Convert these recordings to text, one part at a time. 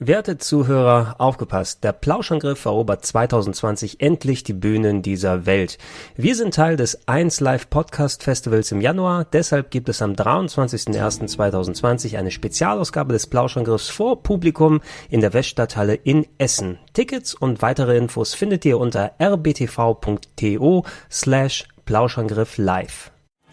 Werte Zuhörer, aufgepasst, der Plauschangriff erobert 2020 endlich die Bühnen dieser Welt. Wir sind Teil des 1 Live Podcast Festivals im Januar, deshalb gibt es am 23.01.2020 eine Spezialausgabe des Plauschangriffs vor Publikum in der Weststadthalle in Essen. Tickets und weitere Infos findet ihr unter rbtv.to slash Plauschangriff live.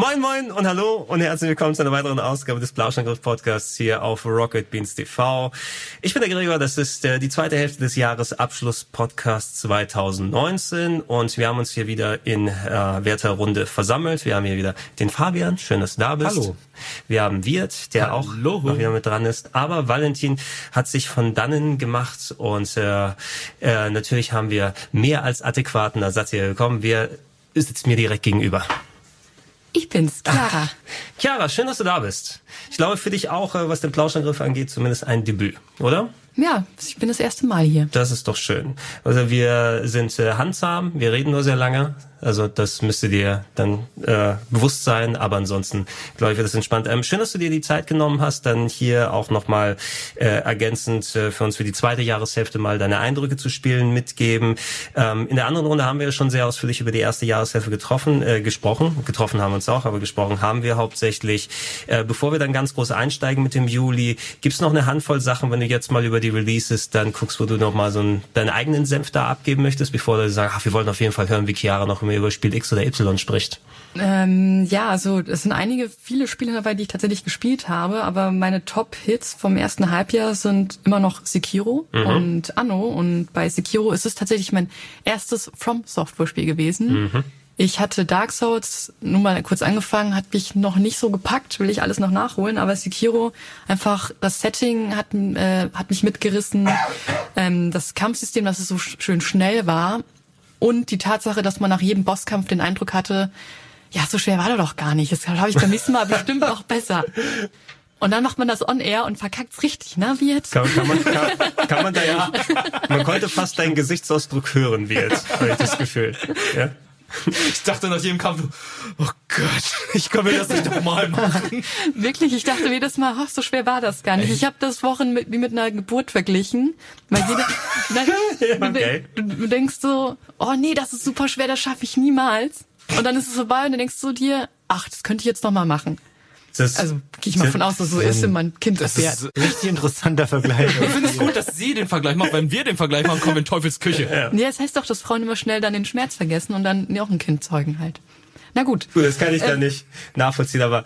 Moin Moin und hallo und herzlich willkommen zu einer weiteren Ausgabe des Plauschangriff Podcasts hier auf Rocket Beans TV. Ich bin der Gregor, das ist äh, die zweite Hälfte des Jahresabschluss Podcasts 2019 und wir haben uns hier wieder in äh, werter Runde versammelt. Wir haben hier wieder den Fabian, schön, dass du da bist. Hallo. Wir haben Wirt, der auch noch wieder mit dran ist. Aber Valentin hat sich von dannen gemacht und äh, äh, natürlich haben wir mehr als adäquaten Ersatz hier bekommen. Wir sitzt mir direkt gegenüber. Ich bin's, Chiara. Chiara, schön, dass du da bist. Ich glaube für dich auch, äh, was den Plauschangriff angeht, zumindest ein Debüt, oder? Ja, ich bin das erste Mal hier. Das ist doch schön. Also wir sind äh, handsam, wir reden nur sehr lange. Also das müsste dir dann äh, bewusst sein, aber ansonsten glaube ich, wird es entspannt. Ähm, schön, dass du dir die Zeit genommen hast, dann hier auch nochmal äh, ergänzend äh, für uns für die zweite Jahreshälfte mal deine Eindrücke zu spielen, mitgeben. Ähm, in der anderen Runde haben wir ja schon sehr ausführlich über die erste Jahreshälfte getroffen, äh, gesprochen. Getroffen haben wir uns auch, aber gesprochen haben wir hauptsächlich. Äh, bevor wir dann ganz groß einsteigen mit dem Juli, gibt's noch eine Handvoll Sachen, wenn du jetzt mal über die Releases dann guckst, wo du nochmal so einen, deinen eigenen Senf da abgeben möchtest, bevor du sagst, ach, wir wollten auf jeden Fall hören, wie Chiara noch mehr über Spiel X oder Y spricht. Ähm, ja, also es sind einige, viele Spiele dabei, die ich tatsächlich gespielt habe, aber meine Top-Hits vom ersten Halbjahr sind immer noch Sekiro mhm. und Anno. Und bei Sekiro ist es tatsächlich mein erstes From-Software-Spiel gewesen. Mhm. Ich hatte Dark Souls nur mal kurz angefangen, hat mich noch nicht so gepackt, will ich alles noch nachholen, aber Sekiro einfach das Setting hat äh, hat mich mitgerissen, ähm, das Kampfsystem, dass es so schön schnell war und die Tatsache, dass man nach jedem Bosskampf den Eindruck hatte, ja, so schwer war der doch gar nicht. Das habe ich beim nächsten Mal bestimmt noch besser. Und dann macht man das on air und verkackt's richtig, ne, wie jetzt? Kann, kann, man, kann, kann man da ja, man konnte fast deinen Gesichtsausdruck hören, wie jetzt, habe ich das Gefühl. Ja? Ich dachte nach jedem Kampf, oh Gott, ich kann mir das nicht nochmal machen. Wirklich, ich dachte jedes Mal, ach, so schwer war das gar nicht. Ich habe das Wochen mit, wie mit einer Geburt verglichen. Weil jede, dann, okay. du, du denkst so, oh nee, das ist super schwer, das schaffe ich niemals. Und dann ist es vorbei und dann denkst du dir, ach, das könnte ich jetzt noch mal machen. Das, also gehe ich mal von aus, dass so ist, wenn man Kind das erfährt. ist ein richtig interessanter Vergleich. ich finde es gut, dass Sie den Vergleich machen. Wenn wir den Vergleich machen, kommen wir in Teufels Küche. Ja. ja, es das heißt doch, dass Frauen immer schnell dann den Schmerz vergessen und dann auch ein Kind zeugen halt. Na gut. Gut, das kann ich äh, da nicht nachvollziehen, aber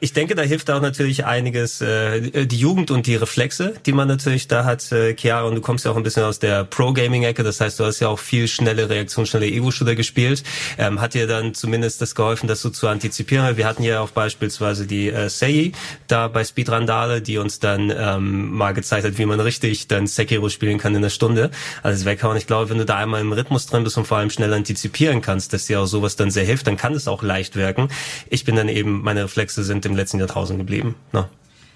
ich denke, da hilft auch natürlich einiges äh, die Jugend und die Reflexe, die man natürlich da hat, äh, Chiara, und du kommst ja auch ein bisschen aus der Pro-Gaming-Ecke, das heißt, du hast ja auch viel schnelle Reaktion, schnelle Ego-Shooter gespielt. Ähm, hat dir dann zumindest das geholfen, das so zu antizipieren? Wir hatten ja auch beispielsweise die äh, Sei da bei Speedrandale, die uns dann ähm, mal gezeigt hat, wie man richtig dann Sekiro spielen kann in einer Stunde. Also weghauen. Ich glaube, wenn du da einmal im Rhythmus drin bist und vor allem schnell antizipieren kannst, dass dir auch sowas dann sehr hilft, dann kann es auch leicht wirken. Ich bin dann eben, meine Reflexe sind im letzten Jahrtausend geblieben. Ne?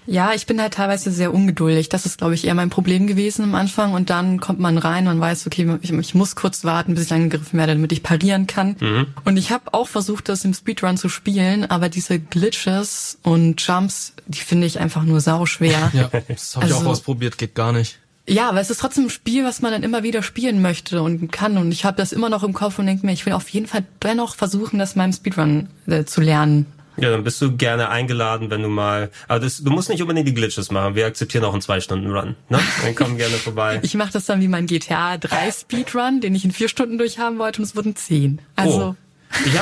Ja, ich bin halt teilweise sehr ungeduldig. Das ist, glaube ich, eher mein Problem gewesen am Anfang. Und dann kommt man rein und weiß, okay, ich, ich muss kurz warten, bis ich angegriffen werde, damit ich parieren kann. Mhm. Und ich habe auch versucht, das im Speedrun zu spielen, aber diese Glitches und Jumps, die finde ich einfach nur sau schwer. Ja, das habe also, ich auch ausprobiert, geht gar nicht. Ja, aber es ist trotzdem ein Spiel, was man dann immer wieder spielen möchte und kann. Und ich habe das immer noch im Kopf und denke mir, ich will auf jeden Fall dennoch versuchen, das im Speedrun äh, zu lernen. Ja, dann bist du gerne eingeladen, wenn du mal. Aber das, du musst nicht unbedingt die Glitches machen. Wir akzeptieren auch einen zwei Stunden Run. Ne? Dann komm gerne vorbei. Ich mache das dann wie mein GTA 3 Speedrun, den ich in vier Stunden durchhaben wollte, und es wurden zehn. Also. Oh.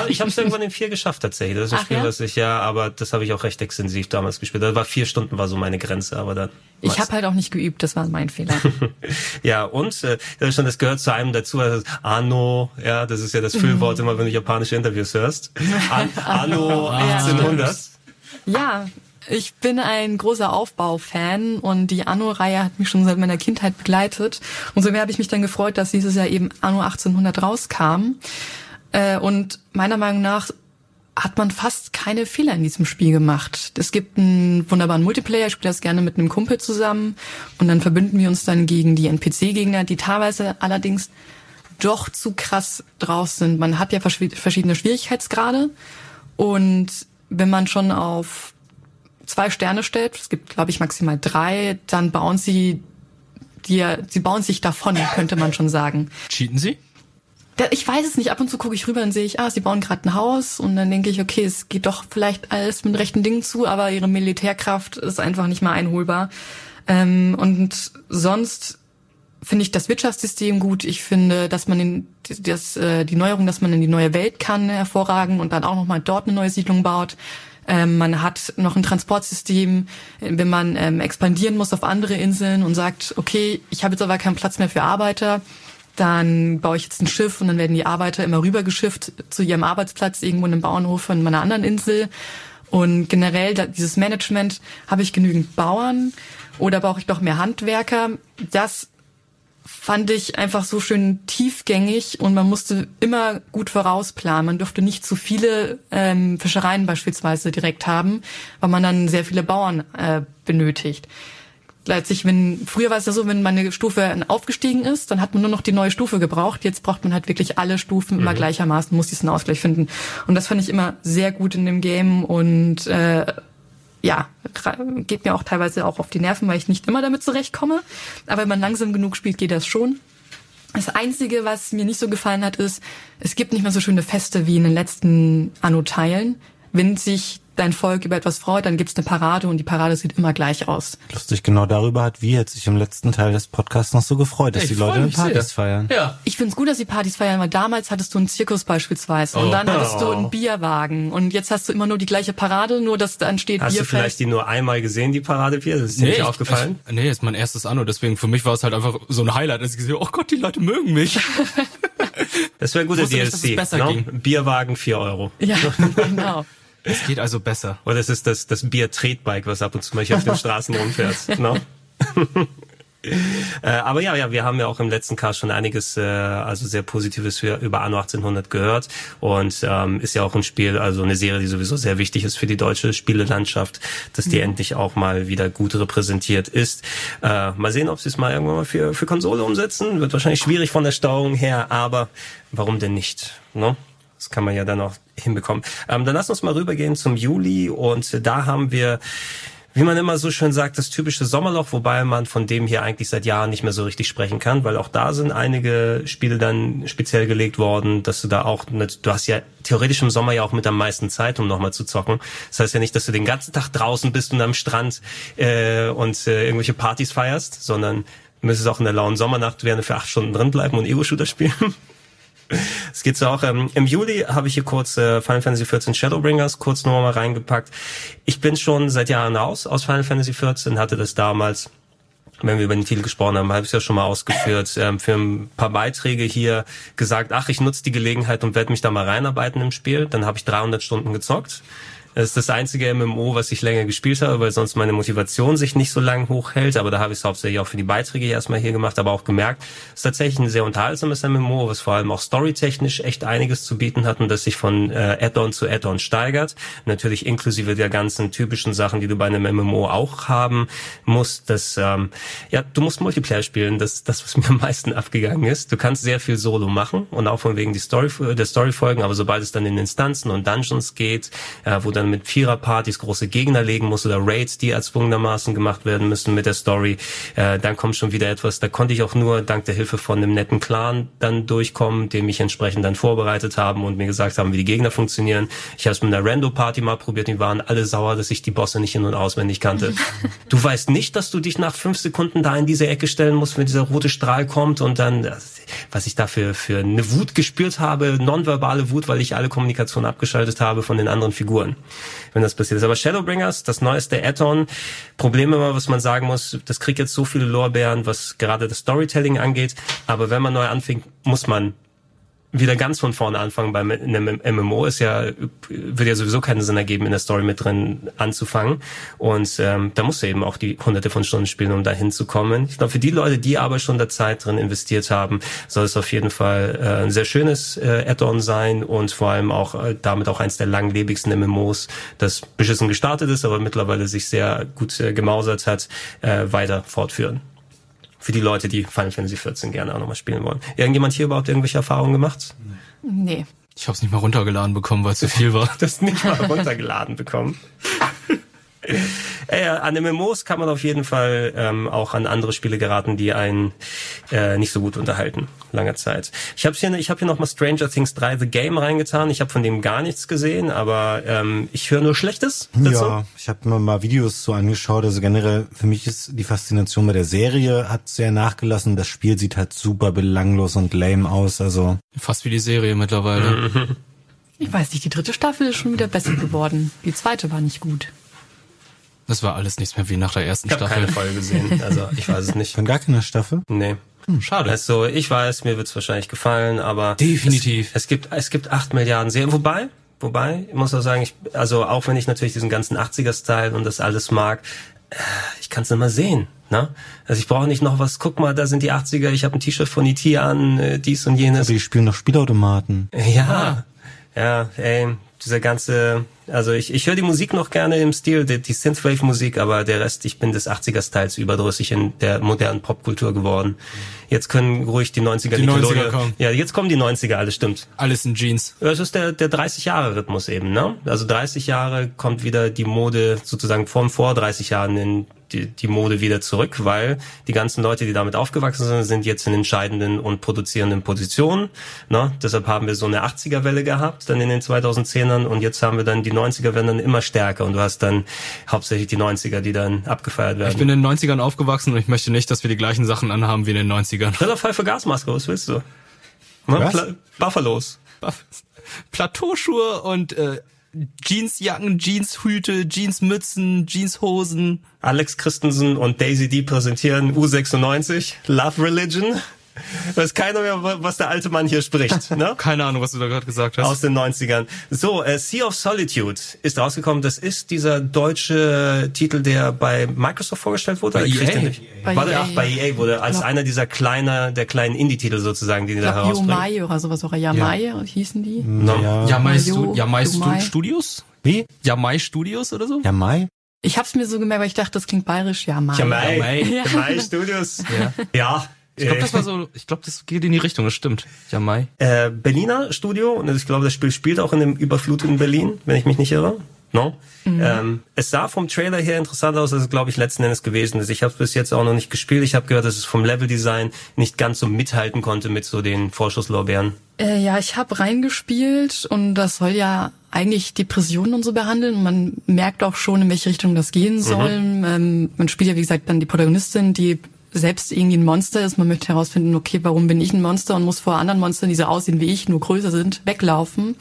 Ich habe es irgendwann in vier geschafft tatsächlich. Das ist ein Ach, Spiel, ja? was ich ja, aber das habe ich auch recht extensiv damals gespielt. Da war vier Stunden war so meine Grenze, aber dann. Ich habe halt auch nicht geübt, das war mein Fehler. ja, und äh, das, schon, das gehört zu einem dazu, also Anno, ja, das ist ja das Füllwort immer, wenn du japanische Interviews hörst. An, Anno 1800. Ja, Ich bin ein großer Aufbau-Fan und die Anno-Reihe hat mich schon seit meiner Kindheit begleitet. Umso mehr habe ich mich dann gefreut, dass dieses Jahr eben Anno 1800 rauskam. Äh, und meiner Meinung nach hat man fast keine Fehler in diesem Spiel gemacht. Es gibt einen wunderbaren Multiplayer, ich spiele das gerne mit einem Kumpel zusammen und dann verbünden wir uns dann gegen die NPC-Gegner, die teilweise allerdings doch zu krass drauf sind. Man hat ja verschiedene Schwierigkeitsgrade und wenn man schon auf zwei Sterne stellt, es gibt glaube ich maximal drei, dann bauen sie die, sie bauen sich davon, könnte man schon sagen. Cheaten sie? Ich weiß es nicht. Ab und zu gucke ich rüber und sehe ich, ah, sie bauen gerade ein Haus und dann denke ich, okay, es geht doch vielleicht alles mit rechten Dingen zu, aber ihre Militärkraft ist einfach nicht mal einholbar. Ähm, und sonst finde ich das Wirtschaftssystem gut. Ich finde, dass man in das, äh, die Neuerung, dass man in die neue Welt kann, hervorragen und dann auch nochmal dort eine neue Siedlung baut. Ähm, man hat noch ein Transportsystem, wenn man ähm, expandieren muss auf andere Inseln und sagt, okay, ich habe jetzt aber keinen Platz mehr für Arbeiter dann baue ich jetzt ein Schiff und dann werden die Arbeiter immer rübergeschifft zu ihrem Arbeitsplatz irgendwo in einem Bauernhof von meiner anderen Insel. Und generell dieses Management, habe ich genügend Bauern oder brauche ich doch mehr Handwerker? Das fand ich einfach so schön tiefgängig und man musste immer gut vorausplanen. Man durfte nicht zu viele ähm, Fischereien beispielsweise direkt haben, weil man dann sehr viele Bauern äh, benötigt letztlich, wenn, früher war es ja so, wenn meine Stufe aufgestiegen ist, dann hat man nur noch die neue Stufe gebraucht. Jetzt braucht man halt wirklich alle Stufen immer mhm. gleichermaßen, muss diesen Ausgleich finden. Und das fand ich immer sehr gut in dem Game und äh, ja, geht mir auch teilweise auch auf die Nerven, weil ich nicht immer damit zurechtkomme. Aber wenn man langsam genug spielt, geht das schon. Das Einzige, was mir nicht so gefallen hat, ist, es gibt nicht mehr so schöne Feste wie in den letzten Anno-Teilen. Wenn sich dein Volk über etwas freut, dann gibt's eine Parade und die Parade sieht immer gleich aus. Lustig, genau darüber hat wie jetzt sich im letzten Teil des Podcasts noch so gefreut, dass ich die Leute Partys sehr. feiern. Ja. Ich find's gut, dass sie Partys feiern, weil damals hattest du einen Zirkus beispielsweise oh. und dann hattest du einen Bierwagen und jetzt hast du immer nur die gleiche Parade, nur dass dann steht Hast Bierfest. du vielleicht die nur einmal gesehen, die Parade Bier? Das ist dir nee, nicht ich, aufgefallen? Ich, nee, ist mein erstes Anno, deswegen für mich war es halt einfach so ein Highlight, dass ich gesehen oh Gott, die Leute mögen mich. das wäre ein guter DLC. Nicht, no? Ne? Bierwagen 4 Euro. Ja, genau. Es geht also besser. Oder es ist das, das Bier-Tretbike, was ab und zu mal hier auf den Straßen rumfährt. No? äh, aber ja, ja, wir haben ja auch im letzten Cast schon einiges, äh, also sehr Positives für, über Anno 1800 gehört und ähm, ist ja auch ein Spiel, also eine Serie, die sowieso sehr wichtig ist für die deutsche Spielelandschaft, dass die mhm. endlich auch mal wieder gut repräsentiert ist. Äh, mal sehen, ob sie es mal irgendwann mal für, für Konsole umsetzen. Wird wahrscheinlich schwierig von der Steuerung her, aber warum denn nicht? Ne? Das kann man ja dann auch hinbekommen. Ähm, dann lass uns mal rübergehen zum Juli und da haben wir wie man immer so schön sagt, das typische Sommerloch, wobei man von dem hier eigentlich seit Jahren nicht mehr so richtig sprechen kann, weil auch da sind einige Spiele dann speziell gelegt worden, dass du da auch, du hast ja theoretisch im Sommer ja auch mit am meisten Zeit, um nochmal zu zocken. Das heißt ja nicht, dass du den ganzen Tag draußen bist und am Strand äh, und äh, irgendwelche Partys feierst, sondern müsstest auch in der lauen Sommernacht gerne für acht Stunden drin bleiben und Ego-Shooter spielen. Es geht so auch. Ähm, Im Juli habe ich hier kurz äh, Final Fantasy XIV Shadowbringers kurz nur mal reingepackt. Ich bin schon seit Jahren raus aus Final Fantasy XIV, hatte das damals wenn wir über den Titel gesprochen haben, habe ich es ja schon mal ausgeführt, ähm, für ein paar Beiträge hier gesagt, ach, ich nutze die Gelegenheit und werde mich da mal reinarbeiten im Spiel. Dann habe ich 300 Stunden gezockt. Das ist das einzige MMO, was ich länger gespielt habe, weil sonst meine Motivation sich nicht so lang hochhält. Aber da habe ich es hauptsächlich auch für die Beiträge erstmal hier gemacht, aber auch gemerkt, es ist tatsächlich ein sehr unterhaltsames MMO, was vor allem auch storytechnisch echt einiges zu bieten hat und das sich von äh, Add-on zu Add-on steigert. Natürlich inklusive der ganzen typischen Sachen, die du bei einem MMO auch haben musst. Das, ähm, ja, du musst Multiplayer spielen. Das, das, was mir am meisten abgegangen ist. Du kannst sehr viel Solo machen und auch von wegen die Story, der Story folgen, aber sobald es dann in Instanzen und Dungeons geht, äh, wo dann man mit Viererpartys große Gegner legen muss oder Raids, die erzwungenermaßen gemacht werden müssen mit der Story. Äh, dann kommt schon wieder etwas, da konnte ich auch nur dank der Hilfe von einem netten Clan dann durchkommen, dem mich entsprechend dann vorbereitet haben und mir gesagt haben, wie die Gegner funktionieren. Ich habe es mit einer Rando-Party mal probiert, die waren alle sauer, dass ich die Bosse nicht in- und auswendig kannte. du weißt nicht, dass du dich nach fünf Sekunden da in diese Ecke stellen musst, wenn dieser rote Strahl kommt und dann, was ich dafür für eine Wut gespürt habe, nonverbale Wut, weil ich alle Kommunikation abgeschaltet habe von den anderen Figuren wenn das passiert ist. Aber Shadowbringers, das neueste Add-on, Problem immer, was man sagen muss, das kriegt jetzt so viele Lorbeeren, was gerade das Storytelling angeht. Aber wenn man neu anfängt, muss man wieder ganz von vorne anfangen beim einem MMO ist ja wird ja sowieso keinen Sinn ergeben in der Story mit drin anzufangen. Und ähm, da musst du eben auch die hunderte von Stunden spielen um dahin zu kommen. Ich glaube für die Leute die aber schon da Zeit drin investiert haben soll es auf jeden Fall äh, ein sehr schönes äh, Add-on sein und vor allem auch äh, damit auch eins der langlebigsten MMOs das beschissen gestartet ist aber mittlerweile sich sehr gut äh, gemausert hat äh, weiter fortführen für die Leute, die Final Fantasy 14 gerne auch nochmal spielen wollen. Irgendjemand hier überhaupt irgendwelche Erfahrungen gemacht? Nee. Ich habe es nicht mal runtergeladen bekommen, weil es zu viel war. das nicht mal runtergeladen bekommen. Äh, an MMOs kann man auf jeden Fall ähm, auch an andere Spiele geraten, die einen äh, nicht so gut unterhalten, lange Zeit. Ich habe hier, ich hab hier noch mal Stranger Things 3 The Game reingetan. Ich habe von dem gar nichts gesehen, aber ähm, ich höre nur Schlechtes dazu. Ja, ich habe mir mal Videos so angeschaut. Also generell, für mich ist die Faszination bei der Serie hat sehr nachgelassen. Das Spiel sieht halt super belanglos und lame aus. Also Fast wie die Serie mittlerweile. Ich weiß nicht, die dritte Staffel ist schon wieder besser geworden. Die zweite war nicht gut. Das war alles nichts mehr wie nach der ersten Ich habe Staffel. keine Folge gesehen, also ich weiß es nicht. von gar keiner Staffel. Nee. Schade. Also ich weiß, mir wird's wahrscheinlich gefallen, aber Definitiv. Es, es gibt es gibt acht Milliarden Serien. Wobei, wobei, ich muss auch sagen, ich, also auch wenn ich natürlich diesen ganzen 80er-Style und das alles mag, äh, ich kann es nicht mal sehen. Ne? Also ich brauche nicht noch was. Guck mal, da sind die 80er. Ich habe ein T-Shirt von E.T. an, äh, dies und jenes. Aber die spielen noch Spielautomaten. Ja, ja, ey, dieser ganze, also ich, ich höre die Musik noch gerne im Stil, die, die Synthwave-Musik, aber der Rest, ich bin des 80er-Styles überdrüssig in der modernen Popkultur geworden. Jetzt können ruhig die 90er Die 90er Nickelodeon- kommen. Ja, jetzt kommen die 90er, alles stimmt. Alles in Jeans. Ja, Es ist der, der 30-Jahre-Rhythmus eben, ne? Also 30 Jahre kommt wieder die Mode sozusagen von vor 30 Jahren in die, die Mode wieder zurück, weil die ganzen Leute, die damit aufgewachsen sind, sind jetzt in entscheidenden und produzierenden Positionen. Ne? Deshalb haben wir so eine 80er-Welle gehabt, dann in den 2010ern und jetzt haben wir dann die 90er-Wellen dann immer stärker und du hast dann hauptsächlich die 90er, die dann abgefeiert werden. Ich bin in den 90ern aufgewachsen und ich möchte nicht, dass wir die gleichen Sachen anhaben wie in den 90ern. Dritter Fall für Gasmaske, was willst du? Ne? Was? Buffalos. Plateauschuhe und äh, Jeansjacken, Jeanshüte, Jeansmützen, Jeanshosen. Alex Christensen und Daisy D präsentieren U96, Love Religion. Weiß keiner mehr, wa- was der alte Mann hier spricht. Ne? Keine Ahnung, was du da gerade gesagt hast. Aus den 90ern. So, äh, Sea of Solitude ist rausgekommen. Das ist dieser deutsche Titel, der bei Microsoft vorgestellt wurde. Bei EA? den nicht? Bei War der, EA. ach, bei EA wurde als Glaub- einer dieser kleiner, der kleinen Indie-Titel sozusagen, die Ich da herausbringen. Yomai oder sowas, oder Yamai hießen die. No. Ja. Yamai, Stu Yamai Stu. Studios? Wie? Yamai Studios oder so? Ja, Mai? Ich hab's mir so gemerkt, weil ich dachte, das klingt bayerisch. Yamai. Jamai. Jamai. Jamai Studios. Ja. Ja. Ich glaube, das war so, ich glaube, das geht in die Richtung, das stimmt. Yamai. äh, Berliner Studio und ich glaube, das Spiel spielt auch in dem überfluteten Berlin, wenn ich mich nicht irre. No? Ähm, es sah vom Trailer her interessant aus, als es glaube ich letzten Endes gewesen ist. Ich habe es bis jetzt auch noch nicht gespielt. Ich habe gehört, dass es vom Leveldesign nicht ganz so mithalten konnte mit so den Vorschusslorbeeren. Äh, ja, ich habe reingespielt und das soll ja eigentlich Depressionen und so behandeln. Und man merkt auch schon, in welche Richtung das gehen soll. Ähm, man spielt ja, wie gesagt, dann die Protagonistin, die selbst irgendwie ein Monster ist. Man möchte herausfinden, okay, warum bin ich ein Monster und muss vor anderen Monstern, die so aussehen wie ich, nur größer sind, weglaufen.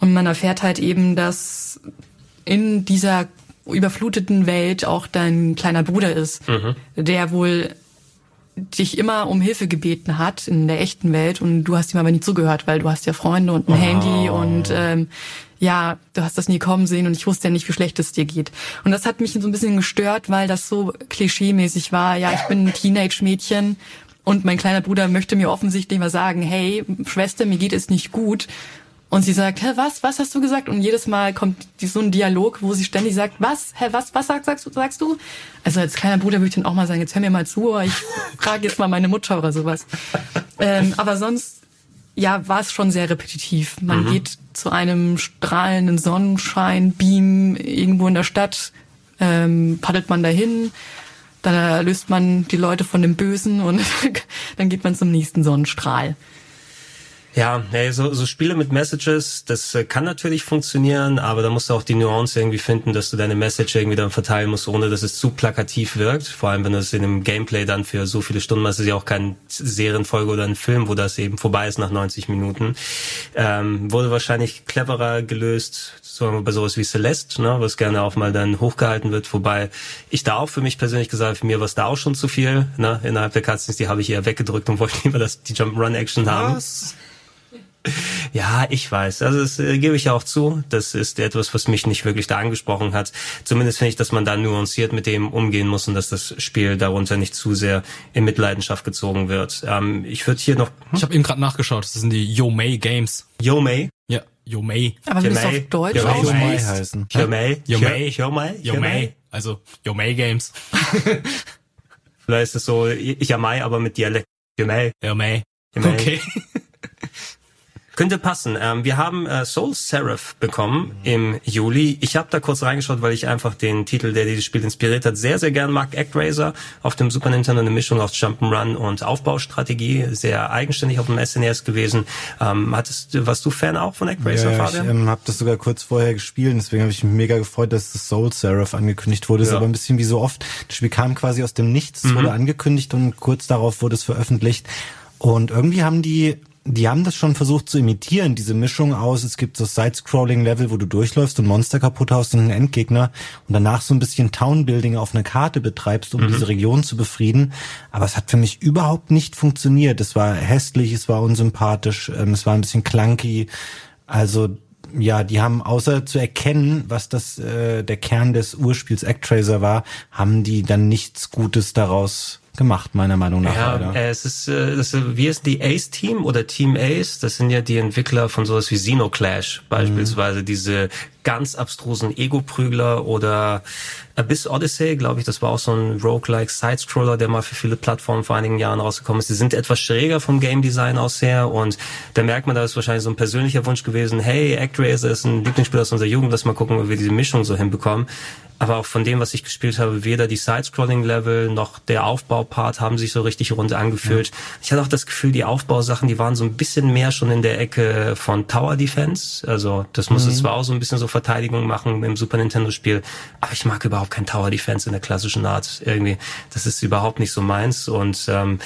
Und man erfährt halt eben, dass in dieser überfluteten Welt auch dein kleiner Bruder ist, der wohl dich immer um Hilfe gebeten hat in der echten Welt und du hast ihm aber nie zugehört, weil du hast ja Freunde und ein Handy und ähm, ja, du hast das nie kommen sehen und ich wusste ja nicht, wie schlecht es dir geht. Und das hat mich so ein bisschen gestört, weil das so klischeemäßig war. Ja, ich bin ein Teenage-Mädchen und mein kleiner Bruder möchte mir offensichtlich mal sagen, hey, Schwester, mir geht es nicht gut. Und sie sagt, hä, was, was hast du gesagt? Und jedes Mal kommt so ein Dialog, wo sie ständig sagt, was, hä, was, was sagst, sagst, du, sagst du? Also als kleiner Bruder würde ich dann auch mal sagen, jetzt hör mir mal zu, oder ich frage jetzt mal meine Mutter oder sowas. Ähm, aber sonst, ja, war es schon sehr repetitiv. Man geht zu einem strahlenden Sonnenschein-Beam irgendwo in der Stadt, ähm, paddelt man dahin, dann erlöst man die Leute von dem Bösen und dann geht man zum nächsten Sonnenstrahl. Ja, hey, so, so Spiele mit Messages, das äh, kann natürlich funktionieren, aber da musst du auch die Nuance irgendwie finden, dass du deine Message irgendwie dann verteilen musst, ohne dass es zu plakativ wirkt. Vor allem, wenn du es in einem Gameplay dann für so viele Stunden machst, ist ja auch kein Serienfolge oder ein Film, wo das eben vorbei ist nach 90 Minuten. Ähm, wurde wahrscheinlich cleverer gelöst, sagen wir bei sowas wie Celeste, ne, was gerne auch mal dann hochgehalten wird, wobei ich da auch für mich persönlich gesagt, für mir war es da auch schon zu viel, ne, innerhalb der Cutscenes, die habe ich eher weggedrückt und wollte lieber das, die Jump'n'Run-Action haben. Ja, ich weiß. Also das äh, gebe ich ja auch zu. Das ist etwas, was mich nicht wirklich da angesprochen hat. Zumindest finde ich, dass man da nuanciert mit dem umgehen muss und dass das Spiel darunter nicht zu sehr in Mitleidenschaft gezogen wird. Ähm, ich würde hier noch... Ich habe eben gerade nachgeschaut. Das sind die Yo May Games. Yo May? Ja, Yo May. Aber wie das auf Deutsch Yo May ausspricht. heißen. Yo May? Yo May. Yo May? Yo May. Also Yo May Games. Vielleicht ist es so Yamai, aber mit Dialekt. Yo May. Yo May. Yo May. Okay. Könnte passen. Ähm, wir haben äh, Soul Seraph bekommen im Juli. Ich habe da kurz reingeschaut, weil ich einfach den Titel, der dieses Spiel inspiriert hat, sehr, sehr gern mag. ActRaiser auf dem Super Nintendo, eine Mischung aus Jump'n'Run und Aufbaustrategie. Sehr eigenständig auf dem SNES gewesen. Ähm, hattest, warst du Fan auch von ActRaiser, Ja, ich Fabian? ähm, habe das sogar kurz vorher gespielt, deswegen habe ich mich mega gefreut, dass das Soul Seraph angekündigt wurde. Ist Ja. aber ein bisschen wie so oft. Das Spiel kam quasi aus dem Nichts, es wurde angekündigt und kurz darauf wurde es veröffentlicht. Und irgendwie haben die, die haben das schon versucht zu imitieren, diese Mischung aus, es gibt so Side-Scrolling-Level, wo du durchläufst und Monster kaputt haust und einen Endgegner und danach so ein bisschen Town-Building auf einer Karte betreibst, um diese Region zu befrieden. Aber es hat für mich überhaupt nicht funktioniert. Es war hässlich, es war unsympathisch, ähm, es war ein bisschen clunky. Also ja, die haben außer zu erkennen, was das äh, der Kern des Urspiels Actraiser war, haben die dann nichts Gutes daraus gemacht, meiner Meinung nach. Ja, leider. äh, es ist, äh, das, ist- wie ist die Ace Team oder Team Ace? Das sind ja die Entwickler von sowas wie Xenoclash beispielsweise, diese ganz abstrusen Ego-Prügler oder Abyss Odyssey, glaube ich, das war auch so ein Roguelike Sidescroller, der mal für viele Plattformen vor einigen Jahren rausgekommen ist. Die sind etwas schräger vom Game Design aus her und da merkt man, da ist wahrscheinlich so ein persönlicher Wunsch gewesen, hey, ActRaiser ist ein Lieblingsspiel aus unserer Jugend, lass mal gucken, ob wir diese Mischung so hinbekommen. Aber auch von dem, was ich gespielt habe, weder die Side-Scrolling-Level noch der Aufbaupart haben sich so richtig rund angefühlt. Ich hatte auch das Gefühl, die Aufbausachen, die waren so ein bisschen mehr schon in der Ecke von Tower Defense. Also das musste zwar auch so ein bisschen so Verteidigung machen im Super Nintendo-Spiel, aber ich mag überhaupt kein Tower Defense in der klassischen Art. Irgendwie, das ist überhaupt nicht so meins und ähm,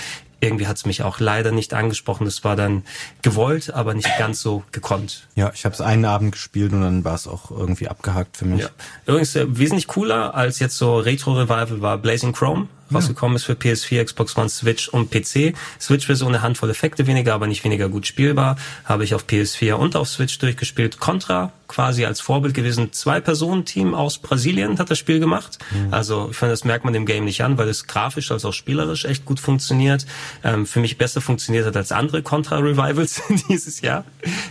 irgendwie hat es mich auch leider nicht angesprochen. Das war dann gewollt, aber nicht ganz so gekonnt. Ja, ich habe es einen Abend gespielt und dann war es auch irgendwie abgehakt für mich. Ja. Übrigens äh, wesentlich cooler als jetzt so Retro-Revival war Blazing Chrome. Rausgekommen ist für PS4, Xbox One, Switch und PC. Switch-Version eine Handvoll Effekte weniger, aber nicht weniger gut spielbar. Habe ich auf PS4 und auf Switch durchgespielt. Contra, quasi als Vorbild gewesen. Zwei-Personen-Team aus Brasilien hat das Spiel gemacht. Also ich finde, das merkt man dem Game nicht an, weil es grafisch als auch spielerisch echt gut funktioniert. Ähm, für mich besser funktioniert hat als andere Contra-Revivals dieses Jahr,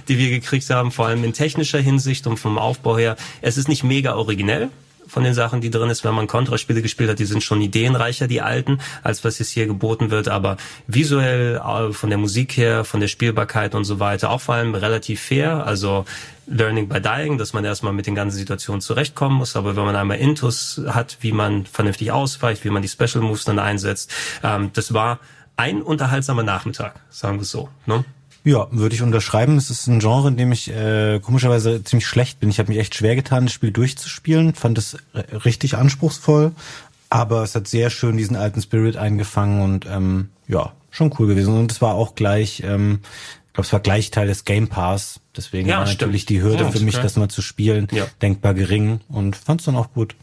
die wir gekriegt haben, vor allem in technischer Hinsicht und vom Aufbau her. Es ist nicht mega originell, von den Sachen, die drin ist, wenn man Contra-Spiele gespielt hat, die sind schon ideenreicher, die alten, als was jetzt hier geboten wird, aber visuell, äh, von der Musik her, von der Spielbarkeit und so weiter, auch vor allem relativ fair, also Learning by Dying, dass man erstmal mit den ganzen Situationen zurechtkommen muss, aber wenn man einmal Intus hat, wie man vernünftig ausweicht, wie man die Special Moves dann einsetzt, ähm, das war ein unterhaltsamer Nachmittag, sagen wir es so. Ne? Ja, würde ich unterschreiben. Es ist ein Genre, in dem ich äh, komischerweise ziemlich schlecht bin. Ich habe mich echt schwer getan, das Spiel durchzuspielen, fand es richtig anspruchsvoll, aber es hat sehr schön diesen alten Spirit eingefangen und ähm, ja, schon cool gewesen. Und es war auch gleich, ähm, ich glaube, es war gleich Teil des Game Pass. Deswegen Ja, war stimmt. natürlich die Hürde Ja, für mich, okay. das mal zu spielen, Ja. denkbar gering und fand es dann auch gut.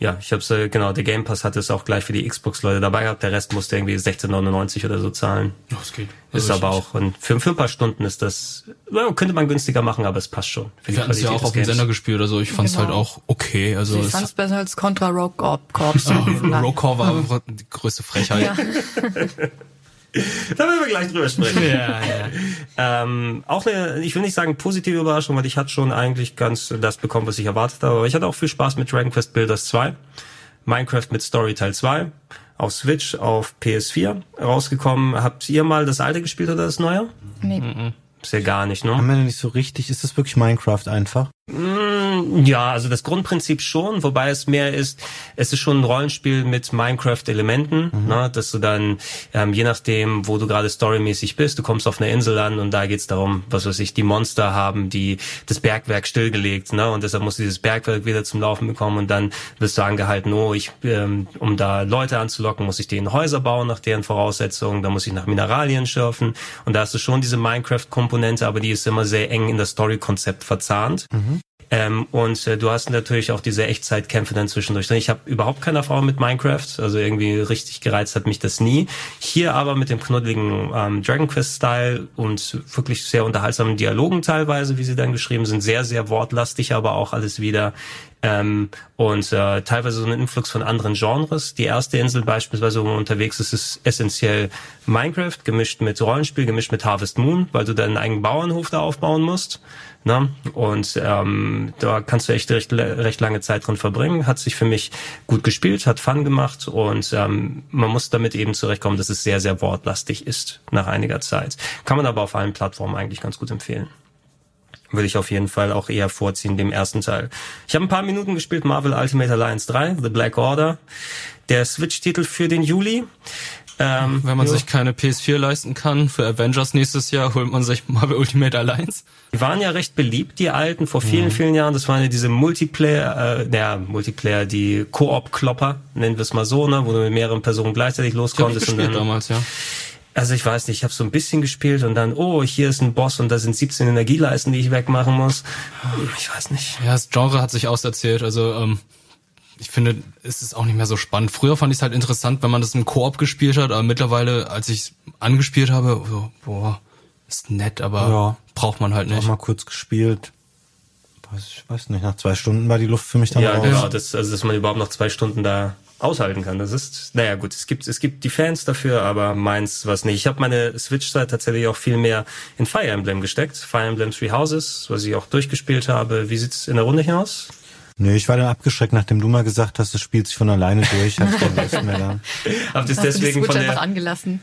Ja, ich habe äh, genau, der Game Pass hatte es auch gleich für die Xbox-Leute dabei gehabt, der Rest musste irgendwie 16,99 oder so zahlen. Das geht. Ist Also aber auch, und für, für ein paar Stunden ist das, ja, könnte man günstiger machen, aber es passt schon. Für Wir hatten es ja auch auf dem. Sender gespielt, also ich fand es Genau. halt auch okay. Also ich es, fand es besser als Contra Rogue Corp Corps. Rollcore war einfach die größte Frechheit. Ja. Da werden wir gleich drüber sprechen. ja, ja. ähm, auch eine, ich will nicht sagen positive Überraschung, weil ich hatte schon eigentlich ganz das bekommen, was ich erwartet habe, aber ich hatte auch viel Spaß mit Dragon Quest Builders 2, Minecraft mit Story Teil 2, auf Switch, auf PS4 rausgekommen. Habt ihr mal das alte gespielt oder das neue? Nee. Ist ja gar nicht, ne? Haben wir noch nicht so richtig, ist das wirklich Minecraft einfach? Ja, also das Grundprinzip schon, wobei es mehr ist, es ist schon ein Rollenspiel mit Minecraft-Elementen, ne, dass du dann, ähm, je nachdem, wo du gerade storymäßig bist, du kommst auf einer Insel an und da geht's darum, was weiß ich, die Monster haben die das Bergwerk stillgelegt, ne, und deshalb musst du dieses Bergwerk wieder zum Laufen bekommen und dann wirst du angehalten, oh, ich, ähm, um da Leute anzulocken, muss ich denen Häuser bauen nach deren Voraussetzungen, da muss ich nach Mineralien schürfen. Und da hast du schon diese Minecraft-Komponente, aber die ist immer sehr eng in das Story-Konzept verzahnt. Ähm, und äh, du hast natürlich auch diese Echtzeitkämpfe dann zwischendurch. Ich habe überhaupt keine Erfahrung mit Minecraft, also irgendwie richtig gereizt hat mich das nie. Hier aber mit dem knuddeligen ähm, Dragon Quest-Style und wirklich sehr unterhaltsamen Dialogen teilweise, wie sie dann geschrieben sind, sehr, sehr wortlastig, aber auch alles wieder ähm, und äh, teilweise so ein Influx von anderen Genres. Die erste Insel beispielsweise, wo man unterwegs ist, ist essentiell Minecraft, gemischt mit Rollenspiel, gemischt mit Harvest Moon, weil du deinen eigenen Bauernhof da aufbauen musst. Ne? Und ähm, da kannst du echt recht, recht lange Zeit drin verbringen. Hat sich für mich gut gespielt, hat Fun gemacht und ähm, man muss damit eben zurechtkommen, dass es sehr, sehr wortlastig ist nach einiger Zeit. Kann man aber auf allen Plattformen eigentlich ganz gut empfehlen würde ich auf jeden Fall auch eher vorziehen, dem ersten Teil. Ich habe ein paar Minuten gespielt, Marvel Ultimate Alliance 3, The Black Order, der Switch-Titel für den Juli. Ähm, Wenn man jo. sich keine PS4 leisten kann, für Avengers nächstes Jahr holt man sich Marvel Ultimate Alliance. Die waren ja recht beliebt, die alten, vor vielen, mhm. vielen Jahren. Das waren ja diese Multiplayer, äh, der Multiplayer, die Koop-Klopper, nennen wir es mal so, ne, wo du mit mehreren Personen gleichzeitig loskonntest. Und dann, damals, ja. Also ich weiß nicht, ich habe so ein bisschen gespielt und dann, oh, hier ist ein Boss und da sind 17 Energieleisten, die ich wegmachen muss. Ich weiß nicht. Ja, das Genre hat sich auserzählt. Also ähm, ich finde, es ist auch nicht mehr so spannend. Früher fand ich es halt interessant, wenn man das im Koop gespielt hat, aber mittlerweile, als ich angespielt habe, so, boah, ist nett, aber ja, braucht man halt nicht. Auch mal kurz gespielt. Ich weiß nicht, nach zwei Stunden war die Luft für mich dann Ja, raus. genau, das, also dass man überhaupt noch zwei Stunden da aushalten kann. Das ist, naja gut, es gibt, es gibt die Fans dafür, aber meins was nicht. Ich habe meine Switch-Zeit tatsächlich auch viel mehr in Fire Emblem gesteckt. Fire Emblem Three Houses, was ich auch durchgespielt habe. Wie sieht's in der Runde hinaus? Nö, ich war dann abgeschreckt, nachdem du mal gesagt hast, es spielt sich von alleine durch. habt ihr es deswegen von der,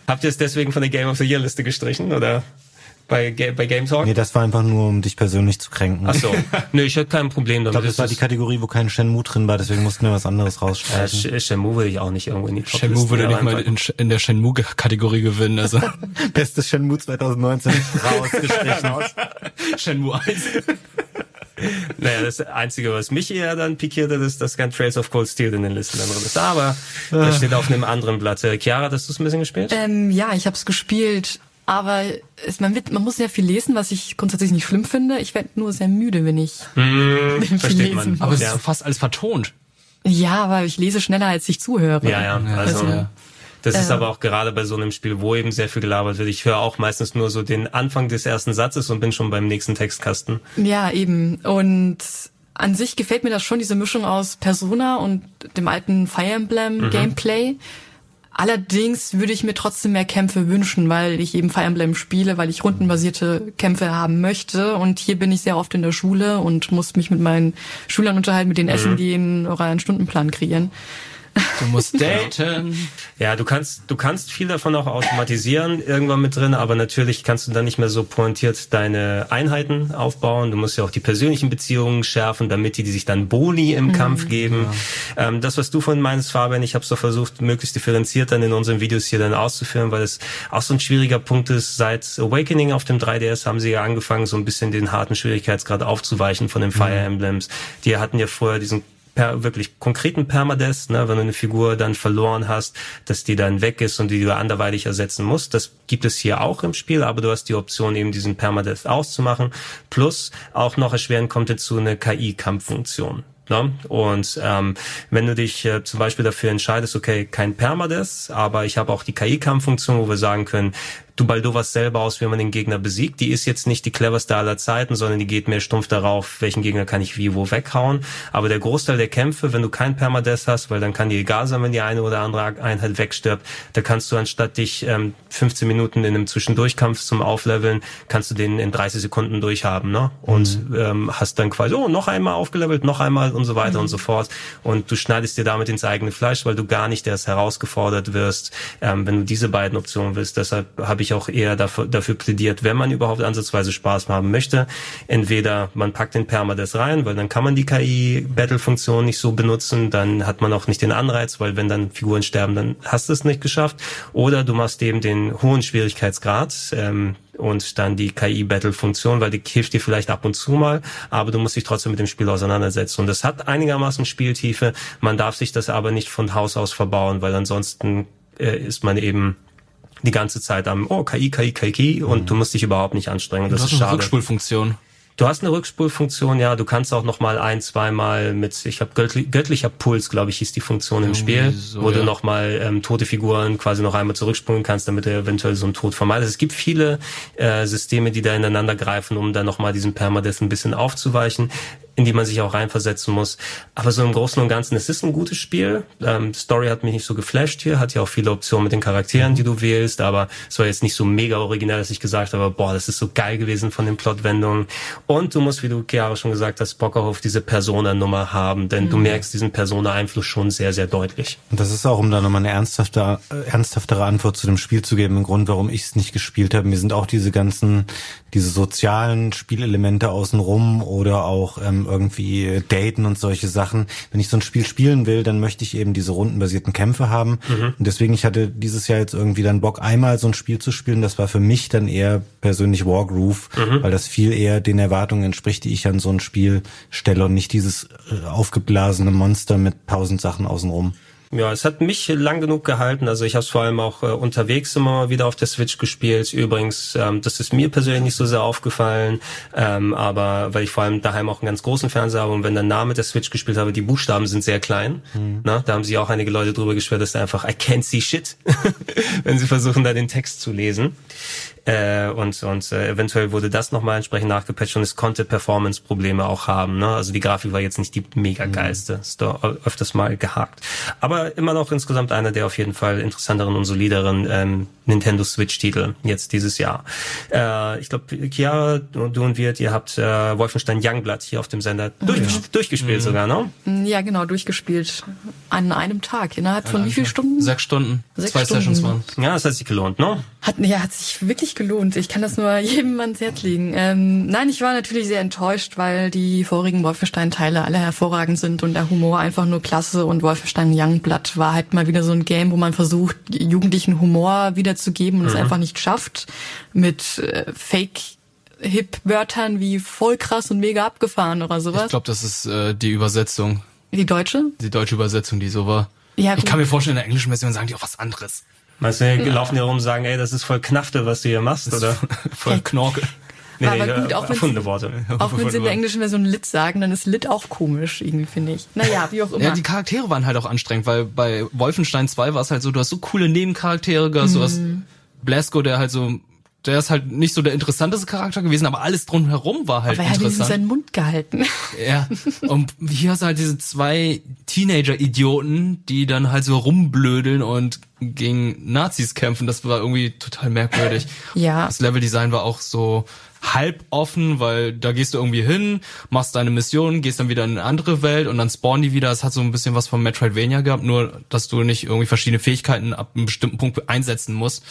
habt ihr es deswegen von der Game of the Year Liste gestrichen, oder? bei, bei Game Talk? Nee, das war einfach nur, um dich persönlich zu kränken. Ach so. nee, ich hatte kein Problem damit. Ich glaube, das war die Kategorie, wo kein Shenmue drin war, deswegen mussten wir was anderes rausstreichen. Äh, Shenmue würde ich auch nicht irgendwo in die Top Shenmue würde nicht mal in, in der Shenmue-Kategorie gewinnen, also. Bestes Shenmue 2019 rausgestrichen aus. Shenmue 1. naja, das Einzige, was mich eher dann pikiert hat, ist, dass kein Trails of Cold Steel in den Listen drin ist. Aber das steht auf einem anderen Blatt. Äh, Chiara, hast du es ein bisschen gespielt? Ähm, ja, ich habe es gespielt. Aber es, man, wird, man muss sehr viel lesen, was ich grundsätzlich nicht schlimm finde. Ich werde nur sehr müde, wenn ich mmh, viel lesen man. Aber es ist fast alles vertont. Ja, aber ich lese schneller, als ich zuhöre. Ja, ja. Also, also ja. Das ist aber auch gerade bei so einem Spiel, wo eben sehr viel gelabert wird. Ich höre auch meistens nur so den Anfang des ersten Satzes und bin schon beim nächsten Textkasten. Ja, eben. Und an sich gefällt mir das schon, diese Mischung aus Persona und dem alten Fire Emblem mhm. Gameplay. Allerdings würde ich mir trotzdem mehr Kämpfe wünschen, weil ich eben Fire Emblem spiele, weil ich rundenbasierte Kämpfe haben möchte. Und hier bin ich sehr oft in der Schule und muss mich mit meinen Schülern unterhalten, mit denen mhm. essen gehen oder einen Stundenplan kreieren. Du musst daten. Ja, du kannst, du kannst viel davon auch automatisieren irgendwann mit drin, aber natürlich kannst du dann nicht mehr so pointiert deine Einheiten aufbauen. Du musst ja auch die persönlichen Beziehungen schärfen, damit die, die sich dann Boni im mhm. Kampf geben. Ja. Ähm, das, was du von meinst, Fabian, ich habe so versucht, möglichst differenziert dann in unseren Videos hier dann auszuführen, weil es auch so ein schwieriger Punkt ist. Seit Awakening auf dem 3DS haben sie ja angefangen, so ein bisschen den harten Schwierigkeitsgrad aufzuweichen von den Fire mhm. Emblems. Die hatten ja vorher diesen per, wirklich konkreten Permadeath, ne, wenn du eine Figur dann verloren hast, dass die dann weg ist und die du anderweitig ersetzen musst. Das gibt es hier auch im Spiel, aber du hast die Option eben diesen Permadeath auszumachen. Plus auch noch erschweren kommt dazu eine KI-Kampffunktion. Ne? Und ähm, wenn du dich äh, zum Beispiel dafür entscheidest, okay, kein Permadeath, aber ich habe auch die KI-Kampffunktion, wo wir sagen können, du Baldovas selber aus, wie man den Gegner besiegt. Die ist jetzt nicht die cleverste aller Zeiten, sondern die geht mehr stumpf darauf, welchen Gegner kann ich wie wo weghauen. Aber der Großteil der Kämpfe, wenn du kein Permadeath hast, weil dann kann dir egal sein, wenn die eine oder andere Einheit wegstirbt, da kannst du anstatt dich ähm, 15 Minuten in einem Zwischendurchkampf zum Aufleveln, kannst du den in 30 Sekunden durchhaben, ne? Und mhm. ähm, hast dann quasi, oh, noch einmal aufgelevelt, noch einmal und so weiter mhm. und so fort. Und du schneidest dir damit ins eigene Fleisch, weil du gar nicht erst herausgefordert wirst, ähm, wenn du diese beiden Optionen willst. Deshalb habe ich ich auch eher dafür, dafür plädiert, wenn man überhaupt ansatzweise Spaß haben möchte, entweder man packt den Permadeath rein, weil dann kann man die KI-Battle-Funktion nicht so benutzen, dann hat man auch nicht den Anreiz, weil wenn dann Figuren sterben, dann hast du es nicht geschafft. Oder du machst eben den hohen Schwierigkeitsgrad, ähm, und dann die KI-Battle-Funktion, weil die hilft dir vielleicht ab und zu mal, aber du musst dich trotzdem mit dem Spiel auseinandersetzen. Und das hat einigermaßen Spieltiefe. Man darf sich das aber nicht von Haus aus verbauen, weil ansonsten äh, ist man eben die ganze Zeit am, oh, KI, KI, KI, KI und mhm. du musst dich überhaupt nicht anstrengen. Das du hast ist schade. Rückspulfunktion. Du hast eine Rückspulfunktion, ja. Du kannst auch noch mal ein, zweimal mit, ich habe göttli göttlicher Puls, glaube ich, hieß die Funktion im Spiel, so, wo ja. du noch mal ähm, tote Figuren quasi noch einmal zurückspulen kannst, damit du eventuell so einen Tod vermeidest. Es gibt viele äh, Systeme, die da ineinander greifen, um dann noch mal diesen Permadeath ein bisschen aufzuweichen in die man sich auch reinversetzen muss. Aber so im Großen und Ganzen, es ist ein gutes Spiel. Ähm, Story hat mich nicht so geflasht hier, hat ja auch viele Optionen mit den Charakteren, die du wählst, aber es war jetzt nicht so mega originell, dass ich gesagt habe, boah, das ist so geil gewesen von den Plotwendungen. Und du musst, wie du Chiara schon gesagt hast, Bock auch auf diese Persona-Nummer haben, denn du merkst diesen Persona-Einfluss schon sehr, sehr deutlich. Und das ist auch, um da nochmal eine ernsthafte, äh, ernsthaftere Antwort zu dem Spiel zu geben, ein Grund, warum ich es nicht gespielt habe. Mir sind auch diese ganzen, diese sozialen Spielelemente außenrum oder auch ähm, irgendwie Daten und solche Sachen. Wenn ich so ein Spiel spielen will, dann möchte ich eben diese rundenbasierten Kämpfe haben. Und deswegen, ich hatte dieses Jahr jetzt irgendwie dann Bock, einmal so ein Spiel zu spielen. Das war für mich dann eher persönlich Wargroove, weil das viel eher den Erwartungen entspricht, die ich an so ein Spiel stelle und nicht dieses äh, aufgeblasene Monster mit tausend Sachen außenrum. Ja, es hat mich lang genug gehalten. Also ich habe es vor allem auch äh, unterwegs immer mal wieder auf der Switch gespielt. Übrigens, ähm, das ist mir persönlich nicht so sehr aufgefallen, ähm, aber weil ich vor allem daheim auch einen ganz großen Fernseher habe und wenn der Name der Switch gespielt habe, die Buchstaben sind sehr klein. Na, da haben sich auch einige Leute drüber geschwert, dass da einfach I can't see shit, wenn sie versuchen, da den Text zu lesen. Äh, und und äh, eventuell wurde das nochmal entsprechend nachgepatcht und es konnte Performance-Probleme auch haben. Ne? Also die Grafik war jetzt nicht die mega geilste. Ist da öfters mal gehakt. Aber immer noch insgesamt einer der auf jeden Fall interessanteren und solideren ähm, Nintendo Switch-Titel jetzt dieses Jahr. Äh, ich glaube, Chiara, du und Wirt, ihr habt äh, Wolfenstein Youngblood hier auf dem Sender durchges durchgespielt sogar, ne? Ja, genau, durchgespielt. An einem Tag. Innerhalb von wie vielen Stunden? Sechs Stunden. Sechs Zwei Stunden. Sessions waren. Ja, das hat sich gelohnt, ne? Hat, ja, hat sich wirklich gelohnt. Ich kann das nur jedem ans Herz legen. Ähm, nein, ich war natürlich sehr enttäuscht, weil die vorigen Wolfenstein-Teile alle hervorragend sind und der Humor einfach nur klasse und Wolfenstein Youngblood war halt mal wieder so ein Game, wo man versucht, jugendlichen Humor wiederzugeben und es einfach nicht schafft mit äh, Fake Hip-Wörtern wie voll krass und mega abgefahren oder Ich sowas. glaube, das ist äh, die Übersetzung, Die deutsche? die deutsche Übersetzung, die so war. Ja, ich kann mir vorstellen, in der englischen Version sagen die auch was anderes. Meinst du, die laufen hier rum und sagen, ey, das ist voll Knafte, was du hier machst, oder? Voll Knorke. Nee, Aber nee, gut, auch wenn's- erfundene Worte. Auch wenn sie in der englischen Version Lit sagen, dann ist Lit auch komisch, irgendwie, finde ich. Naja, wie auch immer. Ja, die Charaktere waren halt auch anstrengend, weil bei Wolfenstein 2 war es halt so, du hast so coole Nebencharaktere gehabt, du hast Mhm. Blasco, der halt so, der ist halt nicht so der interessanteste Charakter gewesen, aber alles drumherum war halt Aber er hat wenigstens interessant. seinen Mund gehalten. Ja, und hier hast du halt diese zwei Teenager-Idioten, die dann halt so rumblödeln und gegen Nazis kämpfen. Das war irgendwie total merkwürdig. Ja. Das Leveldesign war auch so halb offen, weil da gehst du irgendwie hin, machst deine Mission, gehst dann wieder in eine andere Welt und dann spawnen die wieder. Es hat so ein bisschen was von Metroidvania gehabt, nur dass du nicht irgendwie verschiedene Fähigkeiten ab einem bestimmten Punkt einsetzen musst.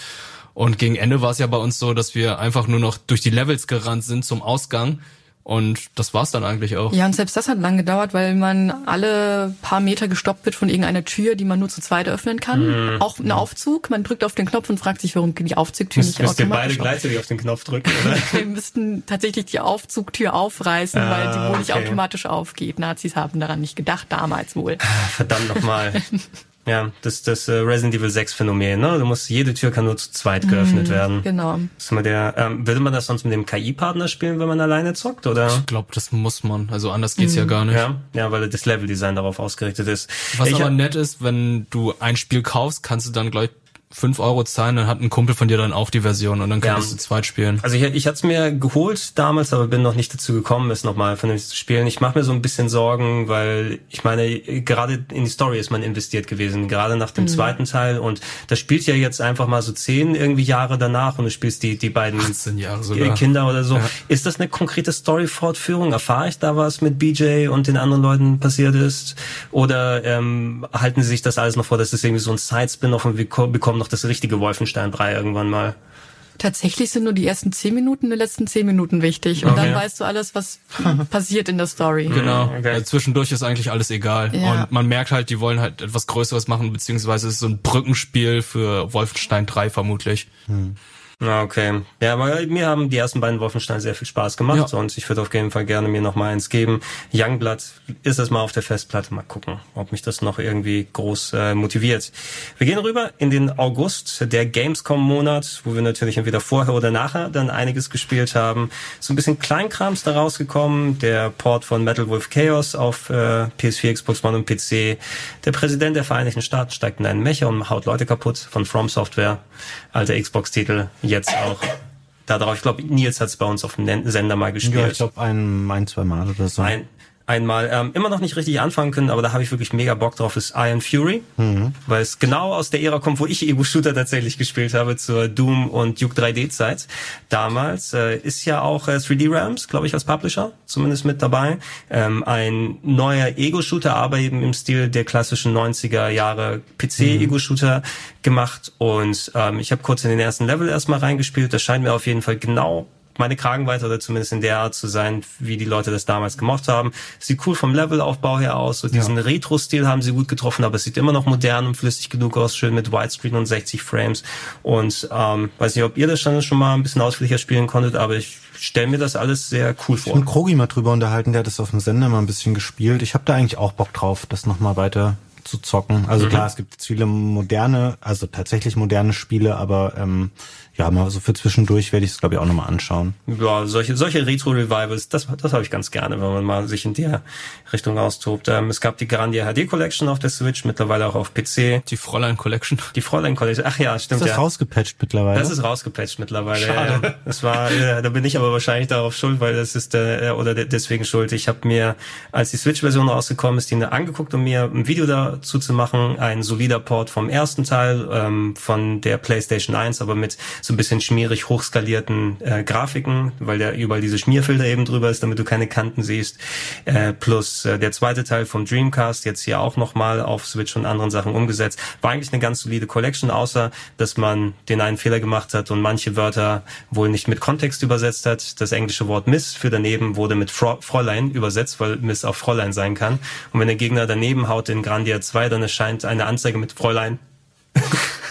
Und gegen Ende war es ja bei uns so, dass wir einfach nur noch durch die Levels gerannt sind zum Ausgang. Und das war's dann eigentlich auch. Ja, und selbst das hat lang gedauert, weil man alle paar Meter gestoppt wird von irgendeiner Tür, die man nur zu zweit öffnen kann. Auch ein Aufzug. Man drückt auf den Knopf und fragt sich, warum die Aufzugtür Müsst, nicht müsst ihr beide automatisch auf. gleichzeitig auf den Knopf drücken, oder? Wir müssten tatsächlich die Aufzugtür aufreißen, Ah, weil die wohl nicht okay. automatisch aufgeht. Nazis haben daran nicht gedacht, damals wohl. Verdammt nochmal. Ja, das das äh, Resident Evil 6 Phänomen, ne? Du musst jede Tür kann nur zu zweit geöffnet werden. Genau. Das ist immer der, ähm, würde man das sonst mit dem KI-Partner spielen, wenn man alleine zockt, oder? Ich glaube, das muss man. Also anders geht's ja gar nicht. Ja, ja, weil das Leveldesign darauf ausgerichtet ist. Was ich aber hab- nett ist, wenn du ein Spiel kaufst, kannst du dann gleich fünf Euro zahlen, dann hat ein Kumpel von dir dann auch die Version und dann Ja. kannst du zu zweit spielen. Also ich, ich hatte es mir geholt damals, aber bin noch nicht dazu gekommen, es nochmal vernünftig zu spielen. Ich mache mir so ein bisschen Sorgen, weil ich meine, gerade in die Story ist man investiert gewesen, gerade nach dem zweiten Teil. Und das spielt ja jetzt einfach mal so zehn irgendwie Jahre danach und du spielst die, die beiden 18 Jahre sogar. Kinder oder so. Ist das eine konkrete Story-Fortführung? Erfahre ich da was mit BJ und den anderen Leuten passiert ist? Oder ähm, halten sie sich das alles noch vor, dass es irgendwie so ein Side-Spin-Off und wir ko- bekommen noch das richtige Wolfenstein 3 irgendwann mal? Tatsächlich sind nur die ersten zehn Minuten, die letzten zehn Minuten wichtig. Und Okay. dann weißt du alles, was passiert in der Story. Genau. Okay. Also zwischendurch ist eigentlich alles egal. Ja. Und man merkt halt, die wollen halt etwas Größeres machen, beziehungsweise es ist so ein Brückenspiel für Wolfenstein 3 vermutlich. Ja, okay. Ja, aber mir haben die ersten beiden Wolfenstein sehr viel Spaß gemacht Ja. und ich würde auf jeden Fall gerne mir noch mal eins geben. Youngblood ist es mal auf der Festplatte. Mal gucken, ob mich das noch irgendwie groß äh, motiviert. Wir gehen rüber in den August, der Gamescom-Monat, wo wir natürlich entweder vorher oder nachher dann einiges gespielt haben. So ein bisschen Kleinkrams da rausgekommen. Der Port von Metal Wolf Chaos auf äh, PS4, Xbox One und PC. Der Präsident der Vereinigten Staaten steigt in einen Mecher und haut Leute kaputt von From Software. Alter Xbox-Titel, jetzt auch darauf. Ich glaube, Nils hat es bei uns auf dem Sender mal gespielt. Ja, ich glaube ein, ein, zwei Mal oder so. Ein, einmal ähm, immer noch nicht richtig anfangen können, aber da habe ich wirklich mega Bock drauf, ist Iron Fury, weil es genau aus der Ära kommt, wo ich Ego-Shooter tatsächlich gespielt habe, zur Doom und Duke 3D-Zeit. Damals äh, ist ja auch äh, 3D Realms, glaube ich, als Publisher zumindest mit dabei. Ähm, ein neuer Ego-Shooter, aber eben im Stil der klassischen 90er Jahre PC-Ego-Shooter gemacht und ähm, ich habe kurz in den ersten Level erstmal reingespielt. Das scheint mir auf jeden Fall genau meine Kragenweite oder zumindest in der Art zu sein, wie die Leute das damals gemacht haben. Sieht cool vom Levelaufbau her aus. So diesen Retro-Stil haben sie gut getroffen, aber es sieht immer noch modern und flüssig genug aus, schön mit Widescreen und 60 Frames. Und ähm, weiß nicht, ob ihr das schon, schon mal ein bisschen ausführlicher spielen konntet, aber ich stelle mir das alles sehr cool Ich vor. mit Krogi mal drüber unterhalten, der hat das auf dem Sender mal ein bisschen gespielt. Ich habe da eigentlich auch Bock drauf, das nochmal weiter zu zocken. Also klar, es gibt viele moderne, also tatsächlich moderne Spiele, aber ähm, ja, mal so für zwischendurch werde ich es, glaube ich, auch nochmal anschauen. Ja, solche, solche Retro-Revivals, das, das habe ich ganz gerne, wenn man mal sich in der Richtung austobt. Ähm, es gab die Grandia HD Collection auf der Switch, mittlerweile auch auf PC. Die Fräulein Collection. Die Fräulein Collection, ach ja, stimmt Ist das ja. rausgepatcht mittlerweile? Das ist rausgepatcht mittlerweile. Schade. Ja. Das war, ja, da bin ich aber wahrscheinlich darauf schuld, weil das ist äh, oder de- deswegen schuld. Ich habe mir, als die Switch-Version rausgekommen ist, die angeguckt, um mir ein Video dazu zu machen. Ein solider Port vom ersten Teil ähm, von der PlayStation 1, aber mit so ein bisschen schmierig hochskalierten äh, Grafiken, weil der überall diese Schmierfilter eben drüber ist, damit du keine Kanten siehst. Äh, plus äh, der zweite Teil vom Dreamcast, jetzt hier auch nochmal auf Switch und anderen Sachen umgesetzt. War eigentlich eine ganz solide Collection, außer dass man den einen Fehler gemacht hat und manche Wörter wohl nicht mit Kontext übersetzt hat. Das englische Wort Miss für daneben wurde mit Fro Fräulein übersetzt, weil Miss auch Fräulein sein kann. Und wenn der Gegner daneben haut in Grandia 2, dann erscheint eine Anzeige mit Fräulein.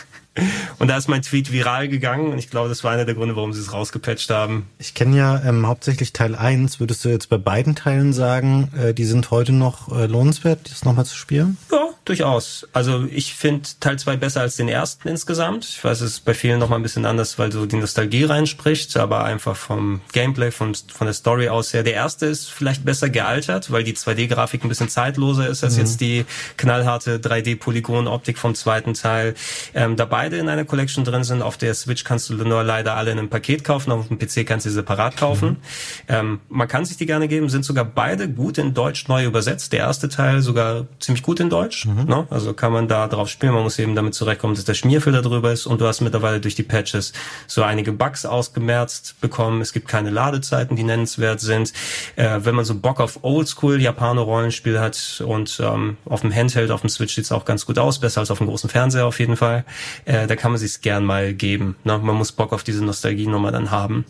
Und da ist mein Tweet viral gegangen und ich glaube, das war einer der Gründe, warum sie es rausgepatcht haben. Ich kenne ja ähm, hauptsächlich Teil 1. Würdest du jetzt bei beiden Teilen sagen, äh, die sind heute noch äh, lohnenswert, das nochmal zu spielen? Ja, durchaus. Also ich finde Teil 2 besser als den ersten insgesamt. Ich weiß, es ist bei vielen nochmal ein bisschen anders, weil so die Nostalgie reinspricht, aber einfach vom Gameplay, von, von der Story aus her. Der erste ist vielleicht besser gealtert, weil die 2D-Grafik ein bisschen zeitloser ist als jetzt die knallharte 3D-Polygon-Optik vom zweiten Teil. Ähm, da beide in einer Collection drin sind, auf der Switch kannst du nur leider alle in einem Paket kaufen, auf dem PC kannst du sie separat kaufen. Ähm, man kann sich die gerne geben, sind sogar beide gut in Deutsch neu übersetzt. Der erste Teil sogar ziemlich gut in Deutsch. Ne? Also kann man da drauf spielen. Man muss eben damit zurechtkommen, dass der Schmierfilter drüber ist und du hast mittlerweile durch die Patches so einige Bugs ausgemerzt bekommen. Es gibt keine Ladezeiten, die nennenswert sind. Äh, wenn man so Bock auf Oldschool Japaner-Rollenspiel hat und ähm, auf dem Handheld, auf dem Switch sieht's auch ganz gut aus, besser als auf dem großen Fernseher auf jeden Fall. Äh, da kann man sich's gern mal geben. Ne? Man muss Bock auf diese Nostalgie-Nummer dann haben.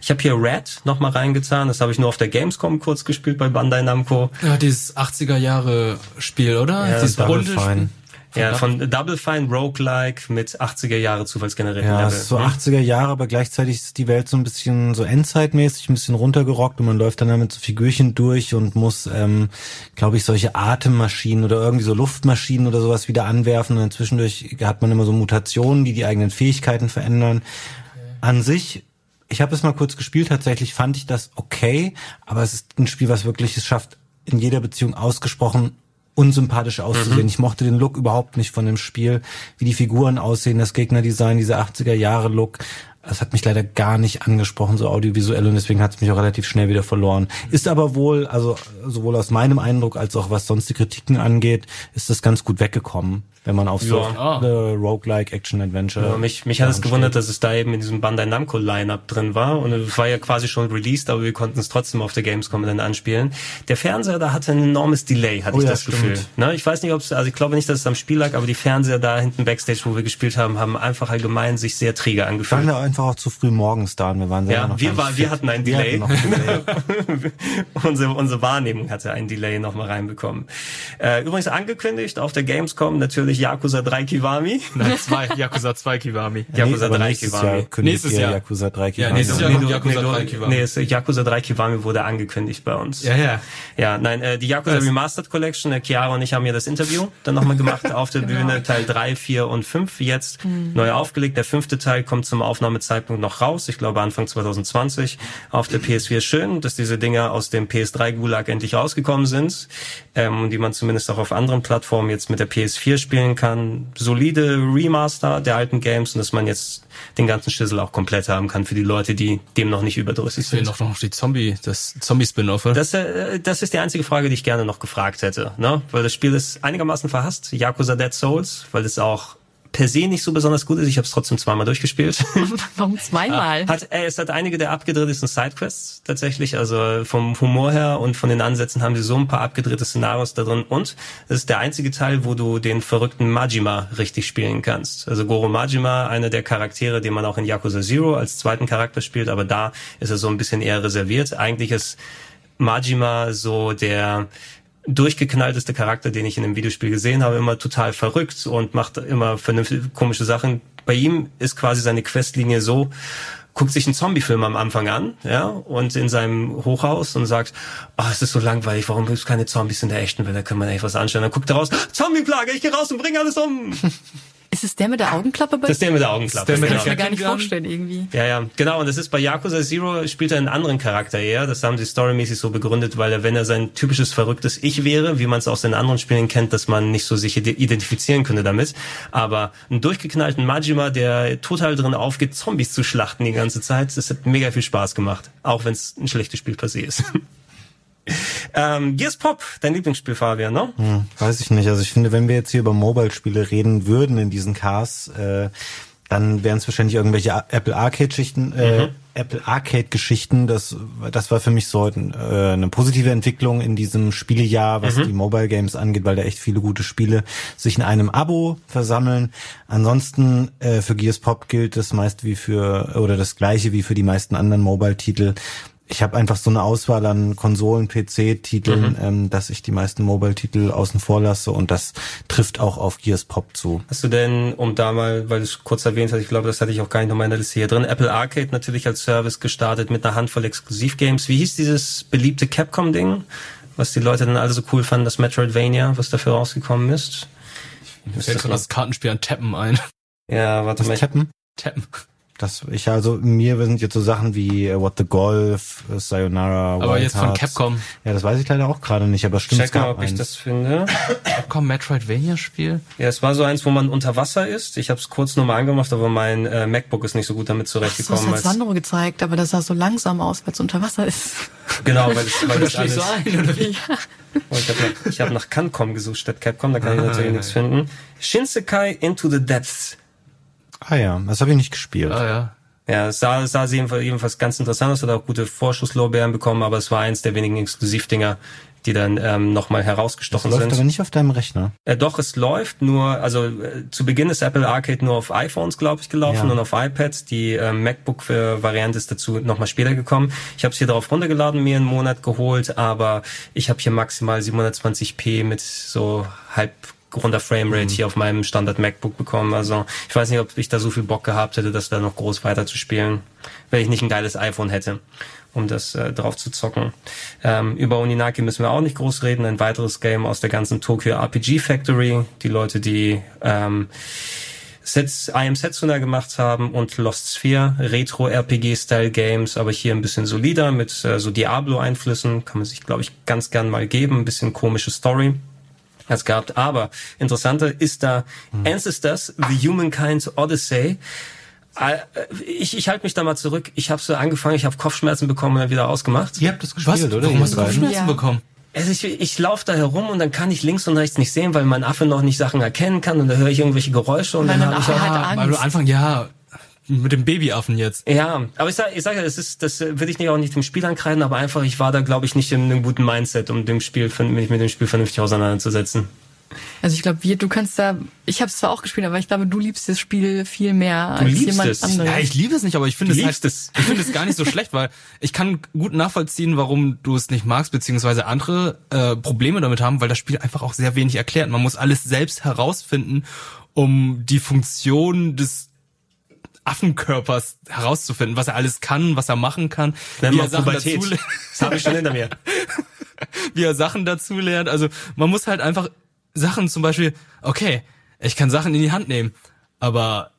Ich habe hier Red noch mal reingetan. Das habe ich nur auf der Gamescom kurz gespielt bei Bandai Namco. Ja, dieses 80er Jahre Spiel, oder? Ja, dieses Double bunte Fine. Spiel. Ja, von Double Fine Roguelike mit 80er Jahre zufallsgenerierten Ja, Level. ist so Hm? 80er Jahre, aber gleichzeitig ist die Welt so ein bisschen so endzeitmäßig, ein bisschen runtergerockt und man läuft dann damit so Figürchen durch und muss, ähm, glaube ich, solche Atemmaschinen oder irgendwie so Luftmaschinen oder sowas wieder anwerfen und dann zwischendurch hat man immer so Mutationen, die die eigenen Fähigkeiten verändern. An sich, ich habe es mal kurz gespielt, tatsächlich fand ich das okay, aber es ist ein Spiel, was wirklich es schafft, in jeder Beziehung ausgesprochen unsympathisch auszusehen. Ich mochte den Look überhaupt nicht von dem Spiel, wie die Figuren aussehen, das Gegnerdesign, dieser 80er Jahre Look. Das hat mich leider gar nicht angesprochen, so audiovisuell, und deswegen hat es mich auch relativ schnell wieder verloren. Ist aber wohl, also sowohl aus meinem Eindruck als auch was sonst die Kritiken angeht, ist das ganz gut weggekommen, wenn man auf so Ja. äh, Roguelike Action Adventure. Ja, mich, mich hat es gewundert, dass es da eben in diesem Bandai Namco Lineup drin war und es war ja quasi schon released, aber wir konnten es trotzdem auf der Gamescom dann anspielen. Der Fernseher da hatte ein enormes Delay, hatte Oh ich ja, das stimmt. Gefühl. Ne? Ich weiß nicht, ob es, also ich glaube nicht, dass es am Spiel lag, aber die Fernseher da hinten Backstage, wo wir gespielt haben, haben einfach allgemein sich sehr träge angefühlt. Einfach auch zu früh morgens da und wir waren selber Ja, noch wir, war, wir hatten einen Wir Delay. hatten Delay. unsere, unsere Wahrnehmung hatte einen Delay nochmal reinbekommen. Äh, übrigens angekündigt auf der Gamescom natürlich Yakuza 3 Kiwami. Nein, zwei, Yakuza 2 Kiwami. Yakuza aber 3 nächstes Kiwami. Jahr Nächstes Jahr. Yakuza 3 Ja, Kiwami. nächstes Jahr Nee, du, Yakuza nee, du, 3 Kiwami. nee, es, Yakuza 3 Kiwami wurde angekündigt bei uns. Ja, ja. Ja, nein, äh, die Yakuza Das- Remastered Collection, äh, Chiara und ich haben ja das Interview dann nochmal gemacht auf der Genau. Bühne, Teil 3, 4 und 5 jetzt neu aufgelegt. Der fünfte Teil kommt zum Aufnahmezeitpunkt noch raus, ich glaube Anfang 2020 auf der PS4. Schön, dass diese Dinger aus dem PS3-Gulag endlich rausgekommen sind, ähm, die man zumindest auch auf anderen Plattformen jetzt mit der PS4 spielen kann. Solide Remaster der alten Games und dass man jetzt den ganzen Schlüssel auch komplett haben kann für die Leute, die dem noch nicht überdrüssig sind. noch, noch die Zombie, das Zombie-Spin-Off. Das, äh, das ist die einzige Frage, die ich gerne noch gefragt hätte, ne? Weil das Spiel ist einigermaßen verhasst, Yakuza Dead Souls, weil es auch per se nicht so besonders gut ist. Ich habe es trotzdem zweimal durchgespielt. Warum zweimal? hat, äh, es hat einige der abgedrehtesten Sidequests tatsächlich. Also vom Humor her und von den Ansätzen haben sie so ein paar abgedrehte Szenarios da drin. Und es ist der einzige Teil, wo du den verrückten Majima richtig spielen kannst. Also Goro Majima, einer der Charaktere, den man auch in Yakuza Zero als zweiten Charakter spielt, aber da ist er so ein bisschen eher reserviert. Eigentlich ist Majima so der durchgeknallteste Charakter, den ich in einem Videospiel gesehen habe, immer total verrückt und macht immer vernünftige, komische Sachen. Bei ihm ist quasi seine Questlinie so, guckt sich einen Zombiefilm am Anfang an, ja, und in seinem Hochhaus und sagt, oh, es ist so langweilig, warum gibt es keine Zombies in der echten Welt, da können wir echt was anstellen. Dann guckt er raus, Zombieplage, ich gehe raus und bringe alles um. Ist es der mit der Augenklappe bei Das ist der mit der Augenklappe. der mit Kann genau. ich mir gar nicht vorstellen irgendwie. Ja, ja, genau. Und das ist bei Yakuza Zero spielt er einen anderen Charakter eher. Das haben sie storymäßig so begründet, weil er, wenn er sein typisches verrücktes Ich wäre, wie man es aus den anderen Spielen kennt, dass man nicht so sich ide- identifizieren könnte damit. Aber einen durchgeknallten Majima, der total drin aufgeht, Zombies zu schlachten die ganze Zeit, das hat mega viel Spaß gemacht. Auch wenn es ein schlechtes Spiel per se ist. ähm, Gears Pop, dein Lieblingsspiel, Fabian, ne? Hm, weiß ich nicht. Also ich finde, wenn wir jetzt hier über Mobile-Spiele reden würden in diesen Cars, äh, dann wären es wahrscheinlich irgendwelche Apple Arcade-Geschichten, äh, Apple Arcade-Geschichten. Das, das war für mich so äh, eine positive Entwicklung in diesem Spielejahr, was die Mobile Games angeht, weil da echt viele gute Spiele sich in einem Abo versammeln. Ansonsten äh, für Gears Pop gilt das meist wie für oder das gleiche wie für die meisten anderen Mobile-Titel. Ich habe einfach so eine Auswahl an Konsolen, PC-Titeln, ähm, dass ich die meisten Mobile-Titel außen vor lasse und das trifft auch auf Gears Pop zu. Hast du denn, um da mal, weil du es kurz erwähnt hast, ich glaube, das hatte ich auch gar nicht nochmal in der Liste hier drin, Apple Arcade natürlich als Service gestartet mit einer Handvoll Exklusivgames. Wie hieß dieses beliebte Capcom-Ding, was die Leute dann alle so cool fanden, das Metroidvania, was dafür rausgekommen ist? Mir fällt gerade das Kartenspiel an Tappen ein. Ja, warte Das mal. ich- Tappen? Tappen. Das, ich also, mir sind jetzt so Sachen wie äh, What the Golf, äh, Sayonara, Aber Wild jetzt von Hearts. Capcom. Ja, das weiß ich leider auch gerade nicht, aber stimmt, es Check mal, gab ob ich eins. das finde. Capcom Metroidvania-Spiel? Ja, es war so eins, wo man unter Wasser ist. Ich habe es kurz nur mal angemacht, aber mein äh, MacBook ist nicht so gut damit So, zurechtgekommen. das hat als- Sandro gezeigt, aber das sah so langsam aus, weil es unter Wasser ist. genau, weil das, weil das Das alles... so ein, oder wie? Oh, ich habe nach, ich hab nach Cancom gesucht statt Capcom, da kann ich Ah, natürlich ja, nichts ja. finden. Shinsekai Into the Depths. Ah ja, das habe ich nicht gespielt. Ah, ja. Ja, es sah, es sah jedenfalls, jedenfalls ganz interessant aus, hat auch gute Vorschusslorbeeren bekommen, aber es war eins der wenigen Exklusivdinger, die dann ähm, nochmal Das herausgestochen läuft sind. aber nicht auf deinem Rechner. Äh, doch, es läuft nur, also äh, zu Beginn ist Apple Arcade nur auf iPhones, glaube ich, gelaufen Ja. und auf iPads. Die äh, MacBook-Variante ist dazu nochmal später gekommen. Ich habe es hier drauf runtergeladen, mir einen Monat geholt, aber ich habe hier maximal 720p mit so halb runder Framerate hier auf meinem Standard MacBook bekommen. Also ich weiß nicht, ob ich da so viel Bock gehabt hätte, das da noch groß weiter zu spielen, wenn ich nicht ein geiles iPhone hätte um das äh, drauf zu zocken. Ähm, über Oninaki müssen wir auch nicht groß reden. Ein weiteres Game aus der ganzen Tokyo RPG Factory. Die Leute, die ähm, Sets, I Am Setsuna gemacht haben und Lost Sphere, Retro-RPG-Style-Games, aber hier ein bisschen solider mit äh, so Diablo-Einflüssen. Kann man sich, glaube ich, ganz gern mal geben. Ein bisschen komische Story hat's gehabt. Aber interessanter ist da Ancestors, The Humankind Odyssey. Äh, Ich, ich halte mich da mal zurück. Ich habe so angefangen, ich habe Kopfschmerzen bekommen und dann wieder ausgemacht. Ihr habt das Was? gespielt, oder? Warum hast du? Kopfschmerzen Ja. bekommen? Also ich, ich laufe da herum und dann kann ich links und rechts nicht sehen, weil mein Affe noch nicht Sachen erkennen kann und da höre ich irgendwelche Geräusche und Weil dann habe ich Affe auch, hat Ah, Angst. weil du Anfang, ja, mit dem Babyaffen jetzt. ja, aber ich sag, ich sag ja, das ist, das will ich nicht auch nicht dem Spiel ankreiden, aber einfach, ich war da, glaube ich, nicht in einem guten Mindset, um dem Spiel, mich mit dem Spiel vernünftig auseinanderzusetzen. Also ich glaube, wir, du kannst da, ich habe es zwar auch gespielt, aber ich glaube, du liebst das Spiel viel mehr Du als liebst jemand es. anderes. Ja, ich liebe es nicht, aber ich finde es halt, es. ich finde es gar nicht so schlecht, weil ich kann gut nachvollziehen, warum du es nicht magst, beziehungsweise andere äh, Probleme damit haben, weil das Spiel einfach auch sehr wenig erklärt. Man muss alles selbst herausfinden, um die Funktion des Affenkörpers herauszufinden, was er alles kann, was er machen kann, Nenn wie er Sachen Pubertät. dazu, Das habe ich schon hinter mir. wie er Sachen dazu lernt. Also man muss halt einfach Sachen zum Beispiel, okay, ich kann Sachen in die Hand nehmen, aber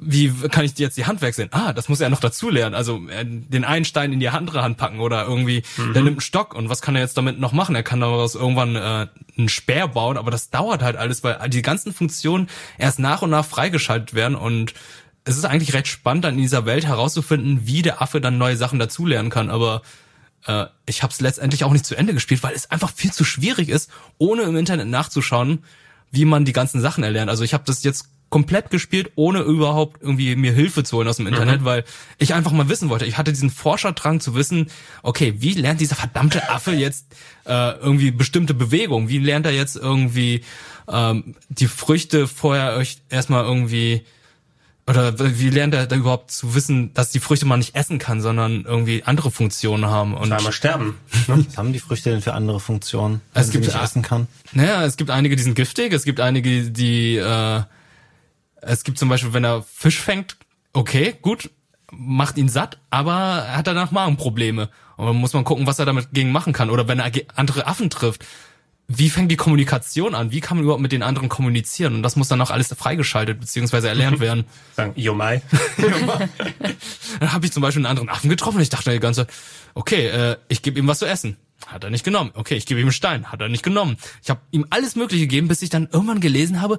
wie kann ich jetzt die Hand wechseln? Ah, das muss er noch dazu lernen. Also äh, den einen Stein in die andere Hand packen oder irgendwie, der nimmt einen Stock und was kann er jetzt damit noch machen? Er kann daraus irgendwann äh, einen Speer bauen, aber das dauert halt alles, weil die ganzen Funktionen erst nach und nach freigeschaltet werden und es ist eigentlich recht spannend, dann in dieser Welt herauszufinden, wie der Affe dann neue Sachen dazulernen kann. Aber äh, ich habe es letztendlich auch nicht zu Ende gespielt, weil es einfach viel zu schwierig ist, ohne im Internet nachzuschauen, wie man die ganzen Sachen erlernt. Also ich habe das jetzt komplett gespielt, ohne überhaupt irgendwie mir Hilfe zu holen aus dem Internet, weil ich einfach mal wissen wollte. Ich hatte diesen Forscherdrang zu wissen, okay, wie lernt dieser verdammte Affe jetzt äh, irgendwie bestimmte Bewegungen? Wie lernt er jetzt irgendwie ähm, die Früchte vorher euch erstmal irgendwie oder wie lernt er da überhaupt zu wissen, dass die Früchte man nicht essen kann, sondern irgendwie andere Funktionen haben? Und Einmal sterben. Was haben die Früchte denn für andere Funktionen, wenn Es sie gibt nicht a- essen kann? Naja, es gibt einige, die sind giftig, es gibt einige, die, äh, es gibt zum Beispiel, wenn er Fisch fängt, okay, gut, macht ihn satt, aber er hat danach Magenprobleme. Und dann muss man gucken, was er damit gegen machen kann. Oder wenn er andere Affen trifft, wie fängt die Kommunikation an? Wie kann man überhaupt mit den anderen kommunizieren? Und das muss dann auch alles freigeschaltet bzw. erlernt werden. Sagen, Yomai. Dann habe ich zum Beispiel einen anderen Affen getroffen und ich dachte die ganze Zeit, okay, äh, ich gebe ihm was zu essen. Hat er nicht genommen. Okay, ich gebe ihm einen Stein. Hat er nicht genommen. Ich habe ihm alles Mögliche gegeben, bis ich dann irgendwann gelesen habe,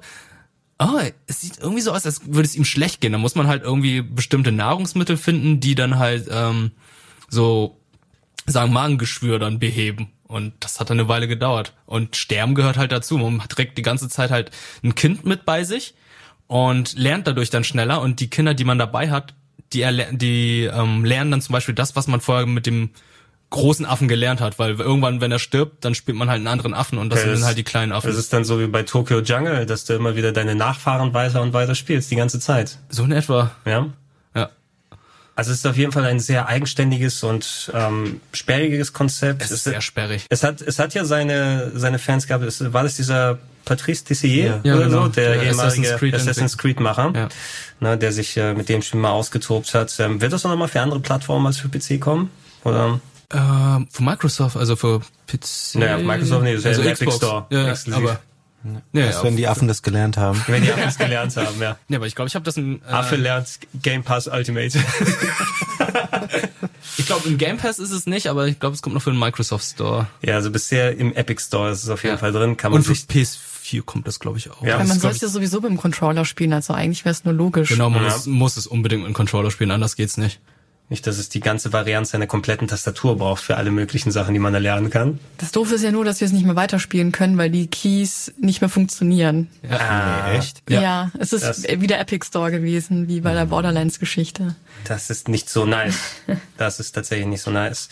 oh, es sieht irgendwie so aus, als würde es ihm schlecht gehen. Da muss man halt irgendwie bestimmte Nahrungsmittel finden, die dann halt ähm, so sagen Magengeschwür dann beheben. Und das hat dann eine Weile gedauert. Und Sterben gehört halt dazu. Man trägt die ganze Zeit halt ein Kind mit bei sich und lernt dadurch dann schneller. Und die Kinder, die man dabei hat, die, die ähm, lernen dann zum Beispiel das, was man vorher mit dem großen Affen gelernt hat, weil irgendwann, wenn er stirbt, dann spielt man halt einen anderen Affen und das Okay, sind das- halt die kleinen Affen. Das ist dann so wie bei Tokyo Jungle, dass du immer wieder deine Nachfahren weiter und weiter spielst, die ganze Zeit. so in etwa. Ja. Ja. Also es ist auf jeden Fall ein sehr eigenständiges und ähm, sperriges Konzept. Es ist sehr sperrig. Es hat, es hat ja seine, seine Fans gehabt. Es, war das dieser Patrice Tissier Ja, oder genau. so, der, Der ehemalige Assassin's Creed Assassin's Creed Macher, Ja. ne, der sich äh, mit dem Spiel mal ausgetobt hat. Ähm, wird das noch mal für andere Plattformen als für PC kommen? Oder? Ähm, für Microsoft, also für PC. Naja, Microsoft nicht, das ist ja also der Epic Xbox. Store, Ja, exklusiv. aber ja, Erst wenn die Affen das gelernt haben. Wenn die alles gelernt haben, ja. ja, aber ich glaube, ich habe das im äh, Affe lernt Game Pass Ultimate. ich glaube im Game Pass ist es nicht, aber ich glaube, es kommt noch für den Microsoft Store. ja, also bisher im Epic Store ist es auf jeden Ja. Fall drin. Kann man Und für sich PS4 kommt das glaube ich auch. Ja, Weil das man ist, glaub soll es ja sowieso beim Controller spielen, also eigentlich wäre es nur logisch. Genau, man Ja. muss, muss es unbedingt mit dem Controller spielen, anders geht's nicht. Nicht, dass es die ganze Varianz einer kompletten Tastatur braucht für alle möglichen Sachen, die man erlernen kann. Das Doofe ist ja nur, dass wir es nicht mehr weiterspielen können, weil die Keys nicht mehr funktionieren. Ah, echt? Ja. Ja, es ist Das- wieder Epic Store gewesen, wie bei der Borderlands-Geschichte. Das ist nicht so nice. Das ist tatsächlich nicht so nice.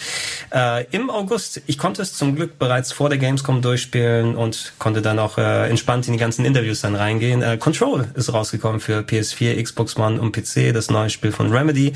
Äh, Im August, ich konnte es zum Glück bereits vor der Gamescom durchspielen und konnte dann auch äh, entspannt in die ganzen Interviews dann reingehen. Äh, Control ist rausgekommen für PS4, Xbox One und PC, das neue Spiel von Remedy.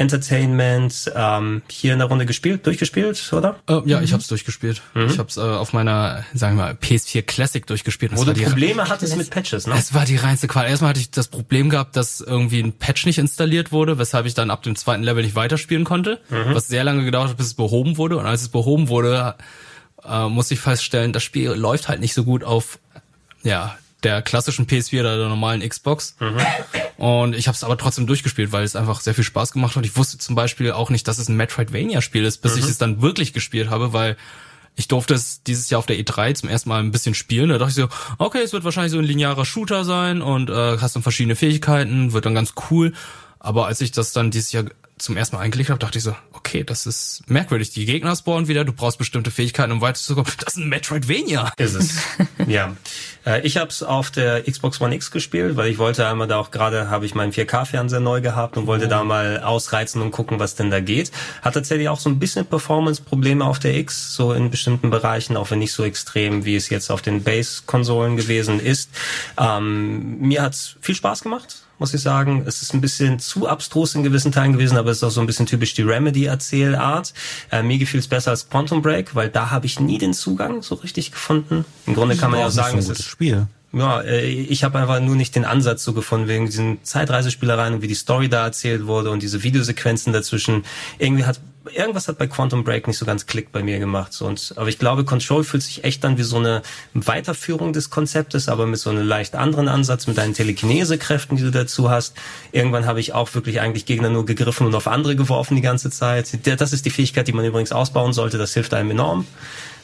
Entertainment, ähm, hier in der Runde gespielt, durchgespielt, oder? Äh, ja, ich habe es durchgespielt. Ich habe es äh, auf meiner, sagen wir mal, PS4 Classic durchgespielt. Wo du die, Probleme hattest mit Patches, ne? es war die reinste Qual. Erstmal hatte ich das Problem gehabt, dass irgendwie ein Patch nicht installiert wurde, weshalb ich dann ab dem zweiten Level nicht weiterspielen konnte, was sehr lange gedauert hat, bis es behoben wurde. Und als es behoben wurde, äh, musste ich feststellen, das Spiel läuft halt nicht so gut auf ja der klassischen PS4 oder der normalen Xbox. Und ich habe es aber trotzdem durchgespielt, weil es einfach sehr viel Spaß gemacht hat. Ich wusste zum Beispiel auch nicht, dass es ein Metroidvania-Spiel ist, bis ich es dann wirklich gespielt habe, weil ich durfte es dieses Jahr auf der E3 zum ersten Mal ein bisschen spielen. Da dachte ich so, okay, es wird wahrscheinlich so ein linearer Shooter sein und äh, hast dann verschiedene Fähigkeiten, wird dann ganz cool. Aber als ich das dann dieses Jahr zum ersten Mal eingelegt habe, dachte ich so, okay, das ist merkwürdig. Die Gegner spawnen wieder, du brauchst bestimmte Fähigkeiten, um weiterzukommen. Das ist ein Metroidvania. Ist es. ja. Äh, ich habe es auf der Xbox One X gespielt, weil ich wollte einmal da auch gerade, habe ich meinen 4K-Fernseher neu gehabt und wollte oh. da mal ausreizen und gucken, was denn da geht. Hat tatsächlich auch so ein bisschen Performance-Probleme auf der X, so in bestimmten Bereichen, auch wenn nicht so extrem, wie es jetzt auf den Base-Konsolen gewesen ist. Ähm, mir hat's viel Spaß gemacht muss ich sagen. Es ist ein bisschen zu abstrus in gewissen Teilen gewesen, aber es ist auch so ein bisschen typisch die Remedy-Erzählart. Äh, mir gefiel es besser als Quantum Break, weil da habe ich nie den Zugang so richtig gefunden. Im Grunde kann man ja sagen, es ist Spiel. Ja, äh, ich habe einfach nur nicht den Ansatz so gefunden wegen diesen Zeitreisespielereien und wie die Story da erzählt wurde und diese Videosequenzen dazwischen. Irgendwie hat irgendwas hat bei Quantum Break nicht so ganz Klick bei mir gemacht. So, und, aber ich glaube, Control fühlt sich echt dann wie so eine Weiterführung des Konzeptes, aber mit so einem leicht anderen Ansatz, mit deinen Telekinese-Kräften, die du dazu hast. Irgendwann habe ich auch wirklich eigentlich Gegner nur gegriffen und auf andere geworfen die ganze Zeit. Das ist die Fähigkeit, die man übrigens ausbauen sollte. Das hilft einem enorm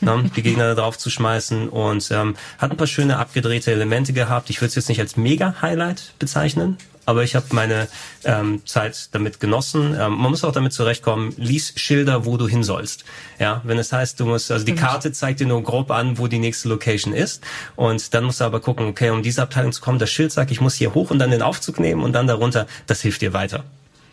ne, die Gegner drauf zu schmeißen und ähm, hat ein paar schöne abgedrehte Elemente gehabt. Ich würde es jetzt nicht als Mega-Highlight bezeichnen, aber ich habe meine ähm, Zeit damit genossen. Ähm, man muss auch damit zurechtkommen, lies Schilder, wo du hin sollst. Ja, wenn es heißt, du musst, also die Karte zeigt dir nur grob an, wo die nächste Location ist und dann musst du aber gucken, okay, um diese Abteilung zu kommen, das Schild sagt, ich muss hier hoch und dann den Aufzug nehmen und dann darunter, das hilft dir weiter.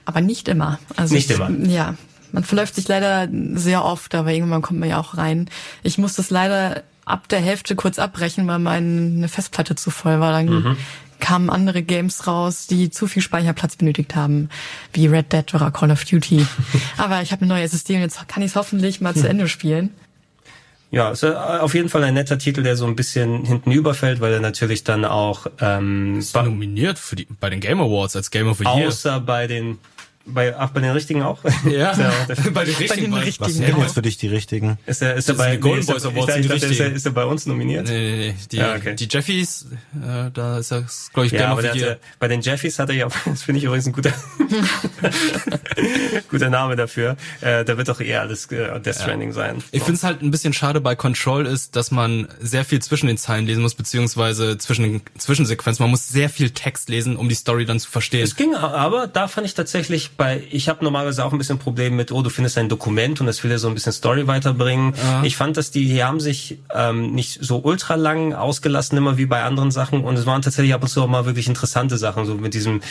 Aber nicht immer. Also nicht immer. Ja, man verläuft sich leider sehr oft, aber irgendwann kommt man ja auch rein. Ich muss das leider ab der Hälfte kurz abbrechen, weil meine Festplatte zu voll war. Dann mhm. Kamen andere Games raus, die zu viel Speicherplatz benötigt haben, wie Red Dead oder Call of Duty. aber ich habe eine neue SSD und jetzt kann ich es hoffentlich mal zu Ende spielen. Ja, ist auf jeden Fall ein netter Titel, der so ein bisschen hinten überfällt, weil er natürlich dann auch ähm, ist nominiert für die bei den Game Awards als Game of the Year. Außer bei den bei, ach, bei den richtigen auch? Ja, bei den richtigen. Bei den richtigen was sind denn jetzt für dich die richtigen? Ist er, ist er bei Golden Boys Awards ich dachte, ist, er, ist er bei uns nominiert? Nee, nee, nee. Die, ja, okay. die Jeffies, äh, da ist er, glaube ich, ja, aber der bei den Jeffies hat er ja, das finde ich übrigens ein guter, guter Name dafür. Äh, da wird doch eher alles äh, Death Stranding ja. sein. Ich finde es halt ein bisschen schade bei Control ist, dass man sehr viel zwischen den Zeilen lesen muss, beziehungsweise zwischen den Zwischensequenzen. Man muss sehr viel Text lesen, um die Story dann zu verstehen. Es ging aber, da fand ich tatsächlich bei, ich habe normalerweise auch ein bisschen Problem mit, oh, du findest ein Dokument und das will ja so ein bisschen Story weiterbringen. Ja. Ich fand, dass die, die haben sich ähm, nicht so ultra lang ausgelassen immer wie bei anderen Sachen und es waren tatsächlich ab und zu auch mal wirklich interessante Sachen, so mit diesem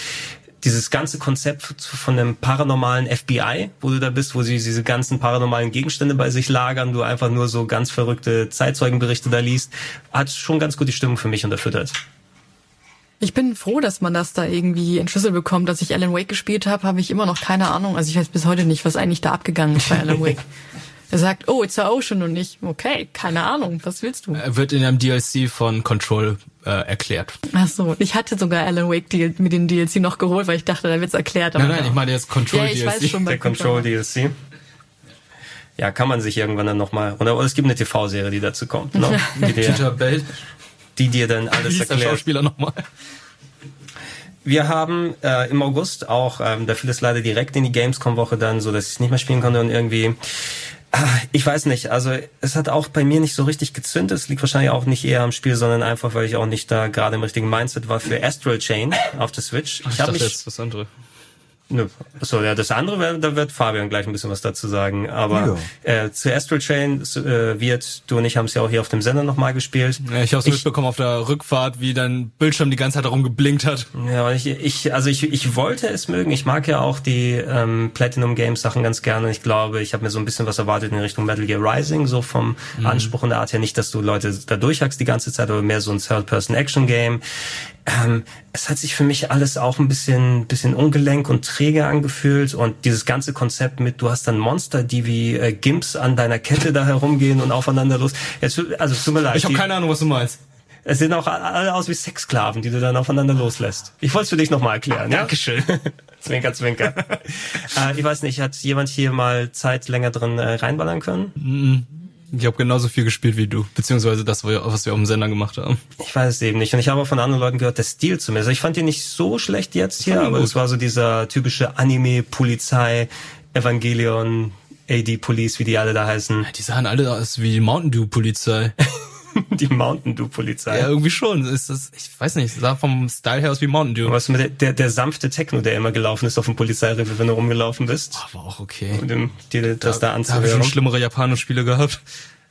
dieses ganze Konzept von einem paranormalen FBI, wo du da bist, wo sie diese ganzen paranormalen Gegenstände bei sich lagern, du einfach nur so ganz verrückte Zeitzeugenberichte da liest, hat schon ganz gut die Stimmung für mich unterfüttert. Ich bin froh, dass man das da irgendwie entschlüsselt bekommt. Dass ich Alan Wake gespielt habe, habe ich immer noch keine Ahnung. Also ich weiß bis heute nicht, was eigentlich da abgegangen ist bei Alan Wake. Er sagt, oh, it's a ocean und nicht, okay, keine Ahnung, was willst du? Er wird in einem DLC von Control äh, erklärt. Ach so, ich hatte sogar Alan Wake mit dem DLC noch geholt, weil ich dachte, da wird's erklärt. nein, nein, ich meine jetzt Control ja, ich DLC. Weiß schon Der Control DLC. Ja, kann man sich irgendwann dann nochmal, oder, oder es gibt eine TV-Serie, die dazu kommt, ne? die, dir, die dir dann alles Wie erklärt. Der Schauspieler nochmal. Wir haben äh, im August auch, ähm, da fiel es leider direkt in die Gamescom-Woche dann, so dass ich es nicht mehr spielen konnte und irgendwie, ah, ich weiß nicht, also es hat auch bei mir nicht so richtig gezündet. Es liegt wahrscheinlich auch nicht eher am Spiel, sondern einfach, weil ich auch nicht da gerade im richtigen Mindset war für Astral Chain auf der Switch. Ich, ich habe mich jetzt was anderes. Nö. So, ja, das andere, da wird Fabian gleich ein bisschen was dazu sagen. Aber ja. äh, zu Astral Chain äh, wird, du und ich haben es ja auch hier auf dem Sender nochmal gespielt. Ja, ich habe es mitbekommen auf der Rückfahrt, wie dein Bildschirm die ganze Zeit darum geblinkt hat. Ja, ich, ich also ich, ich wollte es mögen. Ich mag ja auch die ähm, Platinum Games Sachen ganz gerne. Ich glaube, ich habe mir so ein bisschen was erwartet in Richtung Metal Gear Rising, so vom mhm. Anspruch und der Art her. Nicht, dass du Leute da durchhackst die ganze Zeit, aber mehr so ein Third-Person-Action-Game. Ähm, es hat sich für mich alles auch ein bisschen, bisschen ungelenk und träge angefühlt und dieses ganze Konzept mit, du hast dann Monster, die wie äh, Gimps an deiner Kette da herumgehen und aufeinander los. Jetzt, also tut mir leid. Ich habe keine Ahnung, was du meinst. Es sehen auch alle aus wie Sexsklaven, die du dann aufeinander loslässt. Ich wollte es für dich nochmal erklären. Ja? Dankeschön. zwinker, zwinker. äh, ich weiß nicht, hat jemand hier mal Zeit länger drin äh, reinballern können? Mm ich habe genauso viel gespielt wie du, beziehungsweise das, was wir auf dem Sender gemacht haben. Ich weiß es eben nicht. Und ich habe auch von anderen Leuten gehört, der Stil zumindest. Also ich fand ihn nicht so schlecht jetzt hier, aber es war so dieser typische Anime-Polizei, Evangelion, AD Police, wie die alle da heißen. Die sahen alle aus wie Mountain Dew Polizei. die Mountain Dew Polizei. Ja, irgendwie schon. Ist das, ich weiß nicht, sah vom Style her aus wie Mountain Dew. Was mit der, der, der sanfte Techno, der immer gelaufen ist auf dem Polizeirevier, wenn du rumgelaufen bist. Oh, war auch okay. Und dem, dir das da, da habe ich anzuhören. schon schlimmere Japaner-Spiele gehabt.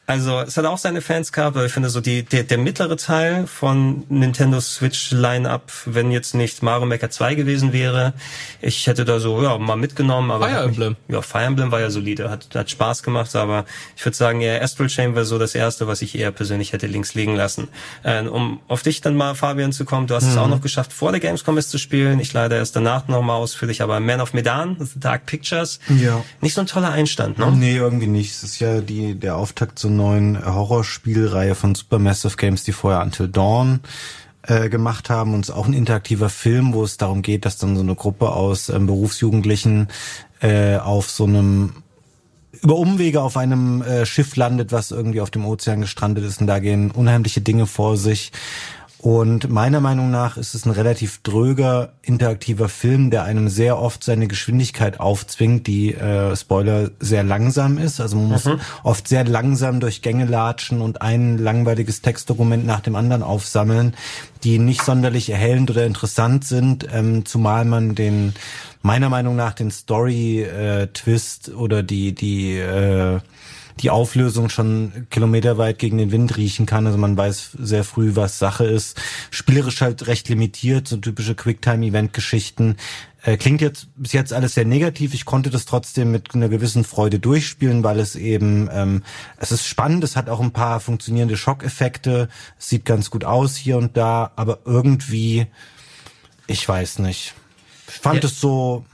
Also es hat auch seine Fans gehabt, aber ich finde so die, der, der mittlere Teil von Nintendo Switch Line-Up, wenn jetzt nicht Mario Maker 2 gewesen wäre, ich hätte da so ja mal mitgenommen, aber Fire hat mich- Emblem. ja Fire Emblem war ja solide, hat, hat Spaß gemacht, aber ich würde sagen eher Astral Chain war so das erste, was ich eher persönlich hätte links liegen lassen. Äh, um auf dich dann mal Fabian zu kommen, du hast es auch noch geschafft vor der Gamescom es zu spielen, ich leider erst danach nochmal ausführlich, aber Man of Medan, The Dark Pictures, Ja. nicht so ein toller Einstand, ne? Nee, irgendwie nicht. Es ist ja die, der Auftakt zur neuen Horrorspielreihe von Supermassive Games, die vorher Until Dawn äh, gemacht haben. Und es auch ein interaktiver Film, wo es darum geht, dass dann so eine Gruppe aus ähm, Berufsjugendlichen äh, auf so einem über Umwege auf einem äh, Schiff landet, was irgendwie auf dem Ozean gestrandet ist und da gehen unheimliche Dinge vor sich. Und meiner Meinung nach ist es ein relativ dröger, interaktiver Film, der einem sehr oft seine Geschwindigkeit aufzwingt, die, äh, Spoiler, sehr langsam ist. Also man muss oft sehr langsam durch Gänge latschen und ein langweiliges Textdokument nach dem anderen aufsammeln, die nicht sonderlich erhellend oder interessant sind, ähm, zumal man den meiner Meinung nach den Story-Twist oder die, die, äh, die Auflösung schon kilometerweit gegen den Wind riechen kann. Also man weiß sehr früh, was Sache ist. Spielerisch halt recht limitiert, so typische Quicktime-Event-Geschichten. Äh, klingt jetzt bis jetzt alles sehr negativ. Ich konnte das trotzdem mit einer gewissen Freude durchspielen, weil es eben, ähm, es ist spannend, es hat auch ein paar funktionierende Schockeffekte, es sieht ganz gut aus hier und da, aber irgendwie, ich weiß nicht. Ich fand Ja. es so,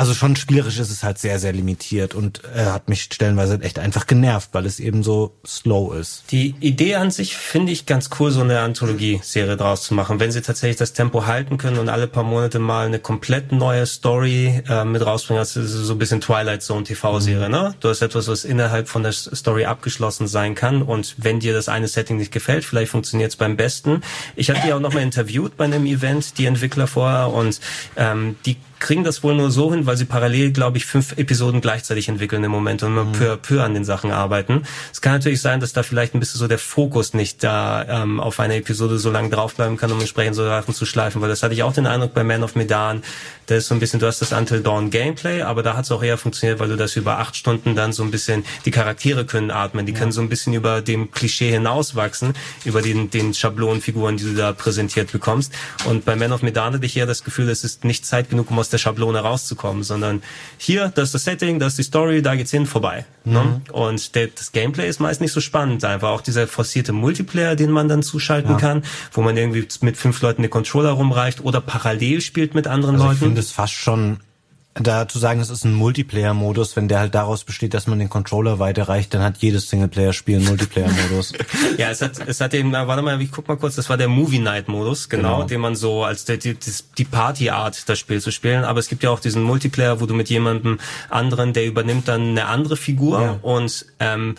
also schon spielerisch ist es halt sehr, sehr limitiert und äh, hat mich stellenweise echt einfach genervt, weil es eben so slow ist. Die Idee an sich finde ich ganz cool, so eine Anthologie-Serie draus zu machen. Wenn sie tatsächlich das Tempo halten können und alle paar Monate mal eine komplett neue Story äh, mit rausbringen, das ist so ein bisschen Twilight Zone TV-Serie, ne? Du hast etwas, was innerhalb von der Story abgeschlossen sein kann und wenn dir das eine Setting nicht gefällt, vielleicht funktioniert es beim besten. Ich hatte die auch nochmal interviewt bei einem Event, die Entwickler vorher und ähm, die kriegen das wohl nur so hin, weil sie parallel, glaube ich, fünf Episoden gleichzeitig entwickeln im Moment und immer peu à peu an den Sachen arbeiten. Es kann natürlich sein, dass da vielleicht ein bisschen so der Fokus nicht da ähm, auf einer Episode so lange draufbleiben kann, um entsprechend so Sachen zu schleifen, weil das hatte ich auch den Eindruck bei Man of Medan, da ist so ein bisschen, du hast das Until Dawn Gameplay, aber da hat es auch eher funktioniert, weil du das über acht Stunden dann so ein bisschen, die Charaktere können atmen, die können so ein bisschen über dem Klischee hinauswachsen, über den, den Schablonenfiguren, die du da präsentiert bekommst. Und bei Man of Medan hatte ich eher das Gefühl, es ist nicht Zeit genug, um aus der Schablone rauszukommen, sondern hier, das ist das Setting, das ist die Story, da geht's hin, vorbei. Ne? Und der, das Gameplay ist meist nicht so spannend, einfach auch dieser forcierte Multiplayer, den man dann zuschalten kann, wo man irgendwie mit fünf Leuten den Controller rumreicht oder parallel spielt mit anderen Also ich Leuten. finde es fast schon, da zu sagen, es ist ein Multiplayer-Modus, wenn der halt daraus besteht, dass man den Controller weiterreicht, dann hat jedes Singleplayer-Spiel einen Multiplayer-Modus. Ja, es hat, es hat eben, warte mal, ich guck mal kurz, das war der Movie Night Modus, genau, Genau. den man so als die, das- die Party-Art, das Spiel zu spielen. Aber es gibt ja auch diesen Multiplayer, wo du mit jemandem anderen, der übernimmt dann eine andere Figur Ja. und ähm,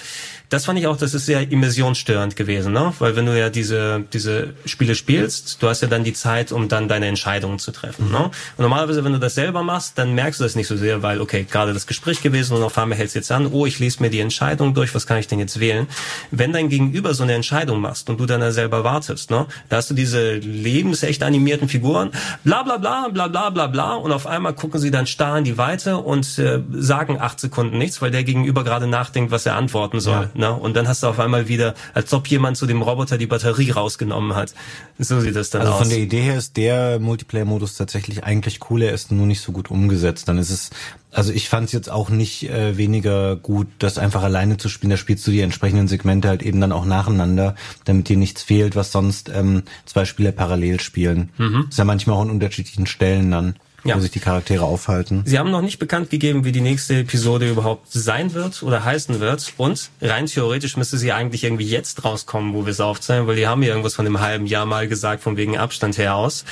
das fand ich auch, das ist sehr immersionsstörend gewesen, ne? Weil wenn du ja diese, diese Spiele spielst, du hast ja dann die Zeit, um dann deine Entscheidungen zu treffen, ne? Und normalerweise, wenn du das selber machst, dann merkst du das nicht so sehr, weil, okay, gerade das Gespräch gewesen und auf einmal hältst du jetzt an, oh, ich lese mir die Entscheidung durch, was kann ich denn jetzt wählen? Wenn dein Gegenüber so eine Entscheidung machst und du dann da selber wartest, ne? Da hast du diese lebensecht animierten Figuren, bla bla bla, bla bla bla bla, und auf einmal gucken sie dann starr in die Weite und äh, sagen acht Sekunden nichts, weil der Gegenüber gerade nachdenkt, was er antworten soll. Ne? Und dann hast du auf einmal wieder, als ob jemand zu dem Roboter die Batterie rausgenommen hat. So sieht das dann Also aus. von der Idee her ist der Multiplayer-Modus tatsächlich eigentlich cool, er ist nur nicht so gut umgesetzt. Dann ist es, also ich fand es jetzt auch nicht äh, weniger gut, das einfach alleine zu spielen. Da spielst du die entsprechenden Segmente halt eben dann auch nacheinander, damit dir nichts fehlt, was sonst ähm, zwei Spieler parallel spielen. Ist ja manchmal auch an unterschiedlichen Stellen dann, Ja. wo sich die Charaktere aufhalten. Sie haben noch nicht bekannt gegeben, wie die nächste Episode überhaupt sein wird oder heißen wird. Und rein theoretisch müsste sie eigentlich irgendwie jetzt rauskommen, wo wir es aufzeichnen, weil die haben ja irgendwas von einem halben Jahr mal gesagt, von wegen Abstand her aus.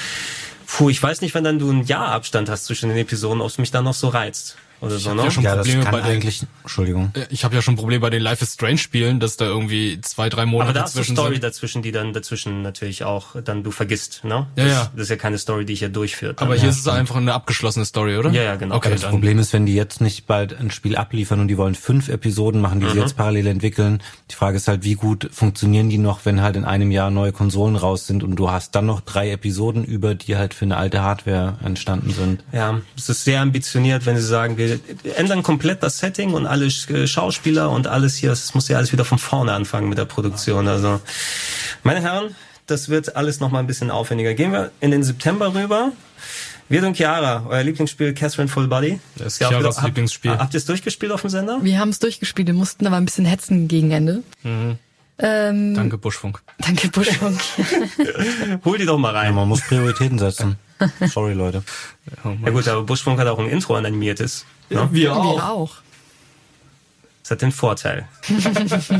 Puh, ich weiß nicht, wenn dann du ein Jahr Abstand hast zwischen den Episoden, ob es mich dann noch so reizt. Oder so, hab ne? ja schon Ja, Probleme bei den- eigentlich, Entschuldigung. Äh, Ich habe ja schon Probleme bei den Life is Strange Spielen, dass da irgendwie zwei, drei Monate Aber da hast du zwischen Story sind. dazwischen, die dann dazwischen natürlich auch dann du vergisst, ne? Ja, das, ja. Das ist ja keine Story, die hier durchführt. Aber dann. hier ist es einfach eine abgeschlossene Story, oder? Ja, ja, genau. Okay, Das. Problem ist, wenn die jetzt nicht bald ein Spiel abliefern und die wollen fünf Episoden machen, die Mhm. sie jetzt parallel entwickeln. Die Frage ist halt, wie gut funktionieren die noch, wenn halt in einem Jahr neue Konsolen raus sind und du hast dann noch drei Episoden über, die halt für eine alte Hardware entstanden sind. Ja, es ist sehr ambitioniert, wenn sie sagen, wir ändern komplett das Setting und alle Sch- Schauspieler und alles hier, es muss ja alles wieder von vorne anfangen mit der Produktion. Also, meine Herren, das wird alles noch mal ein bisschen aufwendiger. Gehen wir in den September rüber. Wir und Chiara, euer Lieblingsspiel Catherine Full Body. Das ist Ja, Chiaras wieder- Lieblingsspiel. Habt ihr es durchgespielt auf dem Sender? Wir haben es durchgespielt, wir mussten aber ein bisschen hetzen gegen Ende. Ähm, Danke, Buschfunk. danke, Buschfunk. Hol die doch mal Ja, rein. man muss Prioritäten setzen. Sorry, Leute. Oh. Ja gut, aber Buschfunk hat auch ein Intro, ein animiertes. Ne? Wir Wir auch. Das hat den Vorteil.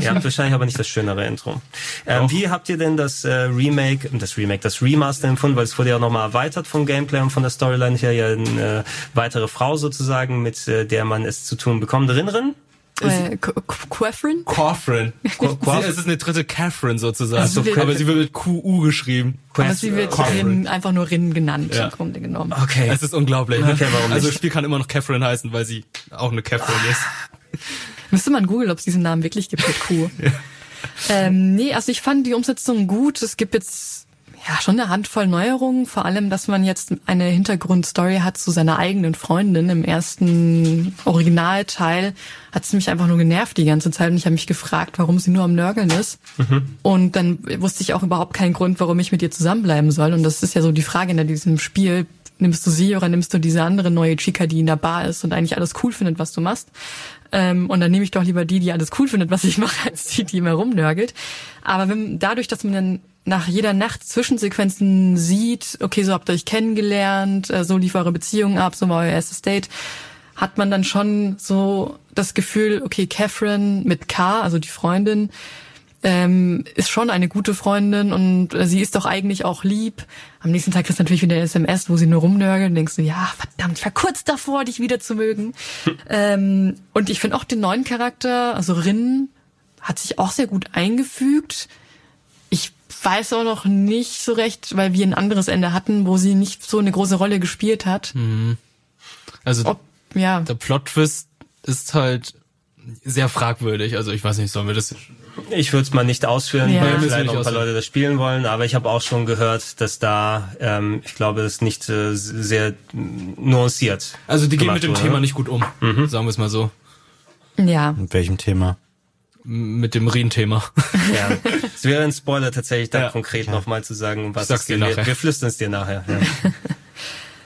ihr habt wahrscheinlich aber nicht das schönere Intro. Ähm, wie habt ihr denn das äh, Remake, das Remake, das Remaster empfunden? Weil es wurde ja nochmal erweitert vom Gameplay und von der Storyline her ja eine weitere Frau sozusagen, mit äh, der man es zu tun bekommt. Erinnern? Äh. Qua- Sie- es ist eine dritte Catherine sozusagen. Also wir- aber sie wird mit QU geschrieben. Aber sie wird Rin, einfach nur Rin genannt, Ja. im Grunde genommen. Okay. Es ist unglaublich. Ne? Okay, warum also das Spiel kann immer noch Catherine heißen, weil sie auch eine Catherine ist. Müsste man googeln, ob es diesen Namen wirklich gibt mit Q. ähm, nee, also ich fand die Umsetzung gut. Es gibt jetzt ja schon eine Handvoll Neuerungen, vor allem, dass man jetzt eine Hintergrundstory hat zu seiner eigenen Freundin. Im ersten Originalteil hat es mich einfach nur genervt die ganze Zeit und ich habe mich gefragt, warum sie nur am Nörgeln ist. Und dann wusste ich auch überhaupt keinen Grund, warum ich mit ihr zusammenbleiben soll. Und das ist ja so die Frage in diesem Spiel. Nimmst du sie oder nimmst du diese andere neue Chica, die in der Bar ist und eigentlich alles cool findet, was du machst? Ähm, und dann nehme ich doch lieber die, die alles cool findet, was ich mache, als die, die immer rumnörgelt. Aber wenn, dadurch, dass man dann nach jeder Nacht Zwischensequenzen sieht, okay, so habt ihr euch kennengelernt, äh, so lief eure Beziehung ab, so war euer erstes Date, hat man dann schon so das Gefühl, okay, Catherine mit K, also die Freundin, ähm, ist schon eine gute Freundin und äh, sie ist doch eigentlich auch lieb. Am nächsten Tag kriegst du natürlich wieder eine SMS, wo sie nur rumnörgeln und denkst du, ja, verdammt, ich war kurz davor, dich wieder zu mögen. ähm, und ich finde auch den neuen Charakter, also Rin, hat sich auch sehr gut eingefügt. Ich weiß auch noch nicht so recht, weil wir ein anderes Ende hatten, wo sie nicht so eine große Rolle gespielt hat. Also Ob, ja, der Plot-Twist ist halt sehr fragwürdig. Also ich weiß nicht, sollen wir das... Ich würde es mal nicht ausführen, Ja. weil vielleicht nicht auch ein paar ausführen. Leute das spielen wollen, aber ich habe auch schon gehört, dass da, ähm, ich glaube, das nicht äh, sehr nuanciert. Also die gehen mit dem wurde, Thema nicht gut um, sagen wir es mal so. ja. Mit welchem Thema? Mit dem Rien-Thema. Ja. Es wäre ein Spoiler tatsächlich, da Ja. konkret nochmal zu sagen, was es dir. Wir, nachher. wir flüstern es dir nachher. Ja.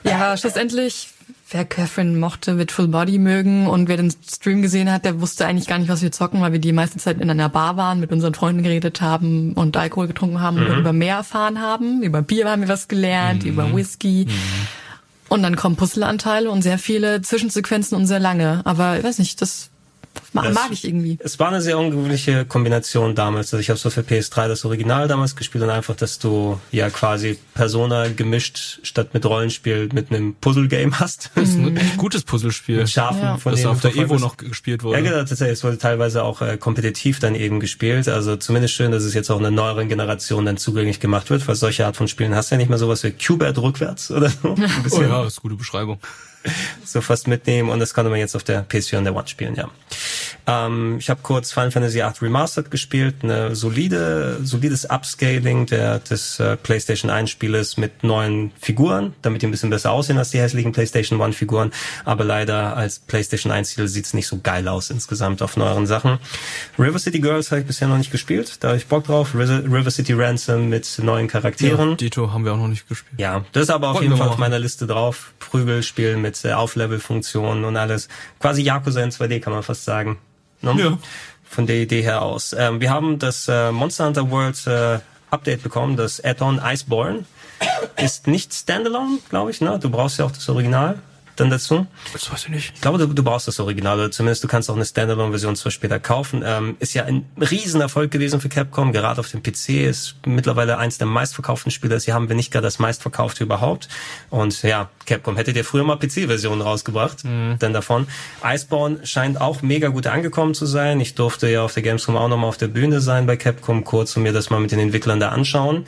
Ja, schlussendlich, wer Catherine mochte, wird Full Body mögen und wer den Stream gesehen hat, der wusste eigentlich gar nicht, was wir zocken, weil wir die meiste Zeit in einer Bar waren, mit unseren Freunden geredet haben und Alkohol getrunken haben und über mehr erfahren haben. Über Bier haben wir was gelernt, über Whisky. Und dann kommen Puzzleanteile und sehr viele Zwischensequenzen und sehr lange. Aber ich weiß nicht, das ma- Das- mag ich irgendwie. Es war eine sehr ungewöhnliche Kombination damals. Also ich habe so für PS3 das Original damals gespielt und einfach, dass du ja quasi Persona gemischt statt mit Rollenspiel mit einem Puzzle-Game hast. Das ist ein echt gutes Puzzlespiel. Mit Schafen, Ja. von Das auf der Evo noch gespielt wurde. Ja, genau, tatsächlich. Es wurde teilweise auch äh, kompetitiv dann eben gespielt. Also zumindest schön, dass es jetzt auch einer neueren Generation dann zugänglich gemacht wird, weil solche Art von Spielen hast du ja nicht mehr sowas wie Qbert rückwärts oder so. Ein Oh ja, das ist eine gute Beschreibung. so fast mitnehmen und das konnte man jetzt auf der PS4 und der One spielen, ja. Ähm, ich habe kurz Final Fantasy VIII Remastered gespielt, eine solide, solides Upscaling der, des äh, PlayStation 1 Spieles mit neuen Figuren, damit die ein bisschen besser aussehen als die hässlichen PlayStation 1 Figuren, aber leider als PlayStation 1 Titel sieht's nicht so geil aus insgesamt auf neueren Sachen. River City Girls habe ich bisher noch nicht gespielt, da habe ich Bock drauf. River, City Ransom mit neuen Charakteren. Ja, Dito haben wir auch noch nicht gespielt. Ja, das ist aber auf Wollten jeden Fall auf meiner Liste drauf. Prügelspiel mit äh, Auflevel-Funktionen und alles. Quasi Yakuza in 2D kann man fast sagen. Ne? Ja. Von der Idee her aus. Ähm, wir haben das äh, Monster Hunter World äh, Update bekommen, das Add-on Iceborne. Ist nicht Standalone, glaube ich. Ne? Du brauchst ja auch das Original. dann dazu. Das weiß ich nicht. Ich glaube, du, du brauchst das Original, oder zumindest du kannst auch eine Standalone-Version zwar später kaufen. Ähm, ist ja ein Riesenerfolg gewesen für Capcom, gerade auf dem PC, ist mittlerweile eins der meistverkauften Spiele. Sie haben, wenn nicht gar das meistverkaufte überhaupt. Und ja, Capcom hättet ihr früher mal PC-Versionen rausgebracht, mhm. denn davon. Iceborne scheint auch mega gut angekommen zu sein. Ich durfte ja auf der Gamescom auch nochmal auf der Bühne sein bei Capcom kurz und mir das mal mit den Entwicklern da anschauen.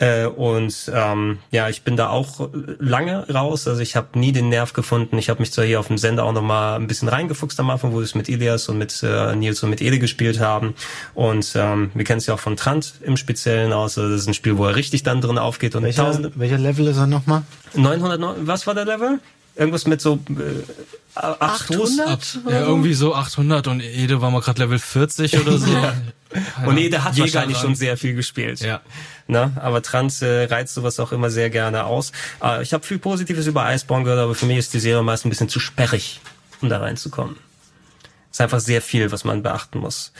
Äh, und ähm, ja, ich bin da auch lange raus. Also ich habe nie den Nerv gefunden. Ich habe mich zwar hier auf dem Sender auch noch mal ein bisschen reingefuchst am Anfang, wo wir es mit Ilias und mit äh, Nils und mit Ede gespielt haben. Und ähm, wir kennen es ja auch von Trant im Speziellen aus. Also das ist ein Spiel, wo er richtig dann drin aufgeht. Und welcher, tausende, welcher Level ist er nochmal? 900, was war der Level? Irgendwas mit so äh, 800? Ab, ja, irgendwie so 800 und Ede war mal gerade Level 40 oder so. und Ede hat Jäger wahrscheinlich schon sehr viel gespielt. Ja. Na, aber Trans äh, reizt sowas auch immer sehr gerne aus. Äh, ich habe viel Positives über Iceborne gehört, aber für mich ist die Serie meist ein bisschen zu sperrig, um da reinzukommen. Ist einfach sehr viel, was man beachten muss.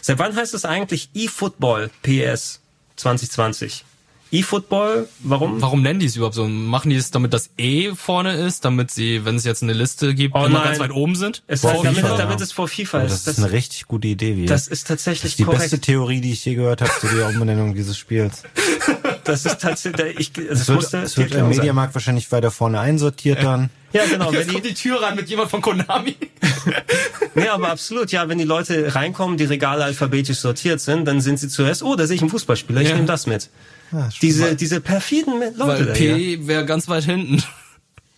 Seit wann heißt es eigentlich eFootball PS 2020? eFootball, warum? Warum nennen die es überhaupt so? Machen die es, damit das E vorne ist, damit sie, wenn es jetzt eine Liste gibt, oh, immer ganz weit oben sind? Es heißt, damit, FIFA, damit es vor FIFA ist. Das, das ist eine richtig gute Idee. Wie das ist tatsächlich das ist die korrekt. beste Theorie, die ich je gehört habe zu der Umbenennung dieses Spiels. Das ist tatsächlich, ich, das es wird, musste, es wird im Mediamarkt wahrscheinlich weiter vorne einsortiert dann. Ja, genau. Jetzt wenn kommt die, die Tür rein mit jemand von Konami. ja, aber absolut. Ja, wenn die Leute reinkommen, die Regale alphabetisch sortiert sind, dann sind sie zuerst, oh, da sehe ich einen Fußballspieler, ich ja. nehme das mit. Ja, diese, diese perfiden Leute. Weil P wäre ganz weit hinten.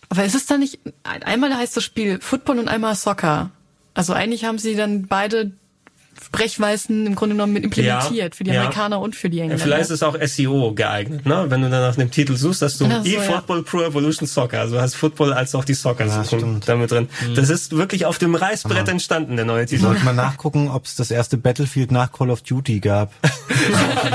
Aber ist es da nicht, einmal heißt das Spiel Football und einmal Soccer. Also eigentlich haben sie dann beide Sprechweisen im Grunde genommen mit implementiert ja, für die Amerikaner ja. und für die Engländer. Vielleicht ist es auch SEO geeignet, ne? Wenn du dann nach einem Titel suchst, dass du so, eFootball ja. Pro Evolution Soccer, also hast Football als auch die Soccer ja, damit drin. Mhm. Das ist wirklich auf dem Reißbrett Aha. entstanden, der neue Titel. Sollte mal nachgucken, ob es das erste Battlefield nach Call of Duty gab.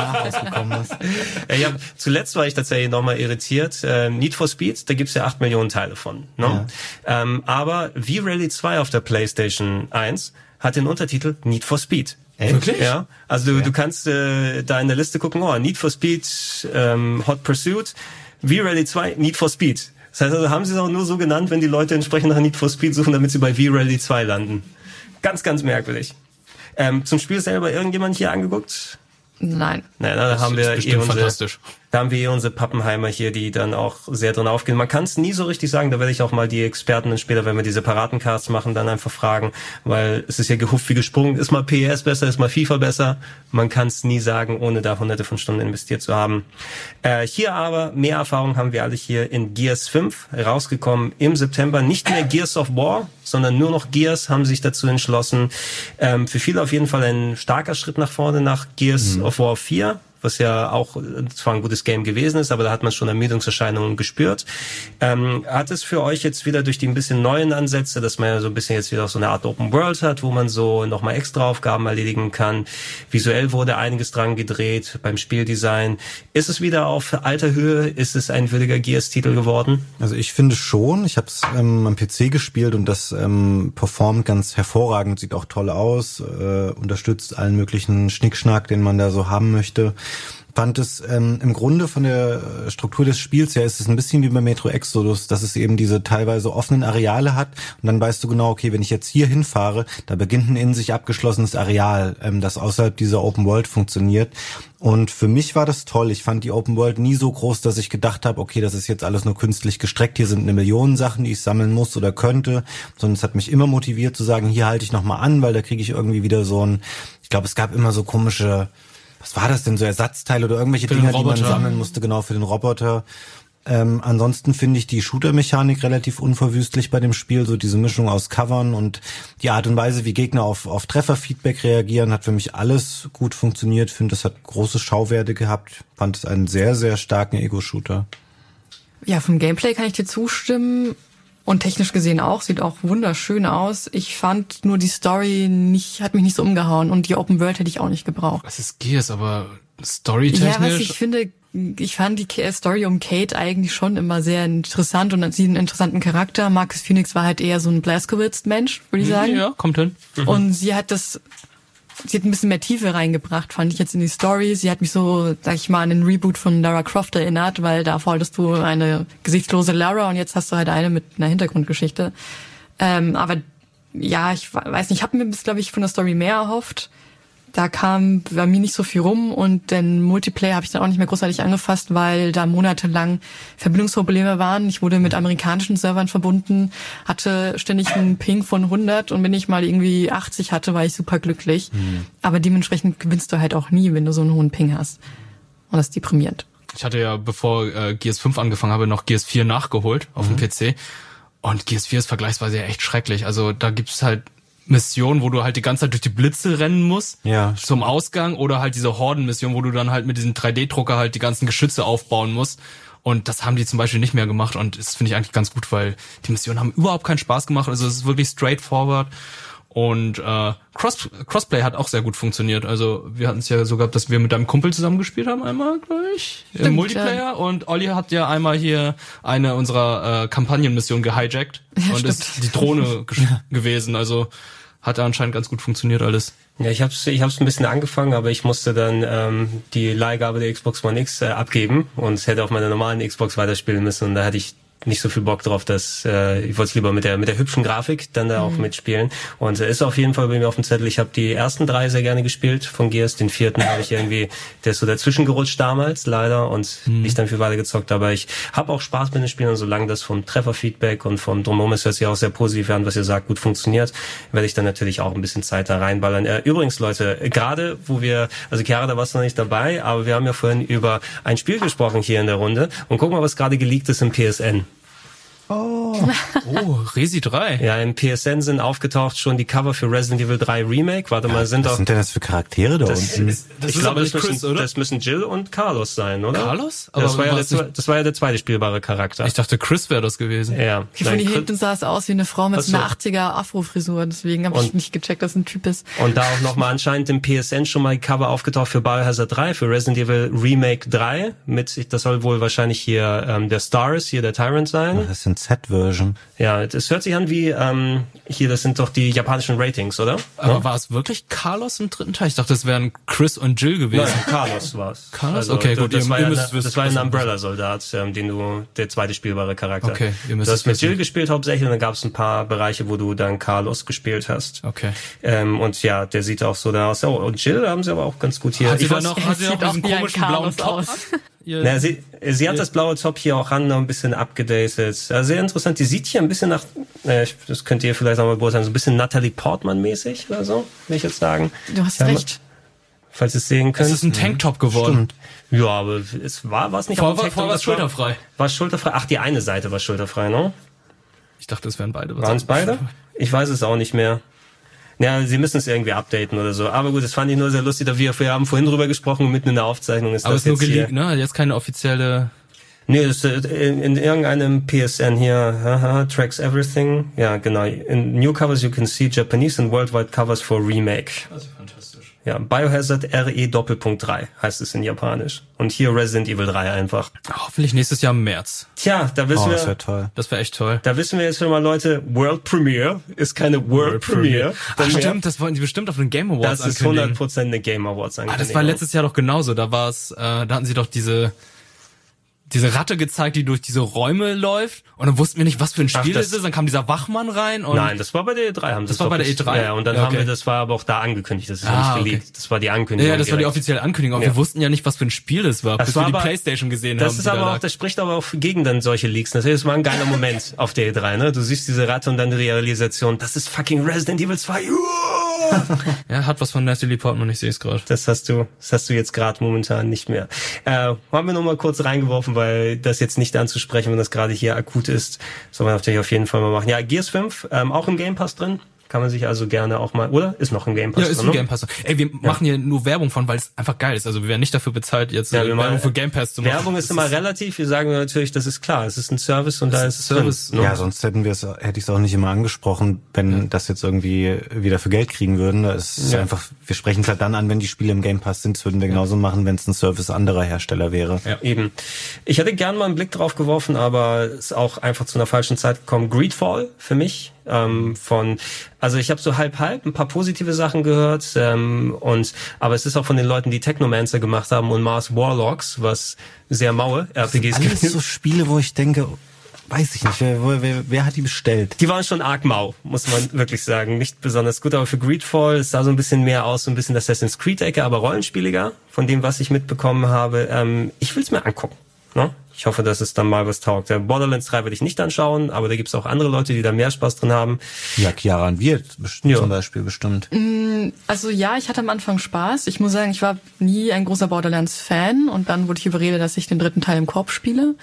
ja, zuletzt war ich tatsächlich nochmal irritiert. Äh, Need for Speed, da gibt's ja acht Millionen Teile von. Ne? Ähm, aber V-Rally 2 auf der PlayStation 1 hat den Untertitel Need for Speed. Echt? Wirklich? Ja. Also du, ja. du kannst äh, da in der Liste gucken, oh, Need for Speed, ähm, Hot Pursuit, V-Rally 2, Need for Speed. Das heißt also, haben sie es auch nur so genannt, wenn die Leute entsprechend nach Need for Speed suchen, damit sie bei V-Rally 2 landen. Ganz, ganz merkwürdig. Ähm, zum Spiel selber irgendjemand hier angeguckt? Nein. Nein, da haben wir eh unsere, da haben wir eh unsere Pappenheimer hier, die dann auch sehr drin aufgehen. Man kann es nie so richtig sagen, da werde ich auch mal die Experten dann später, wenn wir die separaten Casts machen, dann einfach fragen, weil es ist ja gehupft wie gesprungen, ist mal PS besser, ist mal FIFA besser. Man kann es nie sagen, ohne da hunderte von Stunden investiert zu haben. Äh, hier aber, mehr Erfahrung haben wir alle hier in Gears 5, rausgekommen im September. Nicht mehr Gears of War, sondern nur noch Gears haben sich dazu entschlossen. Ähm, für viele auf jeden Fall ein starker Schritt nach vorne nach Gears mhm. of War 4 was ja auch zwar ein gutes Game gewesen ist, aber da hat man schon Ermüdungserscheinungen gespürt. Ähm, hat es für euch jetzt wieder durch die ein bisschen neuen Ansätze, dass man ja so ein bisschen jetzt wieder so eine Art Open World hat, wo man so nochmal extra Aufgaben erledigen kann. Visuell wurde einiges dran gedreht beim Spieldesign. Ist es wieder auf alter Höhe? Ist es ein würdiger Gears-Titel geworden? Also ich finde schon. Ich habe es ähm, am PC gespielt und das ähm, performt ganz hervorragend, sieht auch toll aus, äh, unterstützt allen möglichen Schnickschnack, den man da so haben möchte fand es ähm, im Grunde von der Struktur des Spiels her ist es ein bisschen wie bei Metro Exodus, dass es eben diese teilweise offenen Areale hat und dann weißt du genau, okay, wenn ich jetzt hier hinfahre, da beginnt ein in sich abgeschlossenes Areal, ähm, das außerhalb dieser Open World funktioniert. Und für mich war das toll. Ich fand die Open World nie so groß, dass ich gedacht habe, okay, das ist jetzt alles nur künstlich gestreckt. Hier sind eine Million Sachen, die ich sammeln muss oder könnte. Sondern es hat mich immer motiviert zu sagen, hier halte ich nochmal an, weil da kriege ich irgendwie wieder so ein, ich glaube, es gab immer so komische was war das denn, so Ersatzteile oder irgendwelche Dinge, die man sammeln musste, genau für den Roboter. Ähm, ansonsten finde ich die Shooter-Mechanik relativ unverwüstlich bei dem Spiel. So diese Mischung aus Covern und die Art und Weise, wie Gegner auf, auf Trefferfeedback reagieren, hat für mich alles gut funktioniert. Finde, es hat große Schauwerte gehabt. Fand es einen sehr, sehr starken Ego-Shooter. Ja, vom Gameplay kann ich dir zustimmen. Und technisch gesehen auch, sieht auch wunderschön aus. Ich fand nur die Story nicht, hat mich nicht so umgehauen und die Open World hätte ich auch nicht gebraucht. Das ist Gears, aber storytechnisch. Ja, was ich finde, ich fand die Story um Kate eigentlich schon immer sehr interessant und sie einen interessanten Charakter. Marcus Phoenix war halt eher so ein Blaskowitz-Mensch, würde ich sagen. Ja, kommt hin. Mhm. Und sie hat das sie hat ein bisschen mehr Tiefe reingebracht, fand ich jetzt in die Story. Sie hat mich so, sag ich mal, an den Reboot von Lara Croft erinnert, weil da wolltest du eine gesichtslose Lara und jetzt hast du halt eine mit einer Hintergrundgeschichte. Ähm, aber ja, ich weiß nicht, ich habe mir bis, glaube ich, von der Story mehr erhofft da kam bei mir nicht so viel rum und den Multiplayer habe ich dann auch nicht mehr großartig angefasst, weil da monatelang Verbindungsprobleme waren. Ich wurde mit amerikanischen Servern verbunden, hatte ständig einen Ping von 100 und wenn ich mal irgendwie 80 hatte, war ich super glücklich. Mhm. Aber dementsprechend gewinnst du halt auch nie, wenn du so einen hohen Ping hast. Und das ist deprimierend. Ich hatte ja, bevor äh, GS5 angefangen habe, noch GS4 nachgeholt auf mhm. dem PC. Und GS4 ist vergleichsweise echt schrecklich. Also da gibt's halt Mission, wo du halt die ganze Zeit durch die Blitze rennen musst ja. zum Ausgang oder halt diese Horden-Mission, wo du dann halt mit diesem 3D-Drucker halt die ganzen Geschütze aufbauen musst. Und das haben die zum Beispiel nicht mehr gemacht und das finde ich eigentlich ganz gut, weil die Missionen haben überhaupt keinen Spaß gemacht. Also es ist wirklich straightforward und äh, Cross Crossplay hat auch sehr gut funktioniert. Also wir hatten es ja so gehabt, dass wir mit deinem Kumpel zusammen gespielt haben einmal, gleich im Multiplayer. Ja. Und Olli hat ja einmal hier eine unserer äh, Kampagnenmissionen gehijackt ja, und stimmt. ist die Drohne gewesen. Also hat anscheinend ganz gut funktioniert alles. Ja, ich habe es ich hab's ein bisschen angefangen, aber ich musste dann ähm, die Leihgabe der Xbox One X äh, abgeben und hätte auf meiner normalen Xbox weiterspielen müssen und da hatte ich nicht so viel Bock drauf, dass äh, ich wollte es lieber mit der mit der hübschen Grafik dann da mhm. auch mitspielen. Und er ist auf jeden Fall bei mir auf dem Zettel. Ich habe die ersten drei sehr gerne gespielt von Gears. Den vierten habe ich irgendwie, der ist so dazwischen gerutscht damals leider und mhm. nicht dann viel weiter gezockt. Aber ich habe auch Spaß mit den Spielen, solange das vom Trefferfeedback und vom Drumherum ist, hört sich auch sehr positiv an, was ihr sagt, gut funktioniert, werde ich dann natürlich auch ein bisschen Zeit da reinballern. Äh, übrigens, Leute, gerade wo wir, also Chiara, da warst du noch nicht dabei, aber wir haben ja vorhin über ein Spiel gesprochen hier in der Runde und guck mal, was gerade geleakt ist im PSN. Oh. Oh, Resi 3. Ja, im PSN sind aufgetaucht schon die Cover für Resident Evil 3 Remake. Warte mal, sind was doch. sind denn das für Charaktere da das unten? Ist, das ich glaube, das, Chris, müssen, das müssen Jill und Carlos sein, oder? Carlos? Aber das, war ja der, das war ja der zweite spielbare Charakter. Ich dachte, Chris wäre das gewesen. Ja. Ich finde, hinten sah es aus wie eine Frau mit so einer 80er Afro-Frisur. Deswegen habe ich nicht gecheckt, dass ein Typ ist. Und da auch nochmal anscheinend im PSN schon mal die Cover aufgetaucht für Biohazard 3, für Resident Evil Remake 3. Mit, das soll wohl wahrscheinlich hier ähm, der Stars, hier der Tyrant sein. Das ist ein Z-Version. Ja, es hört sich an wie, ähm, hier, das sind doch die japanischen Ratings, oder? Aber ja? war es wirklich Carlos im dritten Teil? Ich dachte, es wären Chris und Jill gewesen. Nein, Carlos war es. Carlos? Also, okay, gut. Das, ihr, war, ihr müsst, das war ein Umbrella-Soldat, ähm, den du, der zweite spielbare Charakter. Okay, ihr müsst Du hast mit Jill gespielt hauptsächlich und dann gab es ein paar Bereiche, wo du dann Carlos gespielt hast. Okay. Ähm, und ja, der sieht auch so da aus. Oh, und Jill haben sie aber auch ganz gut hier. Hat sie, ich noch, hat sie noch diesen komischen blauen Top aus. Na, sie, sie hat das blaue Top hier auch ran, noch ein bisschen abgedatet. Also sehr interessant. Die sieht hier ein bisschen nach, äh, das könnt ihr vielleicht auch mal beurteilen, so ein bisschen Natalie Portman-mäßig oder so, will ich jetzt sagen. Du hast ja, recht. Falls ihr es sehen könnt. Es ist ein Tanktop geworden. Stimmt. Ja, aber es war, war es nicht vor, dem Tanktop? War es schulterfrei. War es schulterfrei? Ach, die eine Seite war schulterfrei, ne? Ich dachte, es wären beide. Waren es beide? Ich weiß es auch nicht mehr. Ja, sie müssen es irgendwie updaten oder so. Aber gut, das fand ich nur sehr lustig. Wir, wir haben vorhin drüber gesprochen, mitten in der Aufzeichnung ist Aber das ist nur geleakt, ne? Jetzt keine offizielle... Nee, das ist äh, in, in irgendeinem PSN hier, haha, tracks everything. Ja, genau. In new covers you can see Japanese and worldwide covers for remake. Also ja, Biohazard RE Doppelpunkt 3 heißt es in Japanisch. Und hier Resident Evil 3 einfach. Hoffentlich nächstes Jahr im März. Tja, da wissen oh, wir. Das wäre toll. Das wäre echt toll. Da wissen wir jetzt schon mal, Leute, World Premiere ist keine World, World Premiere. Ach, stimmt, das wollten die bestimmt auf den Game Awards Das ist 100% eine Game Awards Ah, das war letztes Jahr doch genauso. Da war es, äh, da hatten sie doch diese diese Ratte gezeigt, die durch diese Räume läuft und dann wussten wir nicht, was für ein Spiel Ach, das, ist. Dann kam dieser Wachmann rein und Nein, das war bei der E3. Haben das, das war bei der E3. Ja, und dann ja, okay. haben wir, das war aber auch da angekündigt. Das ist ah, nicht geleakt. Okay. Das war die Ankündigung. Ja, das direkt. war die offizielle Ankündigung. Aber ja. wir wussten ja nicht, was für ein Spiel das war, das bis war wir die aber, Playstation gesehen das haben. Das ist aber auch, das spricht aber auch gegen dann solche Leaks. Das war ein geiler Moment auf der E3. Ne? Du siehst diese Ratte und dann die Realisation, das ist fucking Resident Evil 2. ja, hat was von Natalie Portman, ich sehe es gerade. Das hast du, das hast du jetzt gerade momentan nicht mehr. Äh, haben wir noch mal kurz reingeworfen, weil das jetzt nicht anzusprechen, wenn das gerade hier akut ist, soll man natürlich auf jeden Fall mal machen. Ja, Gears 5, ähm, auch im Game Pass drin. Kann man sich also gerne auch mal, oder? Ist noch ein Game Pass. Ja, ist ein ne? Game Pass. Ey, wir ja. machen hier nur Werbung von, weil es einfach geil ist. Also wir werden nicht dafür bezahlt, jetzt ja, Werbung mal, für Game Pass zu machen. Werbung ist das immer ist relativ. Wir sagen natürlich, das ist klar. Es ist ein Service und da ist es Service. Drin, ne? Ja, sonst hätten wir es, hätte ich es auch nicht immer angesprochen, wenn ja. das jetzt irgendwie wieder für Geld kriegen würden. Da ist ja. einfach, wir sprechen es halt dann an, wenn die Spiele im Game Pass sind. Das würden wir genauso machen, wenn es ein Service anderer Hersteller wäre. Ja, eben. Ich hätte gern mal einen Blick drauf geworfen, aber es ist auch einfach zu einer falschen Zeit gekommen. Greedfall für mich ähm, von, also ich habe so halb halb ein paar positive Sachen gehört ähm, und aber es ist auch von den Leuten, die Technomancer gemacht haben und Mars Warlocks, was sehr maue RPGs Alles so Spiele, wo ich denke, weiß ich nicht, wer, wer, wer hat die bestellt? Die waren schon arg mau, muss man wirklich sagen. Nicht besonders gut, aber für Greedfall es sah so ein bisschen mehr aus, so ein bisschen Assassin's Creed-Ecke, aber rollenspieliger, von dem, was ich mitbekommen habe. Ähm, ich will's mir angucken. Ne? Ich hoffe, dass es dann mal was taugt. Der Borderlands 3 werde ich nicht anschauen, aber da gibt's auch andere Leute, die da mehr Spaß drin haben. Ja, Chiara wird ja. zum Beispiel bestimmt. Also ja, ich hatte am Anfang Spaß. Ich muss sagen, ich war nie ein großer Borderlands-Fan und dann wurde ich überredet, dass ich den dritten Teil im Korb spiele.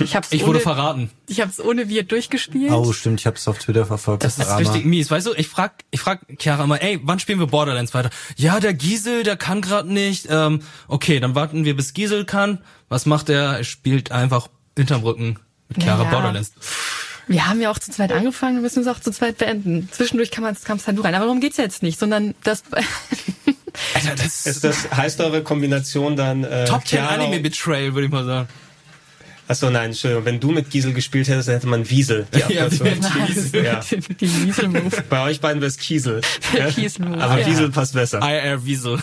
Ich, hab's ich wurde ohne, verraten. Ich habe es ohne wir durchgespielt. Oh, stimmt, ich habe es auf Twitter verfolgt. Das, das ist richtig mies. Weißt du, ich frag, ich frag Chiara immer, ey, wann spielen wir Borderlands weiter? Ja, der Giesel, der kann gerade nicht. Ähm, okay, dann warten wir, bis Giesel kann. Was macht er? Er spielt einfach hinterm Rücken mit Chiara naja. Borderlands. Wir haben ja auch zu zweit angefangen, wir müssen es auch zu zweit beenden. Zwischendurch kann man kam es halt rein. Aber darum geht's ja jetzt nicht, sondern das. Alter, das, ist das heißt eure Kombination dann äh, Top 10 Anime Betrayal, würde ich mal sagen. Achso, nein, Entschuldigung. Wenn du mit Giesel gespielt hättest, dann hätte man Wiesel. Die ja, die, Wiesel, ja. die Wiesel-Move. Bei euch beiden wäre es Kiesel. Ja? Kiesel-Move. Aber ja. Wiesel passt besser. IR Wiesel.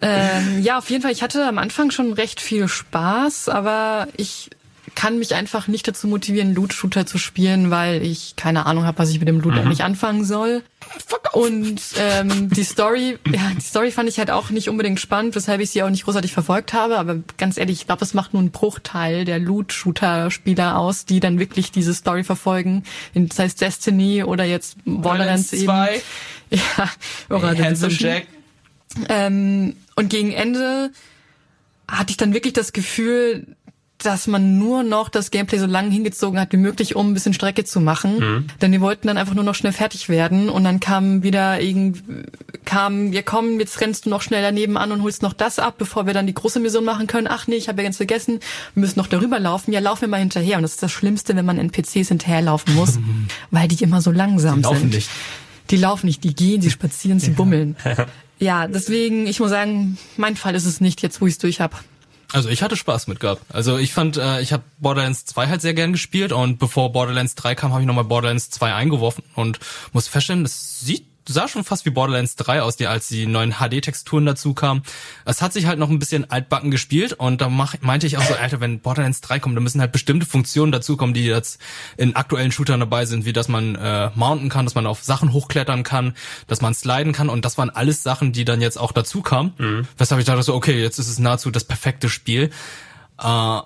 ähm, ja, auf jeden Fall. Ich hatte am Anfang schon recht viel Spaß, aber ich kann mich einfach nicht dazu motivieren, Loot-Shooter zu spielen, weil ich keine Ahnung habe, was ich mit dem Loot mhm. eigentlich anfangen soll. Und ähm, die Story, ja, die Story fand ich halt auch nicht unbedingt spannend, weshalb ich sie auch nicht großartig verfolgt habe. Aber ganz ehrlich, ich glaube, es macht nur einen Bruchteil der Loot-Shooter-Spieler aus, die dann wirklich diese Story verfolgen. Das heißt Destiny oder jetzt Borderlands, eben. Ja, oder Handsome Jack. Ähm, und gegen Ende hatte ich dann wirklich das Gefühl, dass man nur noch das Gameplay so lange hingezogen hat wie möglich, um ein bisschen Strecke zu machen. Mhm. Denn die wollten dann einfach nur noch schnell fertig werden und dann kam wieder irgend kam, wir kommen, jetzt rennst du noch schnell daneben an und holst noch das ab, bevor wir dann die große Mission machen können. Ach nee, ich habe ja ganz vergessen, wir müssen noch darüber laufen. Ja, laufen wir mal hinterher. Und das ist das Schlimmste, wenn man NPCs hinterherlaufen muss, weil die immer so langsam die laufen sind. Nicht. Die laufen nicht, die gehen, sie spazieren, sie bummeln. ja, deswegen, ich muss sagen, mein Fall ist es nicht, jetzt wo ich es durch habe. Also ich hatte Spaß mit gehabt. Also ich fand, äh, ich habe Borderlands 2 halt sehr gern gespielt und bevor Borderlands 3 kam, habe ich nochmal Borderlands 2 eingeworfen und muss feststellen, das sieht sah schon fast wie Borderlands 3 aus, die, als die neuen HD-Texturen dazu kamen. Es hat sich halt noch ein bisschen altbacken gespielt und da mach, meinte ich auch so, Alter, wenn Borderlands 3 kommt, dann müssen halt bestimmte Funktionen dazukommen, die jetzt in aktuellen Shootern dabei sind, wie dass man äh, mounten kann, dass man auf Sachen hochklettern kann, dass man sliden kann und das waren alles Sachen, die dann jetzt auch dazu kamen. Mhm. Weshalb ich dachte so, okay, jetzt ist es nahezu das perfekte Spiel. Äh,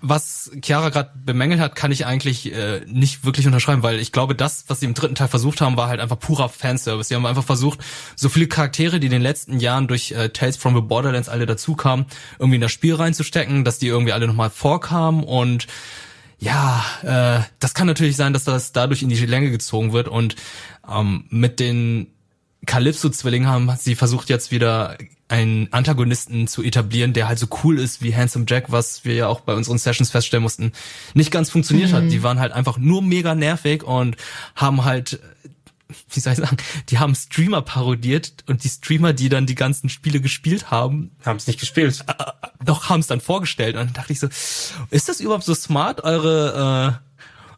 was Chiara gerade bemängelt hat, kann ich eigentlich äh, nicht wirklich unterschreiben, weil ich glaube, das, was sie im dritten Teil versucht haben, war halt einfach purer Fanservice. Sie haben einfach versucht, so viele Charaktere, die in den letzten Jahren durch äh, Tales from the Borderlands alle dazu kamen, irgendwie in das Spiel reinzustecken, dass die irgendwie alle nochmal vorkamen und ja, äh, das kann natürlich sein, dass das dadurch in die Länge gezogen wird und ähm, mit den Calypso-Zwillingen haben sie versucht jetzt wieder einen Antagonisten zu etablieren, der halt so cool ist wie Handsome Jack, was wir ja auch bei unseren Sessions feststellen mussten, nicht ganz funktioniert mhm. hat. Die waren halt einfach nur mega nervig und haben halt wie soll ich sagen, die haben Streamer parodiert und die Streamer, die dann die ganzen Spiele gespielt haben, haben es nicht gespielt. Äh, doch haben es dann vorgestellt und dann dachte ich so, ist das überhaupt so smart, eure äh,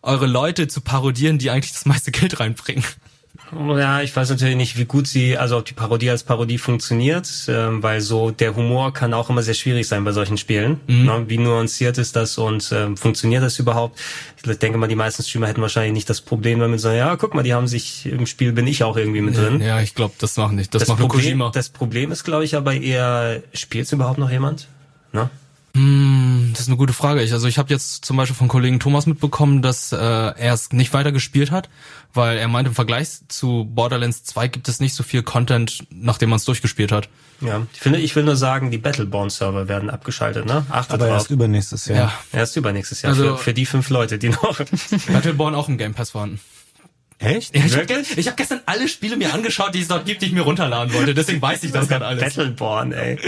eure Leute zu parodieren, die eigentlich das meiste Geld reinbringen? Ja, ich weiß natürlich nicht, wie gut sie, also ob die Parodie als Parodie funktioniert, ähm, weil so der Humor kann auch immer sehr schwierig sein bei solchen Spielen. Mhm. Ne? Wie nuanciert ist das und ähm, funktioniert das überhaupt? Ich denke mal, die meisten Streamer hätten wahrscheinlich nicht das Problem damit, sagen, ja, guck mal, die haben sich im Spiel bin ich auch irgendwie mit drin. Ja, ich glaube, das machen nicht. Das, das macht Problem, Kojima. Das Problem ist, glaube ich, aber eher, spielt überhaupt noch jemand? Ne? Hm, das ist eine gute Frage. Ich, also ich habe jetzt zum Beispiel von Kollegen Thomas mitbekommen, dass äh, er es nicht weiter gespielt hat, weil er meint, im Vergleich zu Borderlands 2 gibt es nicht so viel Content, nachdem man es durchgespielt hat. Ja, ich finde, ich will nur sagen, die Battleborn-Server werden abgeschaltet, ne? Achtet Aber drauf. erst übernächstes Jahr. Ja, erst übernächstes Jahr. Also, für, für die fünf Leute, die noch. Battleborn auch im Game Pass vorhanden. Echt? Ja, ich habe hab gestern alle Spiele mir angeschaut, die es dort gibt, die ich mir runterladen wollte. Deswegen weiß ich das gerade alles. Battleborn, ey.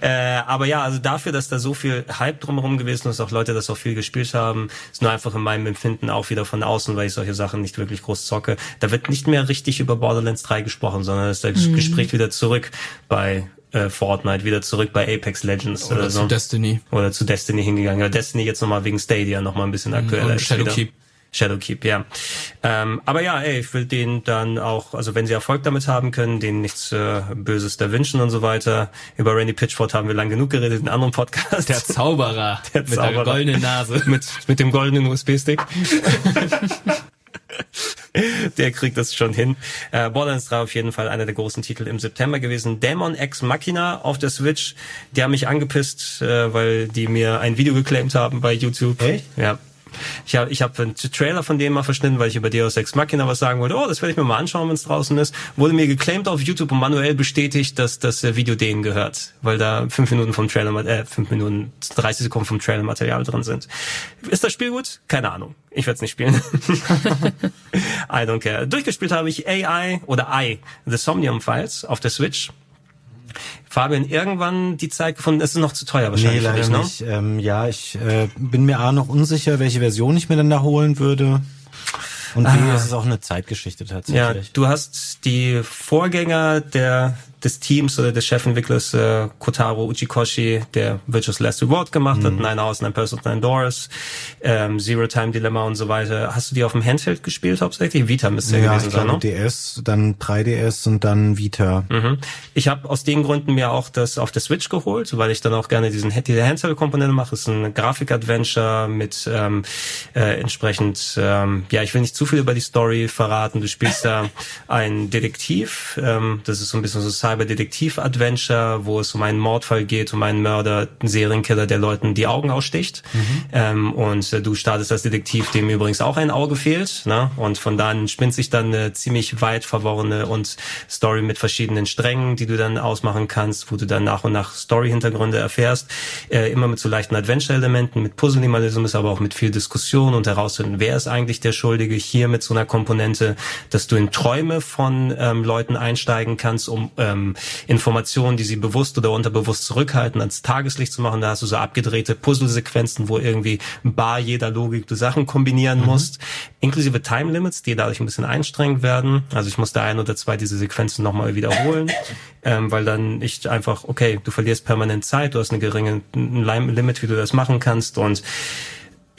äh, aber ja, also dafür, dass da so viel Hype drumherum gewesen ist, auch Leute das auch viel gespielt haben, ist nur einfach in meinem Empfinden auch wieder von außen, weil ich solche Sachen nicht wirklich groß zocke. Da wird nicht mehr richtig über Borderlands 3 gesprochen, sondern ist das mhm. Gespräch wieder zurück bei äh, Fortnite, wieder zurück bei Apex Legends oder, oder so. zu Destiny. Oder zu Destiny hingegangen. Ja, Destiny jetzt nochmal wegen Stadia nochmal ein bisschen aktueller. Und Shadowkeep. Shadowkeep, ja. Ähm, aber ja, ey, ich will denen dann auch, also wenn sie Erfolg damit haben können, denen nichts äh, Böses da wünschen und so weiter. Über Randy Pitchford haben wir lang genug geredet in anderen Podcasts. Der Zauberer. Der mit Zauberer. der goldenen Nase. mit, mit dem goldenen USB-Stick. der kriegt das schon hin. Äh, Borderlands 3 auf jeden Fall einer der großen Titel im September gewesen. Demon X Machina auf der Switch. Die haben mich angepisst, äh, weil die mir ein Video geclaimt haben bei YouTube. Echt? Ja. Ich habe ich hab einen Trailer von dem mal verschnitten, weil ich über Deus Ex Machina was sagen wollte. Oh, das werde ich mir mal anschauen, wenn es draußen ist. Wurde mir geclaimed auf YouTube und manuell bestätigt, dass das äh, Video denen gehört, weil da fünf Minuten vom Trailer, äh, fünf Minuten, 30 Sekunden vom Trailer Material drin sind. Ist das Spiel gut? Keine Ahnung. Ich werde es nicht spielen. I don't care. Durchgespielt habe ich AI oder I, The Somnium Files auf der Switch. Fabian, irgendwann die Zeit gefunden, es ist noch zu teuer Nee, wahrscheinlich für leider dich, ne? nicht. Ähm, ja, ich äh, bin mir A noch unsicher, welche Version ich mir dann da holen würde. Und B, Ah. es ist auch eine Zeitgeschichte Ja, tatsächlich. du hast die Vorgänger der des Teams oder des Chefentwicklers äh, Kotaro Uchikoshi, der Virtuous Last Reward gemacht hat, Nine Hours, Nine Persons, Nine Doors, ähm, Zero Time Dilemma und so weiter. Hast du die auf dem Handheld gespielt hauptsächlich? Vita müsste ja, ja, gewesen ich sein, glaube ne? DS, dann 3DS und dann Vita. Mhm. Ich habe aus den Gründen mir auch das auf der Switch geholt, weil ich dann auch gerne diesen diese Handheld-Komponente mache. Es ist ein Grafik-Adventure mit ähm, äh, entsprechend, ähm, ja, ich will nicht zu viel über die Story verraten. Du spielst da einen Detektiv, ähm, das ist so ein bisschen so Cyber-Detektiv-Adventure, wo es um einen Mordfall geht, um einen Mörder, einen Serienkiller, der Leuten die Augen aussticht. Ähm, und äh, du startest als Detektiv, dem übrigens auch ein Auge fehlt. Ne? Und von da an spinnt sich dann eine ziemlich weit verworrene und Story mit verschiedenen Strängen, die du dann ausmachen kannst, wo du dann nach und nach Story-Hintergründe erfährst. Äh, immer mit so leichten Adventure-Elementen, mit Puzzle, die man lösen muss, aber auch mit viel Diskussion und herausfinden, wer ist eigentlich der Schuldige. Hier mit so einer Komponente, dass du in Träume von ähm, Leuten einsteigen kannst, um ähm, Informationen, die sie bewusst oder unterbewusst zurückhalten, ans Tageslicht zu machen. Da hast du so abgedrehte Puzzlesequenzen, wo irgendwie bar jeder Logik du Sachen kombinieren musst, inklusive Time Limits, die dadurch ein bisschen einstrengend werden. Also ich musste ein oder zwei diese Sequenzen nochmal wiederholen, ähm, weil dann ich einfach, okay, du verlierst permanent Zeit, du hast eine geringe ein Limit, wie du das machen kannst und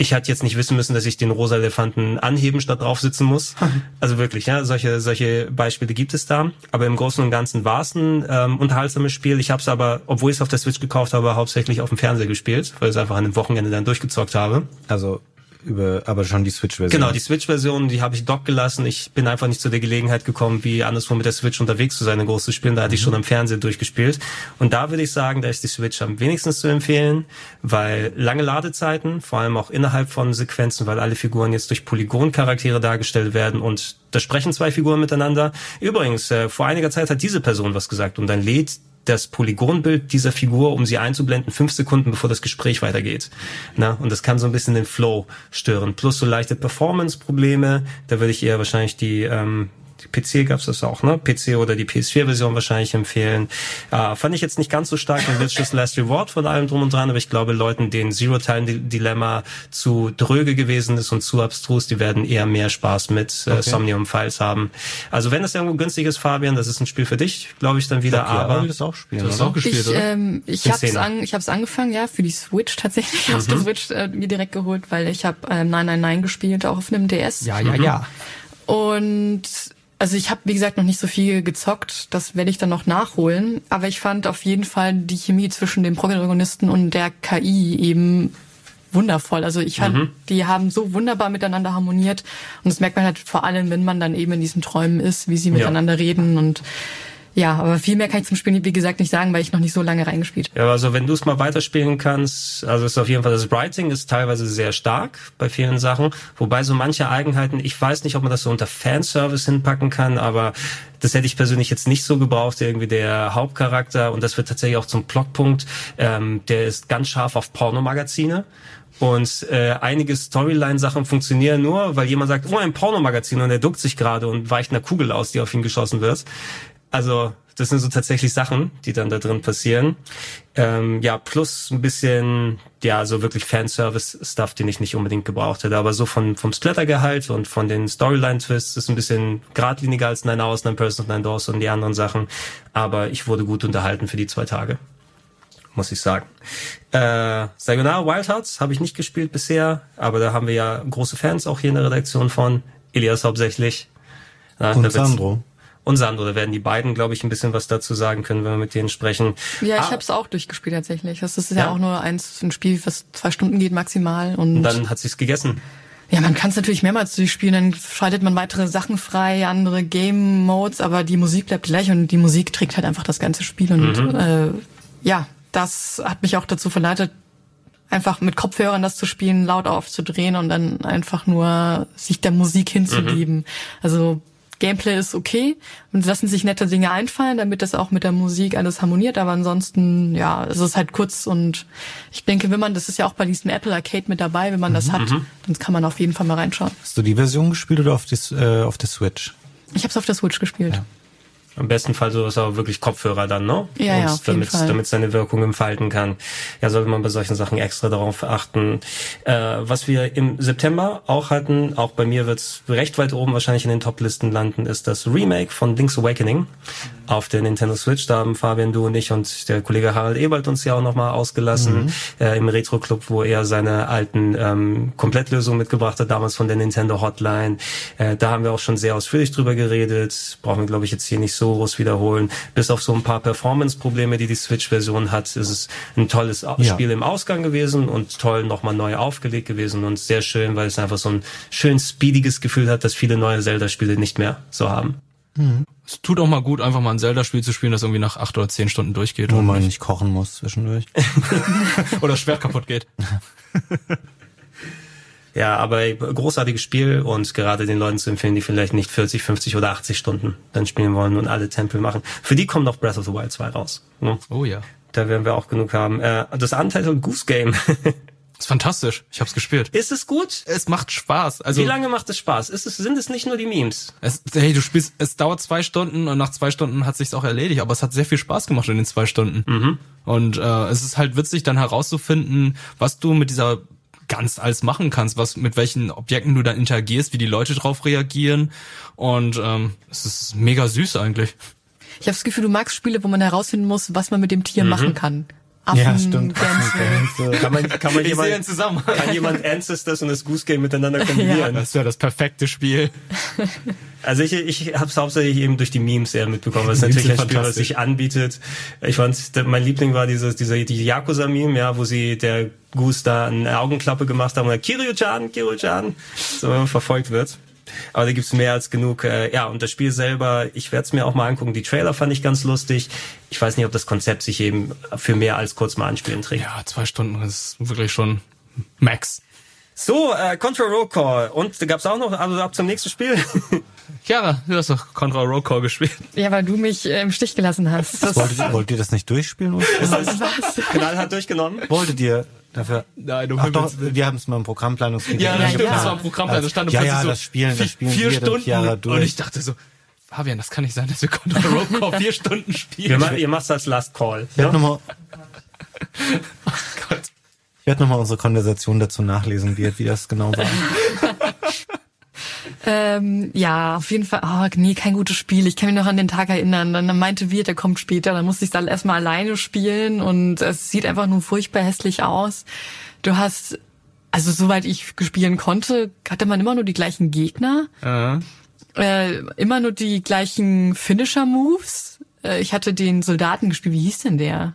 ich hatte jetzt nicht wissen müssen, dass ich den rosa Elefanten anheben statt drauf sitzen muss. Also wirklich, ja, solche solche Beispiele gibt es da. Aber im Großen und Ganzen war es ein ähm, unterhaltsames Spiel. Ich habe es aber, obwohl ich es auf der Switch gekauft habe, hauptsächlich auf dem Fernseher gespielt, weil ich es einfach an einem Wochenende dann durchgezockt habe. Also über, aber schon die Switch-Version. Genau, die Switch-Version, die habe ich dock gelassen. Ich bin einfach nicht zu der Gelegenheit gekommen, wie anderswo mit der Switch unterwegs zu sein, ein großes Spiel. Da hatte ich schon am Fernseher durchgespielt. Und da würde ich sagen, da ist die Switch am wenigsten zu empfehlen, weil lange Ladezeiten, vor allem auch innerhalb von Sequenzen, weil alle Figuren jetzt durch Polygon-Charaktere dargestellt werden und da sprechen zwei Figuren miteinander. Übrigens, äh, vor einiger Zeit hat diese Person was gesagt und dann lädt das Polygonbild dieser Figur, um sie einzublenden, fünf Sekunden bevor das Gespräch weitergeht. Na, und das kann so ein bisschen den Flow stören. Plus so leichte Performance-Probleme. Da würde ich eher wahrscheinlich die, ähm, die PC gab's das auch, ne? PC oder die PS4-Version wahrscheinlich empfehlen. Äh, fand ich jetzt nicht ganz so stark in Virtuous Last Reward von allem drum und dran, aber ich glaube, Leuten, denen Zero-Time-Dilemma zu dröge gewesen ist und zu abstrus, die werden eher mehr Spaß mit äh, Somnium Files haben. Also wenn es irgendwo günstig ist, Fabian, das ist ein Spiel für dich, glaube ich dann wieder, ja, aber will das auch spielen, Du hast oder? auch gespielt, Ich, oder? ähm, ich habe es an, ich hab's angefangen, ja, für die Switch tatsächlich. Auf der Switch äh, mir direkt geholt, weil ich habe ähm, 999 gespielt, auch auf einem DS. ja, ja, ja. Und also ich habe, wie gesagt, noch nicht so viel gezockt. Das werde ich dann noch nachholen. Aber ich fand auf jeden Fall die Chemie zwischen dem Protagonisten und der KI eben wundervoll. Also ich fand, die haben so wunderbar miteinander harmoniert. Und das merkt man halt vor allem, wenn man dann eben in diesen Träumen ist, wie sie miteinander reden. Und ja, aber viel mehr kann ich zum Spiel, wie gesagt, nicht sagen, weil ich noch nicht so lange reingespielt habe. Ja, also wenn du es mal weiterspielen kannst, also ist auf jeden Fall das Writing ist teilweise sehr stark bei vielen Sachen, wobei so manche Eigenheiten, ich weiß nicht, ob man das so unter Fanservice hinpacken kann, aber das hätte ich persönlich jetzt nicht so gebraucht, irgendwie der Hauptcharakter und das wird tatsächlich auch zum Plotpunkt, ähm, der ist ganz scharf auf Pornomagazine. Und äh, einige Storyline-Sachen funktionieren nur, weil jemand sagt, oh, ein Pornomagazin und er duckt sich gerade und weicht einer Kugel aus, die auf ihn geschossen wird. Also das sind so tatsächlich Sachen, die dann da drin passieren. Ähm, ja, plus ein bisschen, ja, so wirklich Fanservice-Stuff, den ich nicht unbedingt gebraucht hätte. Aber so von, vom Splattergehalt und von den Storyline-Twists ist ein bisschen geradliniger als Nine Hours, Nine Persons, Nine Doors und die anderen Sachen. Aber ich wurde gut unterhalten für die zwei Tage. muss ich sagen. Äh, Sayonara Wild Hearts habe ich nicht gespielt bisher, aber da haben wir ja große Fans auch hier in der Redaktion von. Elias hauptsächlich. Und Sandro. Und Sandro, da werden die beiden, glaube ich, ein bisschen was dazu sagen können, wenn wir mit denen sprechen. Ja, ich ah. habe es auch durchgespielt tatsächlich. Das ist ja, ja, auch nur eins, ein Spiel, was zwei Stunden geht maximal. Und, und dann hat sich's gegessen. Ja, man kann es natürlich mehrmals durchspielen, dann schaltet man weitere Sachen frei, andere Game Modes, aber die Musik bleibt gleich und die Musik trägt halt einfach das ganze Spiel und mhm. äh, ja, das hat mich auch dazu verleitet, einfach mit Kopfhörern das zu spielen, laut aufzudrehen und dann einfach nur sich der Musik hinzugeben. Mhm. Also Gameplay ist okay und lassen sich nette Dinge einfallen, damit das auch mit der Musik alles harmoniert. Aber ansonsten, ja, es ist halt kurz und ich denke, wenn man, das ist ja auch bei diesem Apple Arcade mit dabei, wenn man mhm. das hat, mhm. dann kann man auf jeden Fall mal reinschauen. Hast du die Version gespielt oder auf, die, äh, auf der Switch? Ich habe es auf der Switch gespielt. Ja. Am besten Fall sowas aber wirklich Kopfhörer dann, ne? Ja, ja, auf damit, damit seine Wirkung entfalten kann. Ja, sollte man bei solchen Sachen extra darauf achten. Äh, was wir im September auch hatten, auch bei mir wird's recht weit oben wahrscheinlich in den Top-Listen landen, ist das Remake von Link's Awakening auf der Nintendo Switch. Da haben Fabian, du und ich und der Kollege Harald Ewald uns ja auch nochmal ausgelassen mhm. äh, im Retro-Club, wo er seine alten ähm, Komplettlösungen mitgebracht hat, damals von der Nintendo Hotline. Äh, da haben wir auch schon sehr ausführlich drüber geredet. Brauchen wir, glaube ich, jetzt hier nicht so groß wiederholen. Bis auf so ein paar Performance-Probleme, die die Switch-Version hat, ist es ein tolles ja. Spiel im Ausgang gewesen und toll nochmal neu aufgelegt gewesen und sehr schön, weil es einfach so ein schön speediges Gefühl hat, dass viele neue Zelda-Spiele nicht mehr so haben. Mhm. Es tut auch mal gut, einfach mal ein Zelda-Spiel zu spielen, das irgendwie nach acht oder zehn Stunden durchgeht. Wo man nicht kochen muss zwischendurch. oder das Schwert kaputt geht. ja, aber großartiges Spiel und gerade den Leuten zu empfehlen, die vielleicht nicht 40, 50 oder 80 Stunden dann spielen wollen und alle Tempel machen. Für die kommt noch Breath of the Wild 2 raus. Ne? Oh ja. Da werden wir auch genug haben. Äh, das Untitled Goose Game ist fantastisch. Ich hab's gespielt. Ist es gut? Es macht Spaß. Also Wie lange macht es Spaß? Ist es, sind es nicht nur die Memes? Es, hey, du spielst, es dauert zwei Stunden und nach zwei Stunden hat sich's auch erledigt, aber es hat sehr viel Spaß gemacht in den zwei Stunden. Mhm. Und äh, es ist halt witzig, dann herauszufinden, was du mit dieser ganz alles machen kannst, was mit welchen Objekten du dann interagierst, wie die Leute drauf reagieren. Und ähm, es ist mega süß eigentlich. Ich habe das Gefühl, du magst Spiele, wo man herausfinden muss, was man mit dem Tier mhm. machen kann. Affen, ja, stimmt. Gänse. Kann man, kann man jemand, zusammen. kann jemand Ancestors und das Goose Game miteinander kombinieren? Ja. Das wäre das perfekte Spiel. Also ich, ich habe es hauptsächlich eben durch die Memes eher mitbekommen. Ist natürlich ein Spiel, was sich anbietet. Ich fand, mein Liebling war dieses, dieser, die Yakuza-Meme, ja, wo sie der Goose da eine Augenklappe gemacht haben und Kiryu-chan, Kiryu-chan, so verfolgt wird. Aber da gibt's mehr als genug. Äh, ja, und das Spiel selber, ich werde es mir auch mal angucken. Die Trailer fand ich ganz lustig. Ich weiß nicht, ob das Konzept sich eben für mehr als kurz mal anspielen trägt. Ja, zwei Stunden ist wirklich schon Max. So, äh, Contra Roll Call. Und da gab's auch noch, also ab zum nächsten Spiel. Chiara, du hast doch Contra Roll Call gespielt. Ja, weil du mich äh, im Stich gelassen hast. Das wollt, ihr, wollt ihr das nicht durchspielen? Oder? Kanal hat durchgenommen. Wolltet ihr dafür? Nein, du Ach doch, wir haben es mal im Programmplanungsmeeting. Ja, das stimmt, ja. das war im Programmplan. Das stand ja, ja, so das Spielen, das Spielen vier Stunden. Chiara durch. Und ich dachte so, Fabian, das kann nicht sein, dass wir Contra Roll Call vier Stunden spielen. Ihr, ihr macht als Last Call. Ja? Nochmal, oh Gott. Ich werde nochmal unsere Konversation dazu nachlesen, wie, wie das genau war. ähm, ja, auf jeden Fall. Oh, nee, kein gutes Spiel. Ich kann mich noch an den Tag erinnern. Dann meinte wir, der kommt später. Dann musste ich es dann erstmal alleine spielen und es sieht einfach nur furchtbar hässlich aus. Du hast, also soweit ich spielen konnte, hatte man immer nur die gleichen Gegner. Uh äh, immer nur die gleichen Finisher-Moves. Äh, ich hatte den Soldaten gespielt. Wie hieß denn der?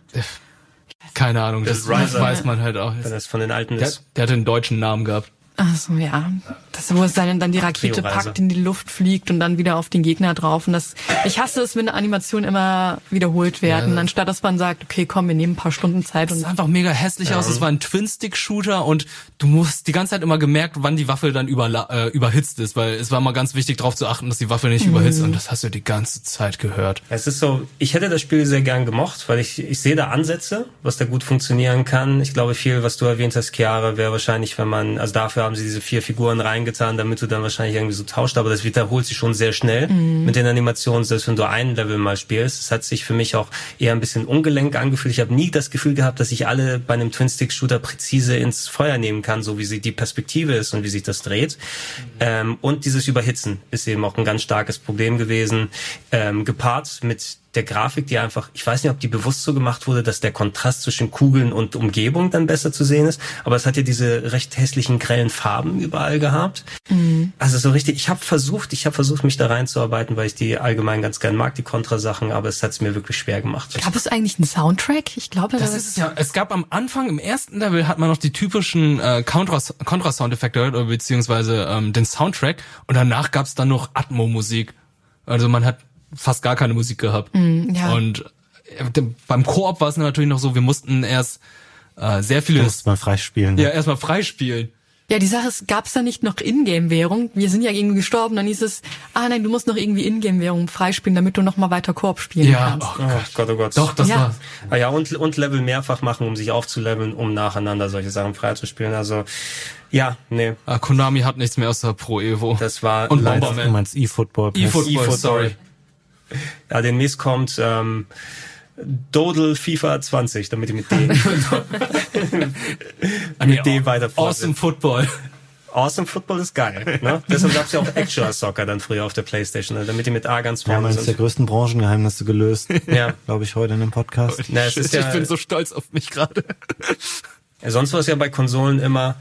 Keine Ahnung, das, das weiß man halt auch. Wenn das von den alten der, ist. Der hat einen deutschen Namen gehabt. Ach so, ja. Das, wo es dann, dann die Rakete packt, in die Luft fliegt und dann wieder auf den Gegner drauf. Und das, ich hasse es, wenn Animationen immer wiederholt werden, ja, anstatt dass man sagt, okay, komm, wir nehmen ein paar Stunden Zeit. Das und sah einfach mega hässlich ja. aus. Es war ein Twin-Stick-Shooter und du musst die ganze Zeit immer gemerkt, wann die Waffe dann über, äh, überhitzt ist, weil es war mal ganz wichtig, darauf zu achten, dass die Waffe nicht mhm. überhitzt und das hast du die ganze Zeit gehört. Es ist so, ich hätte das Spiel sehr gern gemocht, weil ich, ich sehe da Ansätze, was da gut funktionieren kann. Ich glaube, viel, was du erwähnt hast, Chiara, wäre wahrscheinlich, wenn man, also dafür haben sie diese vier Figuren Figuren reingetan, damit du dann wahrscheinlich irgendwie so tauscht, aber das wiederholt sich schon sehr schnell mhm. mit den Animationen, selbst wenn du ein Level mal spielst. Es hat sich für mich auch eher ein bisschen ungelenk angefühlt. Ich habe nie das Gefühl gehabt, dass ich alle bei einem Twin-Stick-Shooter präzise ins Feuer nehmen kann, so wie sie die Perspektive ist und wie sich das dreht. Mhm. Ähm, und dieses Überhitzen ist eben auch ein ganz starkes Problem gewesen, ähm, gepaart mit der Grafik, die einfach, ich weiß nicht, ob die bewusst so gemacht wurde, dass der Kontrast zwischen Kugeln und Umgebung dann besser zu sehen ist, aber es hat ja diese recht hässlichen grellen Farben überall gehabt. Mhm. Also so richtig, ich habe versucht, ich habe versucht, mich da reinzuarbeiten, weil ich die allgemein ganz gern mag, die Contra-Sachen, aber es hat es mir wirklich schwer gemacht. Gab es eigentlich einen Soundtrack? Ich glaube, das, das ist ja. Es gab am Anfang im ersten Level hat man noch die typischen äh, Contra-Soundeffekte oder beziehungsweise ähm, den Soundtrack und danach gab es dann noch Atmo-Musik. Also man hat fast gar keine Musik gehabt. Mm, ja. Und äh, beim Koop war es natürlich noch so, wir mussten erst äh, sehr viele. Erstmal freispielen. Ne? Ja, erstmal freispielen. Ja, die Sache ist, gab es da nicht noch Ingame-Währung? Wir sind ja irgendwie gestorben, dann hieß es, ah nein, du musst noch irgendwie Ingame-Währung freispielen, damit du noch mal weiter Koop spielen ja, kannst. Oh Gott, Gott, oh Gott. Doch, das Ja. war. Ah ja, und, und Level mehrfach machen, um sich aufzuleveln, um nacheinander solche Sachen freizuspielen. Also, ja, nee, Ah, Konami hat nichts mehr außer Pro Evo. das war Und Bomberman. Du meinst E-Football. E-Football, E-Football. sorry. Ja, demnächst kommt ähm, Dodel FIFA 20, damit ich mit D, mit D weiter Awesome Football. awesome Football ist geil. Ne? Deshalb gab's ja auch Actual Soccer dann früher auf der Playstation, ne? damit die mit A ganz Wir haben vorne eines der sind. größten Branchengeheimnisse gelöst. Ja. Glaube ich heute in dem Podcast. Na, es ist ja, ich bin so stolz auf mich gerade. sonst war es ja bei Konsolen immer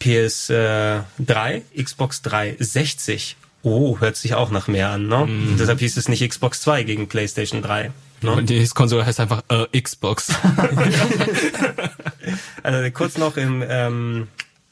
PS3, Xbox 360. Oh, hört sich auch nach mehr an, ne? Deshalb hieß es nicht Xbox 2 gegen PlayStation 3. Ne? Und die Konsole heißt einfach äh, Xbox. Also kurz noch im, ähm,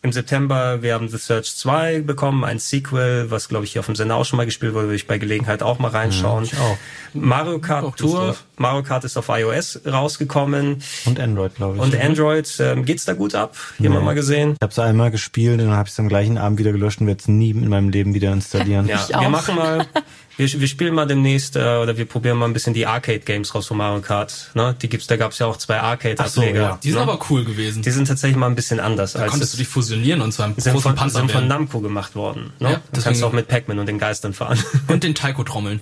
im September, wir haben The Search 2 bekommen, ein Sequel, was glaube ich hier auf dem Sender auch schon mal gespielt wurde, würde ich bei Gelegenheit auch mal reinschauen. ich auch. Mario Kart Auch Lust Tour. Mario Kart ist auf iOS rausgekommen Und Android, glaube ich. und Android, ähm, geht's da gut ab? Jemand mal gesehen? Ich habe es einmal gespielt und dann habe ich es am gleichen Abend wieder gelöscht und werde es nie in meinem Leben wieder installieren. Ja, Ich wir auch. machen mal, wir, wir spielen mal demnächst, äh, oder wir probieren mal ein bisschen die Arcade-Games raus von Mario Kart. Ne? Die gibt's, da gab's ja auch zwei Arcade-Ableger. ja. Die sind ne? aber cool gewesen. Die sind tatsächlich mal ein bisschen anders da als konntest es- du dich fusionieren und zwar im sind großen von, Panzer sind von. Namco gemacht worden. Ne? Ja, du kannst auch mit Pac-Man und den Geistern fahren. Und den Taiko-Trommeln.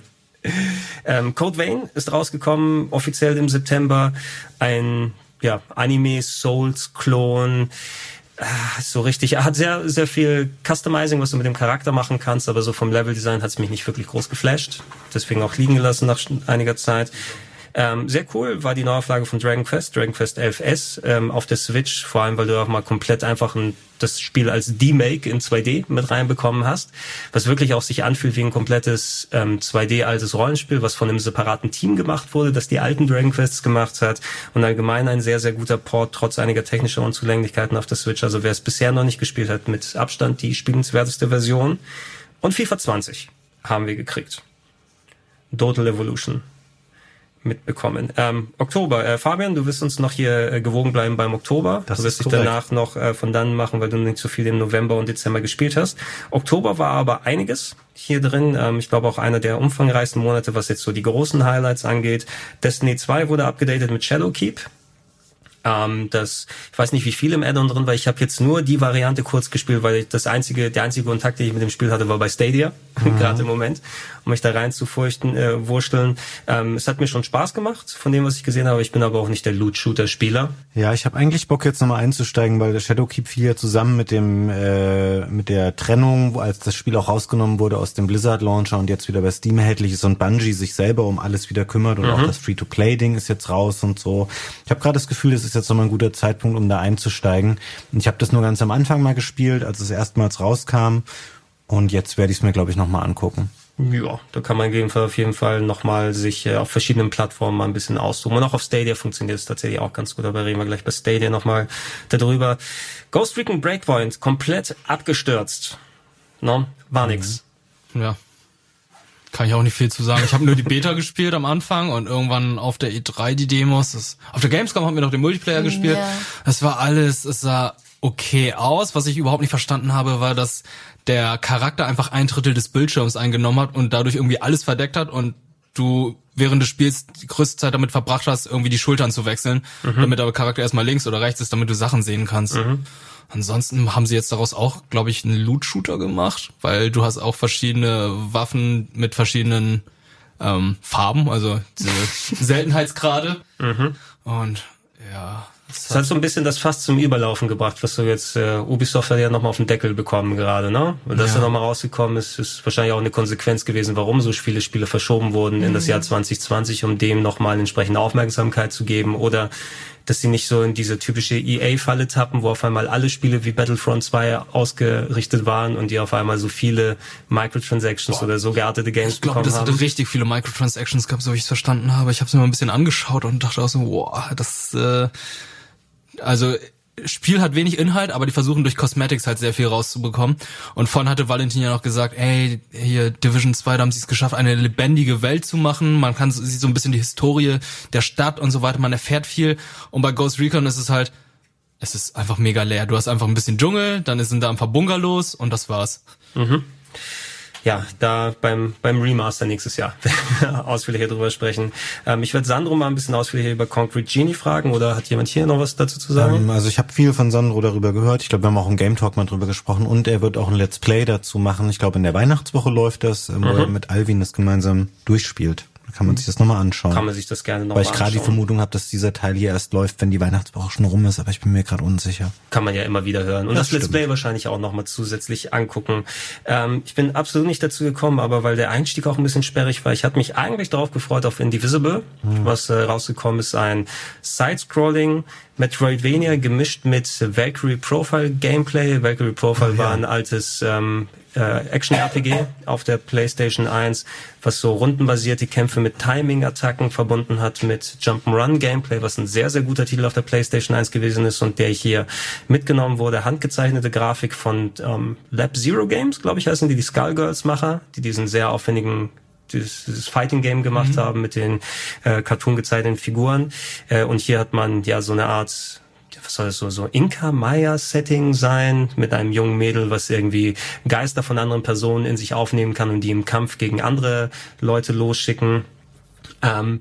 ähm, Code Vein ist rausgekommen, offiziell im September. Ein ja, Anime-Souls-Klon. Ah, so richtig. Er hat sehr, sehr viel Customizing, was du mit dem Charakter machen kannst, aber so vom Leveldesign hat es mich nicht wirklich groß geflasht. Deswegen auch liegen gelassen nach einiger Zeit. Ähm, sehr cool war die Neuauflage von Dragon Quest, Dragon Quest 11S ähm, auf der Switch, vor allem weil du auch mal komplett einfach ein, das Spiel als D-Make in 2D mit reinbekommen hast, was wirklich auch sich anfühlt wie ein komplettes ähm, 2D altes Rollenspiel, was von einem separaten Team gemacht wurde, das die alten Dragon Quests gemacht hat und allgemein ein sehr, sehr guter Port, trotz einiger technischer Unzulänglichkeiten auf der Switch. Also wer es bisher noch nicht gespielt hat, mit Abstand die spielenswerteste Version. Und FIFA 20 haben wir gekriegt. Total Evolution mitbekommen. Ähm, Oktober, äh, Fabian, du wirst uns noch hier äh, gewogen bleiben beim Oktober. Das du wirst dich danach noch äh, von dann machen, weil du nicht so viel im November und Dezember gespielt hast. Oktober war aber einiges hier drin. Ähm, ich glaube auch einer der umfangreichsten Monate, was jetzt so die großen Highlights angeht. Destiny 2 wurde abgedatet mit Shadowkeep. Ähm, das, ich weiß nicht, wie viel im Add-on drin war. Ich habe jetzt nur die Variante kurz gespielt, weil ich das einzige, der einzige Kontakt, den ich mit dem Spiel hatte, war bei Stadia, gerade im Moment, um mich da rein zu furchten, äh, wursteln. Ähm, es hat mir schon Spaß gemacht, von dem, was ich gesehen habe. Ich bin aber auch nicht der Loot-Shooter-Spieler. Ja, ich habe eigentlich Bock jetzt nochmal einzusteigen, weil der Shadowkeep fiel ja zusammen mit dem äh, mit der Trennung, als das Spiel auch rausgenommen wurde aus dem Blizzard Launcher und jetzt wieder bei Steam erhältlich ist und Bungie sich selber um alles wieder kümmert und auch das Free-to-Play-Ding ist jetzt raus und so. Ich habe gerade das Gefühl, es ist jetzt nochmal ein guter Zeitpunkt, um da einzusteigen. Und ich habe das nur ganz am Anfang mal gespielt, als es erstmals rauskam. Und jetzt werde ich es mir, glaube ich, nochmal angucken. Ja, da kann man auf jeden Fall nochmal sich äh, auf verschiedenen Plattformen mal ein bisschen austoben. Und auch auf Stadia funktioniert es tatsächlich auch ganz gut, aber reden wir gleich bei Stadia nochmal darüber. Ghost Recon Breakpoint, komplett abgestürzt. No, war nix. Ja. Kann ich auch nicht viel zu sagen. Ich habe nur die Beta gespielt am Anfang und irgendwann auf der E3 die Demos. Das, auf der Gamescom haben wir noch den Multiplayer gespielt. Ja. Das war alles, es sah okay aus. Was ich überhaupt nicht verstanden habe, war, dass der Charakter einfach ein Drittel des Bildschirms eingenommen hat und dadurch irgendwie alles verdeckt hat und du während des Spiels die größte Zeit damit verbracht hast, irgendwie die Schultern zu wechseln, damit der Charakter erstmal links oder rechts ist, damit du Sachen sehen kannst. Ansonsten haben sie jetzt daraus auch, glaube ich, einen Loot-Shooter gemacht, weil du hast auch verschiedene Waffen mit verschiedenen ähm, Farben, also diese Seltenheitsgrade. Und ja, Das hat so ein bisschen das fast zum Überlaufen gebracht, was du jetzt, äh, Ubisoft hat ja nochmal auf den Deckel bekommen gerade, ne? Und dass Ja. er nochmal rausgekommen ist, ist wahrscheinlich auch eine Konsequenz gewesen, warum so viele Spiele verschoben wurden in das Jahr 2020, um dem nochmal entsprechende Aufmerksamkeit zu geben oder dass sie nicht so in diese typische EA-Falle tappen, wo auf einmal alle Spiele wie Battlefront 2 ausgerichtet waren und die auf einmal so viele Microtransactions oder so geartete Games Ich glaube, bekommen das haben. hatte richtig viele Microtransactions gehabt, so wie ich es verstanden habe. Ich habe es mir mal ein bisschen angeschaut und dachte auch so, wow, das, äh, also Spiel hat wenig Inhalt, aber die versuchen durch Cosmetics halt sehr viel rauszubekommen. Und vorhin hatte Valentin ja noch gesagt, ey, hier Division 2, da haben sie es geschafft, eine lebendige Welt zu machen. Man kann sieht so ein bisschen die Historie der Stadt und so weiter, man erfährt viel. Und bei Ghost Recon ist es halt, es ist einfach mega leer. Du hast einfach ein bisschen Dschungel, dann sind da ein paar Bungalows und das war's. Ja, da beim, beim Remaster nächstes Jahr ausführlicher drüber sprechen. Ähm, ich werde Sandro mal ein bisschen ausführlicher über Concrete Genie fragen oder hat jemand hier noch was dazu zu sagen? Ähm, also ich habe viel von Sandro darüber gehört. Ich glaube, wir haben auch im Game Talk mal drüber gesprochen und er wird auch ein Let's Play dazu machen. Ich glaube, in der Weihnachtswoche läuft das, wo er mit Alvin das gemeinsam durchspielt. Kann man sich das nochmal anschauen. Kann man sich das gerne noch Weil mal ich gerade die anschauen. Vermutung habe, dass dieser Teil hier erst läuft, wenn die Weihnachtswoche schon rum ist, aber ich bin mir gerade unsicher. Kann man ja immer wieder hören. Und das, Das Let's. Play wahrscheinlich auch nochmal zusätzlich angucken. Ähm, ich bin absolut nicht dazu gekommen, aber weil der Einstieg auch ein bisschen sperrig war, ich hatte mich eigentlich darauf gefreut auf Indivisible, was äh, rausgekommen ist, ein Side-Scrolling Metroidvania gemischt mit Valkyrie Profile Gameplay. Valkyrie Profile war ein altes ähm, äh, Action-RPG auf der PlayStation 1, was so rundenbasierte Kämpfe mit Timing-Attacken verbunden hat mit Jump'n'Run-Gameplay, was ein sehr, sehr guter Titel auf der PlayStation 1 gewesen ist und der hier mitgenommen wurde. Handgezeichnete Grafik von ähm, Lab Zero Games, glaube ich, heißen die, die Skullgirls-Macher, die diesen sehr aufwendigen dieses, Fighting Game gemacht haben mit den äh, Cartoon gezeichneten Figuren. Äh, und hier hat man ja so eine Art soll das so, so Inka-Maya-Setting sein, mit einem jungen Mädel, was irgendwie Geister von anderen Personen in sich aufnehmen kann und die im Kampf gegen andere Leute losschicken. Ähm,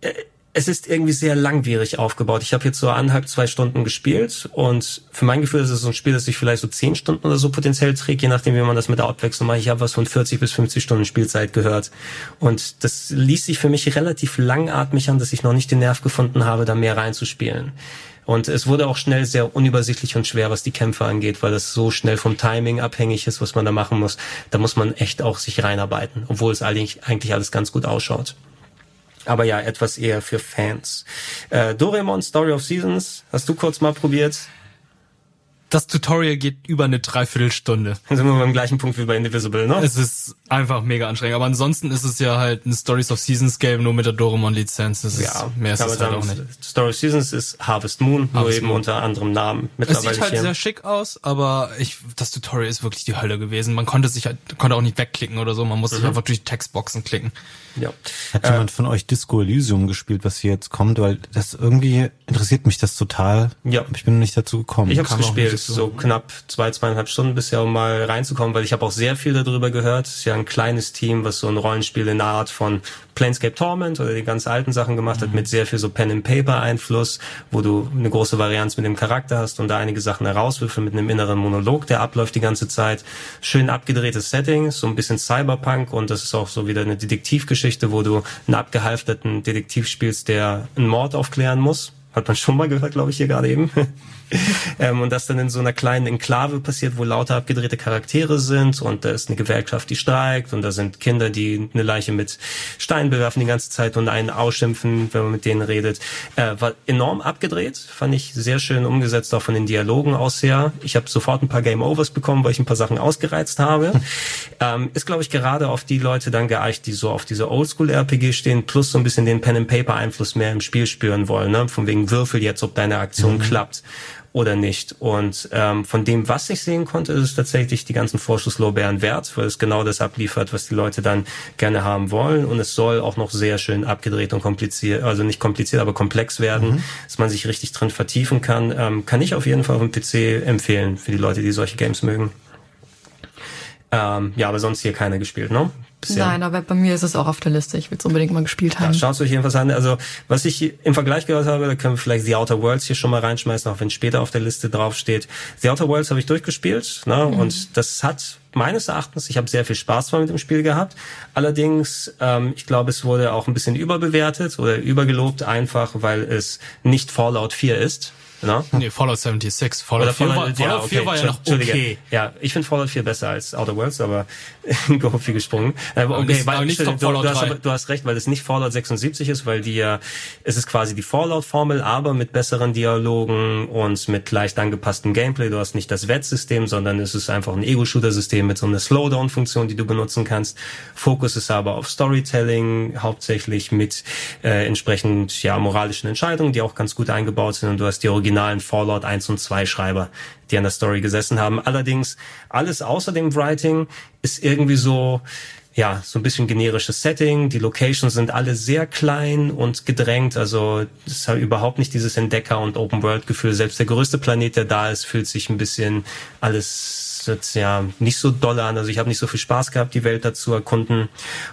äh, es ist irgendwie sehr langwierig aufgebaut. Ich habe jetzt so anderthalb, zwei Stunden gespielt und für mein Gefühl ist es so ein Spiel, das sich vielleicht so zehn Stunden oder so potenziell trägt, je nachdem, wie man das mit der Abwechslung macht. Ich habe was von 40 bis 50 Stunden Spielzeit gehört und das ließ sich für mich relativ langatmig an, dass ich noch nicht den Nerv gefunden habe, da mehr reinzuspielen. Und es wurde auch schnell sehr unübersichtlich und schwer, was die Kämpfe angeht, weil das so schnell vom Timing abhängig ist, was man da machen muss. Da muss man echt auch sich reinarbeiten, obwohl es eigentlich, alles ganz gut ausschaut. Aber ja, etwas eher für Fans. Äh, Doraemon Story of Seasons, hast du kurz mal probiert? Das Tutorial geht über eine Dreiviertelstunde. Dann sind wir beim gleichen Punkt wie bei Indivisible, ne? Es ist einfach mega anstrengend. Aber ansonsten ist es ja halt ein Stories of Seasons Game nur mit der Doraemon-Lizenz. Ja, mehr ist es halt auch nicht. Story of Seasons ist Harvest Moon, nur Harvest eben Moon. unter anderem Namen. Es Mittlerweile sieht halt hier. sehr schick aus, aber ich, das Tutorial ist wirklich die Hölle gewesen. Man konnte sich halt, konnte auch nicht wegklicken oder so. Man musste Mhm. sich einfach durch die Textboxen klicken. ja. Hat jemand von euch Disco Elysium gespielt, was hier jetzt kommt? Weil das irgendwie interessiert mich das total. Ja. Ich bin noch nicht dazu gekommen. Ich Kam auch gespielt, nicht so. so knapp zwei, zweieinhalb Stunden bisher, um mal reinzukommen, weil ich habe auch sehr viel darüber gehört. Es ist ja ein kleines Team, was so ein Rollenspiel in der Art von Planescape Torment oder die ganz alten Sachen gemacht hat, mit sehr viel so Pen-and-Paper-Einfluss, wo du eine große Varianz mit dem Charakter hast und da einige Sachen herauswürfeln mit einem inneren Monolog, der abläuft die ganze Zeit. Schön abgedrehtes Setting, so ein bisschen Cyberpunk und das ist auch so wieder eine Detektivgeschichte, wo du einen abgehalfterten Detektiv spielst, der einen Mord aufklären muss. Hat man schon mal gehört, glaube ich, hier gerade eben. ähm, und das dann in so einer kleinen Enklave passiert, wo lauter abgedrehte Charaktere sind und da ist eine Gewerkschaft, die streikt und da sind Kinder, die eine Leiche mit Steinen bewerfen die ganze Zeit und einen ausschimpfen, wenn man mit denen redet. Äh, war enorm abgedreht, fand ich sehr schön umgesetzt, auch von den Dialogen aus her. Ich habe sofort ein paar Game Overs bekommen, weil ich ein paar Sachen ausgereizt habe. ähm, ist, glaube ich, gerade auf die Leute dann geeicht, die so auf diese Oldschool-RPG stehen, plus so ein bisschen den Pen-and-Paper-Einfluss mehr im Spiel spüren wollen, ne? von wegen Würfel jetzt, ob deine Aktion klappt oder nicht. Und ähm, von dem, was ich sehen konnte, ist es tatsächlich die ganzen Vorschusslorbeeren wert, weil es genau das abliefert, was die Leute dann gerne haben wollen. Und es soll auch noch sehr schön abgedreht und kompliziert, also nicht kompliziert, aber komplex werden, dass man sich richtig drin vertiefen kann. Ähm, kann ich auf jeden Fall auf dem PC empfehlen für die Leute, die solche Games mögen. Ähm, ja, aber sonst hier keiner gespielt, ne? Bisher. Nein, aber bei mir ist es auch auf der Liste. Ich will es unbedingt mal gespielt haben. Ja, schaut euch jedenfalls an. Also, was ich im Vergleich gehört habe, da können wir vielleicht The Outer Worlds hier schon mal reinschmeißen, auch wenn später auf der Liste draufsteht. The Outer Worlds habe ich durchgespielt, ne? Mhm. Und das hat meines Erachtens, ich habe sehr viel Spaß mit dem Spiel gehabt. Allerdings, ähm, ich glaube, es wurde auch ein bisschen überbewertet oder übergelobt, einfach weil es nicht Fallout 4 ist. No? Nee, Fallout 76. Fallout, 4, Fallout, war, Fallout ja, 4 war ja noch okay. Ja, ich finde Fallout 4 besser als Outer Worlds, aber go viel gesprungen. Aber okay, nicht, weil, nicht du, du, hast, aber, du hast recht, weil es nicht Fallout 76 ist, weil die ja, es ist quasi die Fallout-Formel, aber mit besseren Dialogen und mit leicht angepasstem Gameplay. Du hast nicht das Wettsystem, sondern es ist einfach ein Ego-Shooter-System mit so einer Slowdown-Funktion, die du benutzen kannst. Fokus ist aber auf Storytelling, hauptsächlich mit äh, entsprechend ja moralischen Entscheidungen, die auch ganz gut eingebaut sind und du hast die Original originalen Fallout 1 und 2 Schreiber, die an der Story gesessen haben. Allerdings alles außer dem Writing ist irgendwie so, ja, so ein bisschen generisches Setting. Die Locations sind alle sehr klein und gedrängt. Also es halt überhaupt nicht dieses Entdecker- und Open-World-Gefühl. Selbst der größte Planet, der da ist, fühlt sich ein bisschen alles jetzt ja nicht so doll an. Also ich habe nicht so viel Spaß gehabt, die Welt dazu erkunden.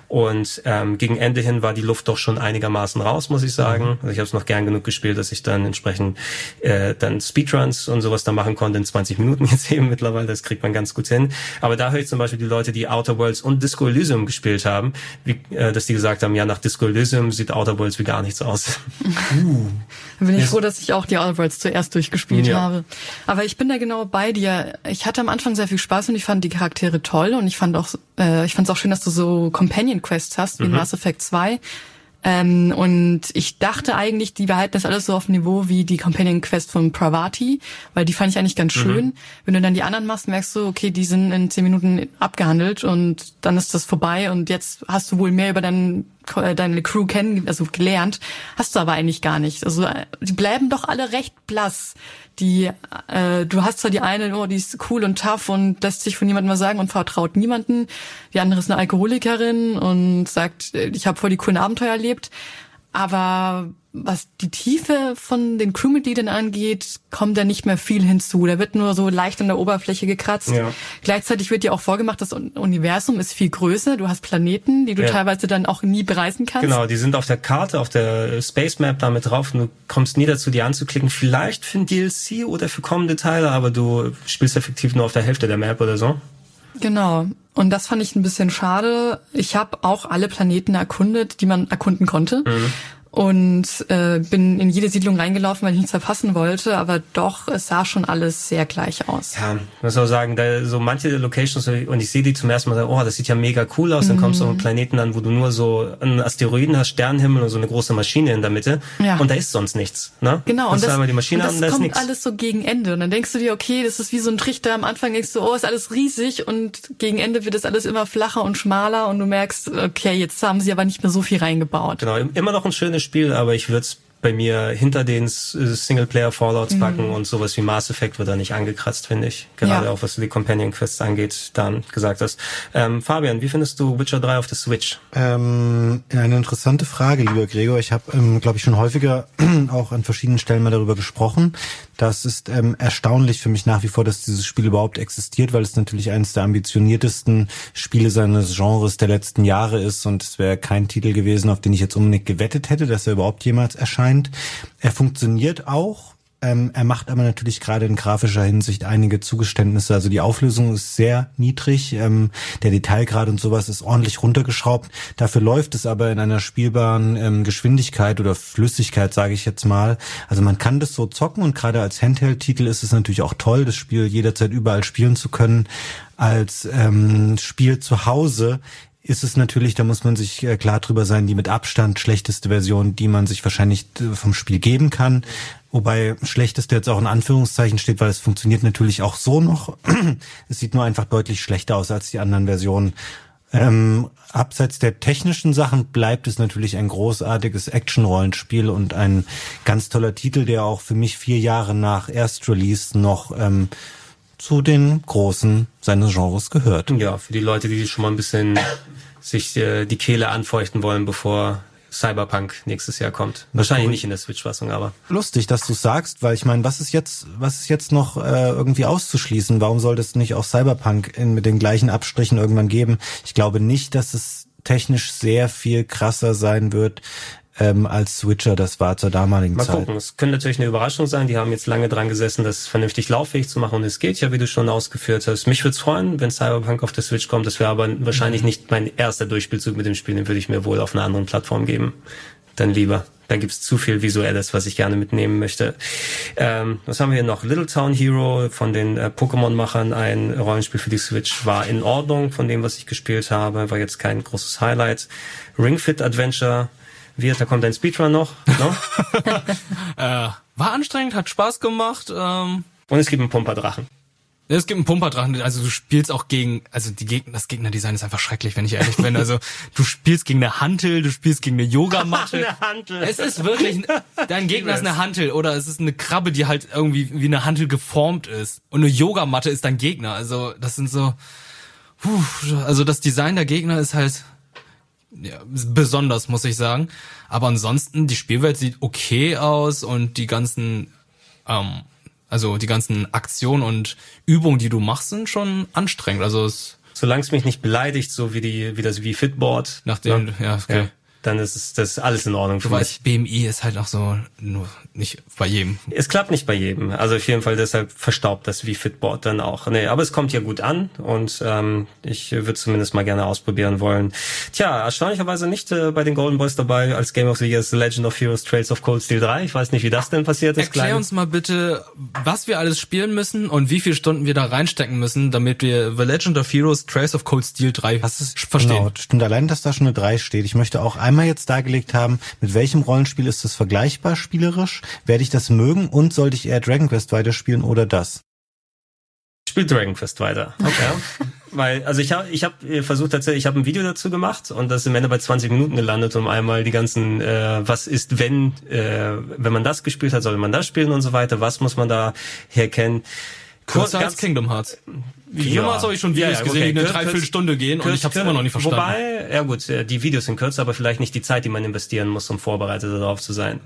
Und ähm, gegen Ende hin war die Luft doch schon einigermaßen raus, muss ich sagen. Mhm. Also ich habe es noch gern genug gespielt, dass ich dann entsprechend äh, dann Speedruns und sowas da machen konnte in 20 Minuten jetzt eben mittlerweile. Das kriegt man ganz gut hin. Aber da höre ich zum Beispiel die Leute, die Outer Worlds und Disco Elysium gespielt haben, wie, äh, dass die gesagt haben, ja, nach Disco Elysium sieht Outer Worlds wie gar nichts aus. Uh. bin ich froh, dass ich auch die Outer Worlds zuerst durchgespielt ja. habe. Aber ich bin da genau bei dir. Ich hatte am Anfang sehr viel Spaß und ich fand die Charaktere toll und ich fand auch, äh, ich fand es auch schön, dass du so Companion Quests hast wie mhm. Mass Effect 2. Ähm, und ich dachte eigentlich, die behalten das alles so auf Niveau wie die Companion Quest von Pravati, weil die fand ich eigentlich ganz mhm. schön. Mhm. Wenn du dann die anderen machst, merkst du, okay, die sind in zehn Minuten abgehandelt und dann ist das vorbei und jetzt hast du wohl mehr über deinen äh, deine Crew kennen, also gelernt, hast du aber eigentlich gar nicht. Also äh, die bleiben doch alle recht blass. Die, äh, du hast zwar die eine, oh, die ist cool und tough und lässt sich von niemandem was sagen und vertraut niemanden. Die andere ist eine Alkoholikerin und sagt, äh, ich habe voll die coolen Abenteuer erlebt. Aber was die Tiefe von den Crewmitgliedern angeht, kommt da nicht mehr viel hinzu. Da wird nur so leicht an der Oberfläche gekratzt. Ja. Gleichzeitig wird dir auch vorgemacht, das Universum ist viel größer. Du hast Planeten, die du ja. teilweise dann auch nie bereisen kannst. Genau, die sind auf der Karte, auf der Space Map damit drauf. Und du kommst nie dazu, die anzuklicken. Vielleicht für ein DLC oder für kommende Teile, aber du spielst effektiv nur auf der Hälfte der Map oder so. Genau. Und das fand ich ein bisschen schade. Ich habe auch alle Planeten erkundet, die man erkunden konnte. Mhm und äh, bin in jede Siedlung reingelaufen, weil ich nichts verpassen wollte, aber doch, es sah schon alles sehr gleich aus. Ja, muss auch sagen, da so manche Locations und ich sehe die zum ersten Mal, oh, das sieht ja mega cool aus, dann kommst du auf einen mhm. Planeten an, wo du nur so einen Asteroiden hast, Sternenhimmel und so eine große Maschine in der Mitte ja. und da ist sonst nichts, ne? Genau, und das, die Maschine und das an, da kommt ist alles so gegen Ende und dann denkst du dir, okay, das ist wie so ein Trichter, am Anfang denkst du, oh, ist alles riesig und gegen Ende wird es alles immer flacher und schmaler und du merkst, okay, jetzt haben sie aber nicht mehr so viel reingebaut. Genau, immer noch ein schönes Spiel, aber ich würde es bei mir hinter den Singleplayer Fallouts packen mhm. und sowas wie Mass Effect wird da nicht angekratzt, finde ich. Gerade ja. auch was die Companion Quests angeht, dann gesagt hast. Ähm, Fabian, wie findest du Witcher 3 auf der Switch? Ähm, eine interessante Frage, lieber Gregor. Ich habe, ähm, glaube ich, schon häufiger auch an verschiedenen Stellen mal darüber gesprochen. Das ist ähm, erstaunlich für mich nach wie vor, dass dieses Spiel überhaupt existiert, weil es natürlich eines der ambitioniertesten Spiele seines Genres der letzten Jahre ist und es wäre kein Titel gewesen, auf den ich jetzt unbedingt gewettet hätte, dass er überhaupt jemals erscheint scheint. Er funktioniert auch. Ähm, er macht aber natürlich gerade in grafischer Hinsicht einige Zugeständnisse. Also die Auflösung ist sehr niedrig. Ähm, der Detailgrad und sowas ist ordentlich runtergeschraubt. Dafür läuft es aber in einer spielbaren ähm, Geschwindigkeit oder Flüssigkeit, sage ich jetzt mal. Also man kann das so zocken und gerade als Handheld-Titel ist es natürlich auch toll, das Spiel jederzeit überall spielen zu können. Als ähm, Spiel zu Hause ist es natürlich, da muss man sich äh, klar drüber sein, die mit Abstand schlechteste Version, die man sich wahrscheinlich äh, vom Spiel geben kann. Wobei schlechteste jetzt auch in Anführungszeichen steht, weil es funktioniert natürlich auch so noch. es sieht nur einfach deutlich schlechter aus als die anderen Versionen. Ähm, abseits der technischen Sachen bleibt es natürlich ein großartiges Action-Rollenspiel und ein ganz toller Titel, der auch für mich vier Jahre nach Erstrelease noch ähm, zu den großen seines Genres gehört. Ja, für die Leute, die schon mal ein bisschen sich äh, die Kehle anfeuchten wollen, bevor Cyberpunk nächstes Jahr kommt. Wahrscheinlich nicht in der Switch-Fassung, aber. Lustig, dass du sagst, weil ich meine, was ist jetzt, was ist jetzt noch äh, irgendwie auszuschließen? Warum sollte es nicht auch Cyberpunk in, mit den gleichen Abstrichen irgendwann geben? Ich glaube nicht, dass es technisch sehr viel krasser sein wird ähm, als Switcher das war zur damaligen Mal Zeit. gucken, es könnte natürlich eine Überraschung sein. Die haben jetzt lange dran gesessen, das vernünftig lauffähig zu machen und es geht ja, wie du schon ausgeführt hast. Mich würde es freuen, wenn Cyberpunk auf der Switch kommt. Das wäre aber wahrscheinlich nicht mein erster Durchspielzug mit dem Spiel. Den würde ich mir wohl auf einer anderen Plattform geben. Dann lieber. Da gibt's zu viel Visuelles, was ich gerne mitnehmen möchte. Ähm, was haben wir hier noch? Little Town Hero von den äh, Pokémon-Machern, ein Rollenspiel für die Switch, war in Ordnung von dem, was ich gespielt habe, war jetzt kein großes Highlight. Ring Fit Adventure, wird, da kommt ein Speedrun noch. No? äh, war anstrengend, hat Spaß gemacht. Ähm, Und es gibt einen Pumperdrachen. Es gibt einen Pumperdrachen, also du spielst auch gegen, also die Gegner, das Gegnerdesign ist einfach schrecklich, wenn ich ehrlich bin. Also du spielst gegen eine Hantel, du spielst gegen eine Yogamatte. eine Hantel. Es ist wirklich, dein Gegner ist eine Hantel oder es ist eine Krabbe, die halt irgendwie wie eine Hantel geformt ist. Und eine Yogamatte ist dein Gegner. Also das sind so, puh, also das Design der Gegner ist halt ja, besonders, muss ich sagen. Aber ansonsten, die Spielwelt sieht okay aus und die ganzen, ähm, also die ganzen Aktionen und Übungen, die du machst, sind schon anstrengend. Also es Solange es mich nicht beleidigt, so wie die, wie das wie Fitboard. nachdem, ja, ja okay. Ja, dann ist es das ist alles in Ordnung für Du mich. weißt, BMI ist halt auch so nur nicht bei jedem. Es klappt nicht bei jedem. Also auf jeden Fall deshalb verstaubt das wie Fitboard dann auch. Nee, aber es kommt ja gut an und ähm, ich würde zumindest mal gerne ausprobieren wollen. Tja, erstaunlicherweise nicht äh, bei den Golden Boys dabei als Game of the Year ist The Legend of Heroes Trails of Cold Steel 3. Ich weiß nicht, wie das denn passiert ist. Erklär Kleine- uns mal bitte, was wir alles spielen müssen und wie viele Stunden wir da reinstecken müssen, damit wir The Legend of Heroes Trails of Cold Steel 3 verstehen. Genau, stimmt allein, dass da schon eine 3 steht. Ich möchte auch einmal jetzt dargelegt haben, mit welchem Rollenspiel ist das vergleichbar spielerisch? Werde ich das mögen und sollte ich eher Dragon Quest weiterspielen oder das? Spiel Dragon Quest weiter. Okay. Weil, also ich habe ich hab äh, versucht tatsächlich, ich habe ein Video dazu gemacht und das ist am Ende bei 20 Minuten gelandet, um einmal die ganzen, äh, was ist, wenn, äh, wenn man das gespielt hat, soll man das spielen und so weiter, was muss man da herkennen. Ganz- als Kingdom Hearts. Ja. Kingdom Hearts habe ich schon Videos Ja, ja, gesehen, die okay. eine Dreiviertelstunde gehen und Kürz- ich habe es immer noch nicht verstanden. Wobei, ja gut, äh, die Videos sind kürzer, aber vielleicht nicht die Zeit, die man investieren muss, um vorbereitet darauf zu sein.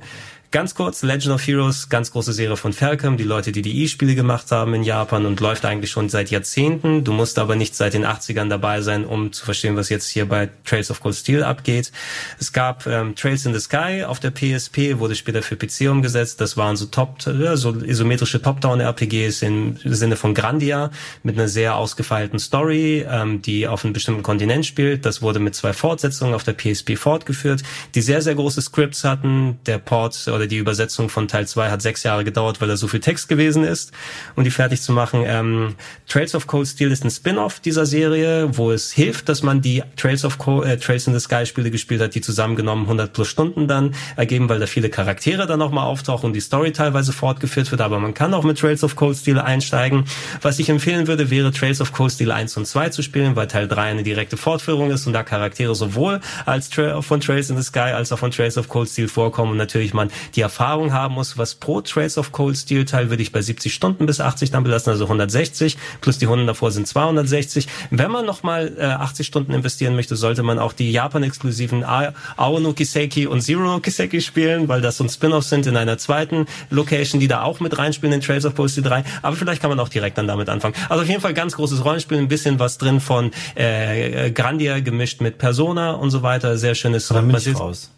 Ganz kurz, Legend of Heroes, ganz große Serie von Falcom, die Leute, die die E-Spiele gemacht haben in Japan und läuft eigentlich schon seit Jahrzehnten. Du musst aber nicht seit den 80ern dabei sein, um zu verstehen, was jetzt hier bei Trails of Cold Steel abgeht. Es gab ähm, Trails in the Sky auf der PSP, wurde später für PC umgesetzt. Das waren so Top, ja, so isometrische Top-Down-RPGs im Sinne von Grandia mit einer sehr ausgefeilten Story, ähm, die auf einem bestimmten Kontinent spielt. Das wurde mit zwei Fortsetzungen auf der PSP fortgeführt, die sehr, sehr große Scripts hatten. Der Port oder die Übersetzung von Teil 2 hat sechs Jahre gedauert, weil da so viel Text gewesen ist, um die fertig zu machen. Ähm, Trails of Cold Steel ist ein Spin-off dieser Serie, wo es hilft, dass man die Trails of Cold, äh, Trails in the Sky Spiele gespielt hat, die zusammengenommen 100 plus Stunden dann ergeben, weil da viele Charaktere dann nochmal auftauchen und die Story teilweise fortgeführt wird. Aber man kann auch mit Trails of Cold Steel einsteigen. Was ich empfehlen würde, wäre Trails of Cold Steel 1 und 2 zu spielen, weil Teil 3 eine direkte Fortführung ist und da Charaktere sowohl als Tra von Trails in the Sky als auch von Trails of Cold Steel vorkommen und natürlich man die Erfahrung haben muss, was pro Trails of Cold Steel Teil würde ich bei 70 Stunden bis 80 dann belassen, also 160 plus die 100 davor sind 260. Wenn man nochmal äh, 80 Stunden investieren möchte, sollte man auch die Japan-exklusiven Ao no Kiseki und Zero no Kiseki spielen, weil das so ein Spin-off sind in einer zweiten Location, die da auch mit reinspielen in Trails of Cold Steel 3. Aber vielleicht kann man auch direkt dann damit anfangen. Also auf jeden Fall ganz großes Rollenspiel, ein bisschen was drin von äh, Grandia gemischt mit Persona und so weiter. Sehr schönes Oder bin ich raus?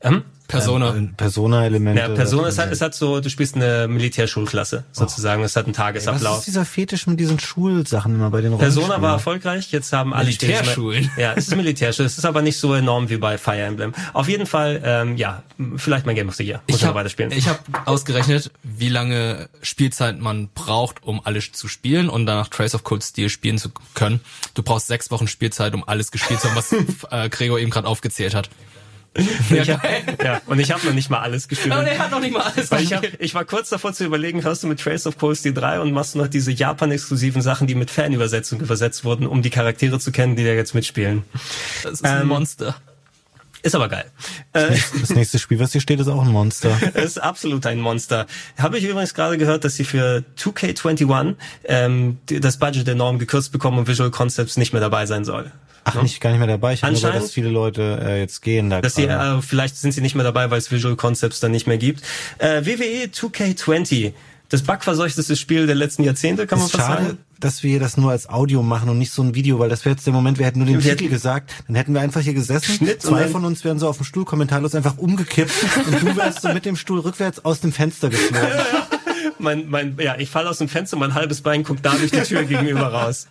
Ähm? Persona. Ähm, Persona-Elemente. Ja, Persona, es hat, es hat so, du spielst eine Militärschulklasse sozusagen, es hat einen Was Tagesablauf. ist dieser Fetisch mit diesen Schulsachen immer bei den Rollenspielen? Persona war erfolgreich, jetzt haben alle Militärschulen. Ja, es ist Militärschulen, es ist aber nicht so enorm wie bei Fire Emblem. Auf jeden Fall, ähm, ja, vielleicht mein Game of the Year. Muss Ich habe weiterspielen. ich hab ausgerechnet, wie lange Spielzeit man braucht, um alles zu spielen und danach Trace of Cold Steel spielen zu können. Du brauchst sechs Wochen Spielzeit, um alles gespielt zu haben, was äh, Gregor eben gerade aufgezählt hat. Ich hab, ja, und ich habe noch nicht mal alles gespielt. Aber der hat noch nicht mal alles Weil ich, hab, gespielt. ich war kurz davor zu überlegen, hörst du mit Trace of Cold Steel 3 und machst du noch diese Japan-exklusiven Sachen, die mit Fanübersetzung übersetzt wurden, um die Charaktere zu kennen, die da jetzt mitspielen. Das ist ein Ähm, Monster. Ist aber geil. Äh, Das nächste Spiel, was hier steht, ist auch ein Monster. ist absolut ein Monster. Habe ich übrigens gerade gehört, dass sie für 2K21 ähm, das Budget enorm gekürzt bekommen und Visual Concepts nicht mehr dabei sein soll. Ach, nicht gar nicht mehr dabei. Ich Anscheinend- dass viele Leute äh, jetzt gehen da. Dass sie, äh, vielleicht sind sie nicht mehr dabei, weil es Visual Concepts dann nicht mehr gibt. Äh, WWE 2K20. Das bugverseuchteste Spiel der letzten Jahrzehnte, kann man ist fast schade, sagen. dass wir das nur als Audio machen und nicht so ein Video, weil das wäre jetzt der Moment, wir hätten nur den Wir Titel gesagt, dann hätten wir einfach hier gesessen, Schnitt zwei von uns wären so auf dem Stuhl kommentarlos einfach umgekippt und du wärst so mit dem Stuhl rückwärts aus dem Fenster geflogen. Mein, mein, ja, ich falle aus dem Fenster, mein halbes Bein guckt da durch die Tür gegenüber raus.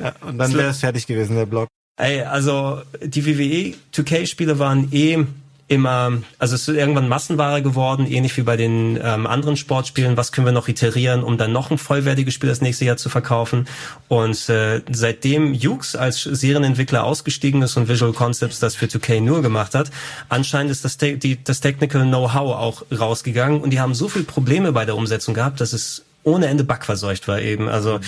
Ja, und dann wäre es fertig gewesen, der Blog. Ey, also die WWE 2K-Spiele waren eh immer, also es ist irgendwann Massenware geworden, ähnlich wie bei den ähm, anderen Sportspielen. Was können wir noch iterieren, um dann noch ein vollwertiges Spiel das nächste Jahr zu verkaufen? Und äh, seitdem Hughes als Serienentwickler ausgestiegen ist und Visual Concepts das für 2K nur gemacht hat, anscheinend ist das, Te die, das Technical Know-how auch rausgegangen und die haben so viele Probleme bei der Umsetzung gehabt, dass es ohne Ende bugverseucht war eben. Also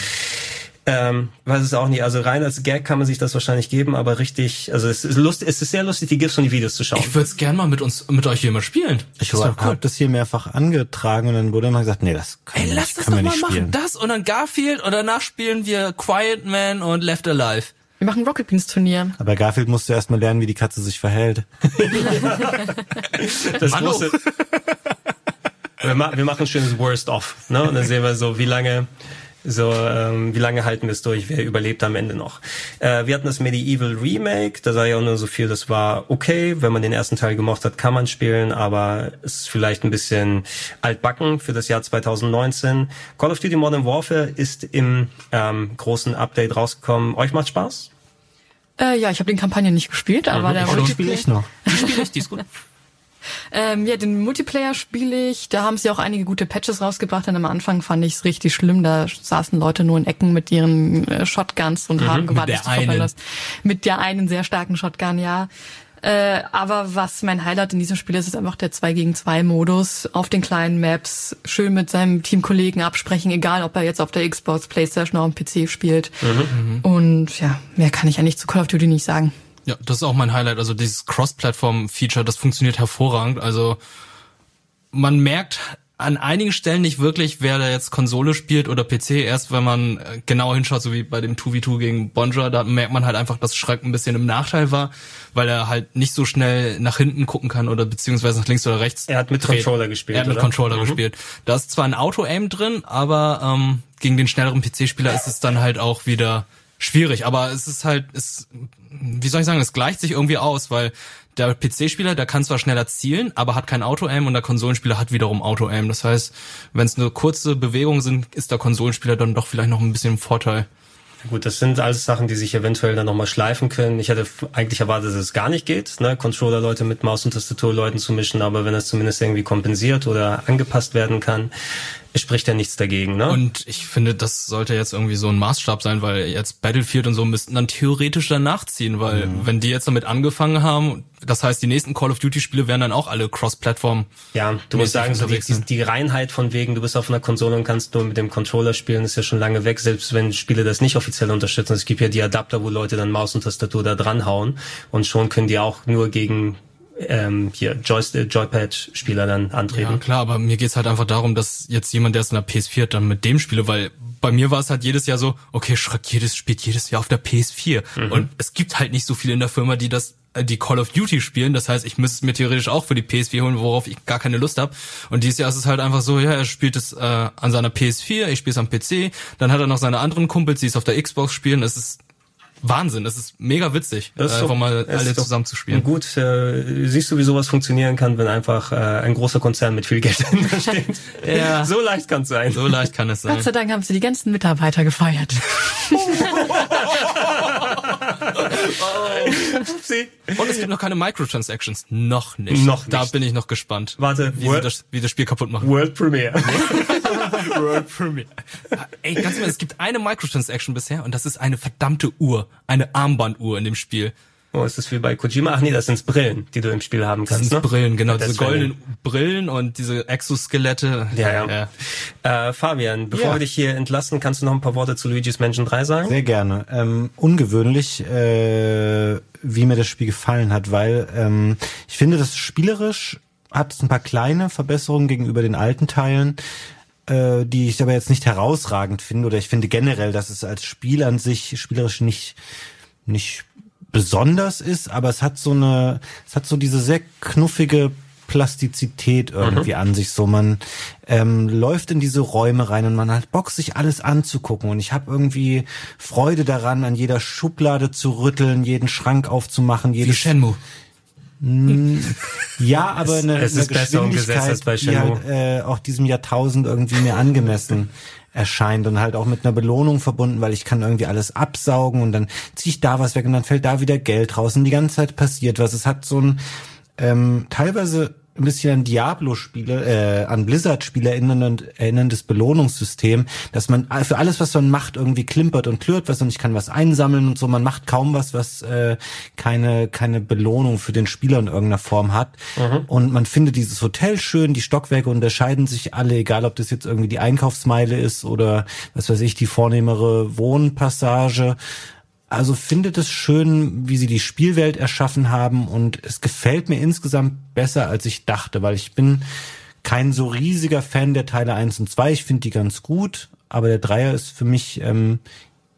ähm, weiß es auch nicht. Also rein als Gag kann man sich das wahrscheinlich geben, aber richtig, also es ist lustig, es ist sehr lustig, die GIFs und die Videos zu schauen. Ich würde es gern mal mit uns, mit euch hier mal spielen. Ich habe hab das hier mehrfach angetragen und dann wurde immer gesagt, nee, das können, Ey, wir lass nicht, das können doch wir mal machen. spielen. Das und dann Garfield und danach spielen wir Quiet Man und Left Alive. Wir machen Rocket Beans Turnier. Aber Garfield musste erst mal lernen, wie die Katze sich verhält. das Manu. große, wir, ma wir machen ein schönes Worst Off, ne? Und dann sehen wir so, wie lange, so, ähm, wie lange halten wir es durch? Wer überlebt am Ende noch? Äh, wir hatten das Medieval Remake, da sah ich auch nur so viel, das war okay. Wenn man den ersten Teil gemocht hat, kann man spielen, aber es ist vielleicht ein bisschen altbacken für das Jahr 2019. Call of Duty Modern Warfare ist im ähm, großen Update rausgekommen. Euch macht Spaß? Äh, ja, ich habe den Kampagnen nicht gespielt, aber der Und die spiele Multiplayer, ich noch. Die spiele ich, die ist gut. Ähm, ja, den Multiplayer spiele ich. Da haben sie auch einige gute Patches rausgebracht. Denn am Anfang fand ich es richtig schlimm. Da saßen Leute nur in Ecken mit ihren äh, Shotguns und haben gewartet, bis du warst. Mit der einen sehr starken Shotgun, ja. Äh, aber was mein Highlight in diesem Spiel ist, ist einfach der 2 gegen 2 Modus auf den kleinen Maps, schön mit seinem Teamkollegen absprechen, egal ob er jetzt auf der Xbox, Playstation oder am PC spielt. Und ja, mehr kann ich eigentlich zu Call of Duty nicht sagen. Ja, das ist auch mein Highlight. Also dieses Cross-Platform-Feature, das funktioniert hervorragend. Also man merkt an einigen Stellen nicht wirklich, wer da jetzt Konsole spielt oder PC. Erst wenn man äh, genau hinschaut, so wie bei dem 2v2 gegen Bonja, da merkt man halt einfach, dass Schreck ein bisschen im Nachteil war, weil er halt nicht so schnell nach hinten gucken kann oder beziehungsweise nach links oder rechts. Er hat mit dreht. Controller gespielt, Er hat mit oder? Controller Mhm. gespielt. Da ist zwar ein Auto-Aim drin, aber ähm, gegen den schnelleren PC-Spieler ist es dann halt auch wieder schwierig. Aber es ist halt, es, wie soll ich sagen, es gleicht sich irgendwie aus, weil der PC-Spieler, der kann zwar schneller zielen, aber hat kein Auto-Aim und der Konsolenspieler hat wiederum Auto-Aim. Das heißt, wenn es nur kurze Bewegungen sind, ist der Konsolenspieler dann doch vielleicht noch ein bisschen im Vorteil. Gut, das sind alles Sachen, die sich eventuell dann nochmal schleifen können. Ich hätte eigentlich erwartet, dass es gar nicht geht, ne? Controller-Leute mit Maus- und Tastatur-Leuten zu mischen, aber wenn das zumindest irgendwie kompensiert oder angepasst werden kann, spricht ja nichts dagegen, ne? Und ich finde, das sollte jetzt irgendwie so ein Maßstab sein, weil jetzt Battlefield und so müssten dann theoretisch danach ziehen, weil wenn die jetzt damit angefangen haben, das heißt, die nächsten Call of Duty Spiele wären dann auch alle Cross-Plattform. ja, du musst sagen, so die, die, die Reinheit von wegen, du bist auf einer Konsole und kannst nur mit dem Controller spielen, ist ja schon lange weg, selbst wenn Spiele das nicht offiziell unterstützen. Es gibt ja die Adapter, wo Leute dann Maus und Tastatur da dran hauen und schon können die auch nur gegen ähm, hier Joystick, Joypad-Spieler dann antreten. Ja, klar, aber mir geht's halt einfach darum, dass jetzt jemand, der es in der PS4 hat, dann mit dem spiele, weil bei mir war es halt jedes Jahr so, okay, Schreck jedes spielt jedes Jahr auf der PS4. Und es gibt halt nicht so viele in der Firma, die das äh, die Call of Duty spielen. Das heißt, ich müsste es mir theoretisch auch für die PS4 holen, worauf ich gar keine Lust habe. Und dieses Jahr ist es halt einfach so, ja, er spielt es äh, an seiner PS4, ich spiele es am PC, dann hat er noch seine anderen Kumpels, die es auf der Xbox spielen. Es ist Wahnsinn, es ist mega witzig, Das ist einfach doch- mal das alle ist doch zusammen zu spielen. Gut, äh, siehst du, wie sowas funktionieren kann, wenn einfach äh, ein großer Konzern mit viel Geld dahinter steht. Ja. So leicht kann es sein. So leicht kann es sein. Gott sei Dank haben sie die ganzen Mitarbeiter gefeiert. Upsi. Und es gibt noch keine Microtransactions. Noch nicht. Noch Da nicht. bin ich noch gespannt. Warte, wie Wor- sie das, wie das Spiel kaputt machen. World Premiere. World Premiere. Ey, ganz Ernst, es gibt eine Microtransaction bisher und das ist eine verdammte Uhr. Eine Armbanduhr in dem Spiel. Oh, ist das wie bei Kojima? Ach nee, das sind Brillen, die du im Spiel haben Das kannst. sind ne? Brillen, genau. Das Diese goldenen Brillen und diese Exoskelette. Ja, ja. Äh, Fabian, bevor Ja. wir dich hier entlassen, kannst du noch ein paar Worte zu Luigi's Mansion 3 sagen? Sehr gerne. Ähm, ungewöhnlich, äh, wie mir das Spiel gefallen hat, weil ähm, ich finde, das spielerisch hat es ein paar kleine Verbesserungen gegenüber den alten Teilen, äh, die ich aber jetzt nicht herausragend finde. Oder ich finde generell, dass es als Spiel an sich spielerisch nicht nicht besonders ist, aber es hat so eine, es hat so diese sehr knuffige Plastizität irgendwie mhm. an sich so. Man ähm, läuft in diese Räume rein und man hat Bock, sich alles anzugucken. Und ich habe irgendwie Freude daran, an jeder Schublade zu rütteln, jeden Schrank aufzumachen. Jedes, Wie Shenmue. Ja, aber eine, es eine Geschwindigkeit, die halt äh, auch diesem Jahrtausend irgendwie mir angemessen erscheint und halt auch mit einer Belohnung verbunden, weil ich kann irgendwie alles absaugen und dann ziehe ich da was weg und dann fällt da wieder Geld raus und die ganze Zeit passiert was. Es hat so ein ähm, teilweise ein bisschen an Diablo-Spiele, äh, an Blizzard-Spiele erinnern, erinnerndes Belohnungssystem, dass man für alles, was man macht, irgendwie klimpert und klirrt was und ich kann was einsammeln und so. Man macht kaum was, was äh, keine keine Belohnung für den Spieler in irgendeiner Form hat. Mhm. Und man findet dieses Hotel schön, die Stockwerke unterscheiden sich alle, egal ob das jetzt irgendwie die Einkaufsmeile ist oder was weiß ich, die vornehmere Wohnpassage. Also findet es schön, wie sie die Spielwelt erschaffen haben und es gefällt mir insgesamt besser, als ich dachte, weil ich bin kein so riesiger Fan der Teile 1 und 2. Ich finde die ganz gut, aber der Dreier ist für mich, ähm,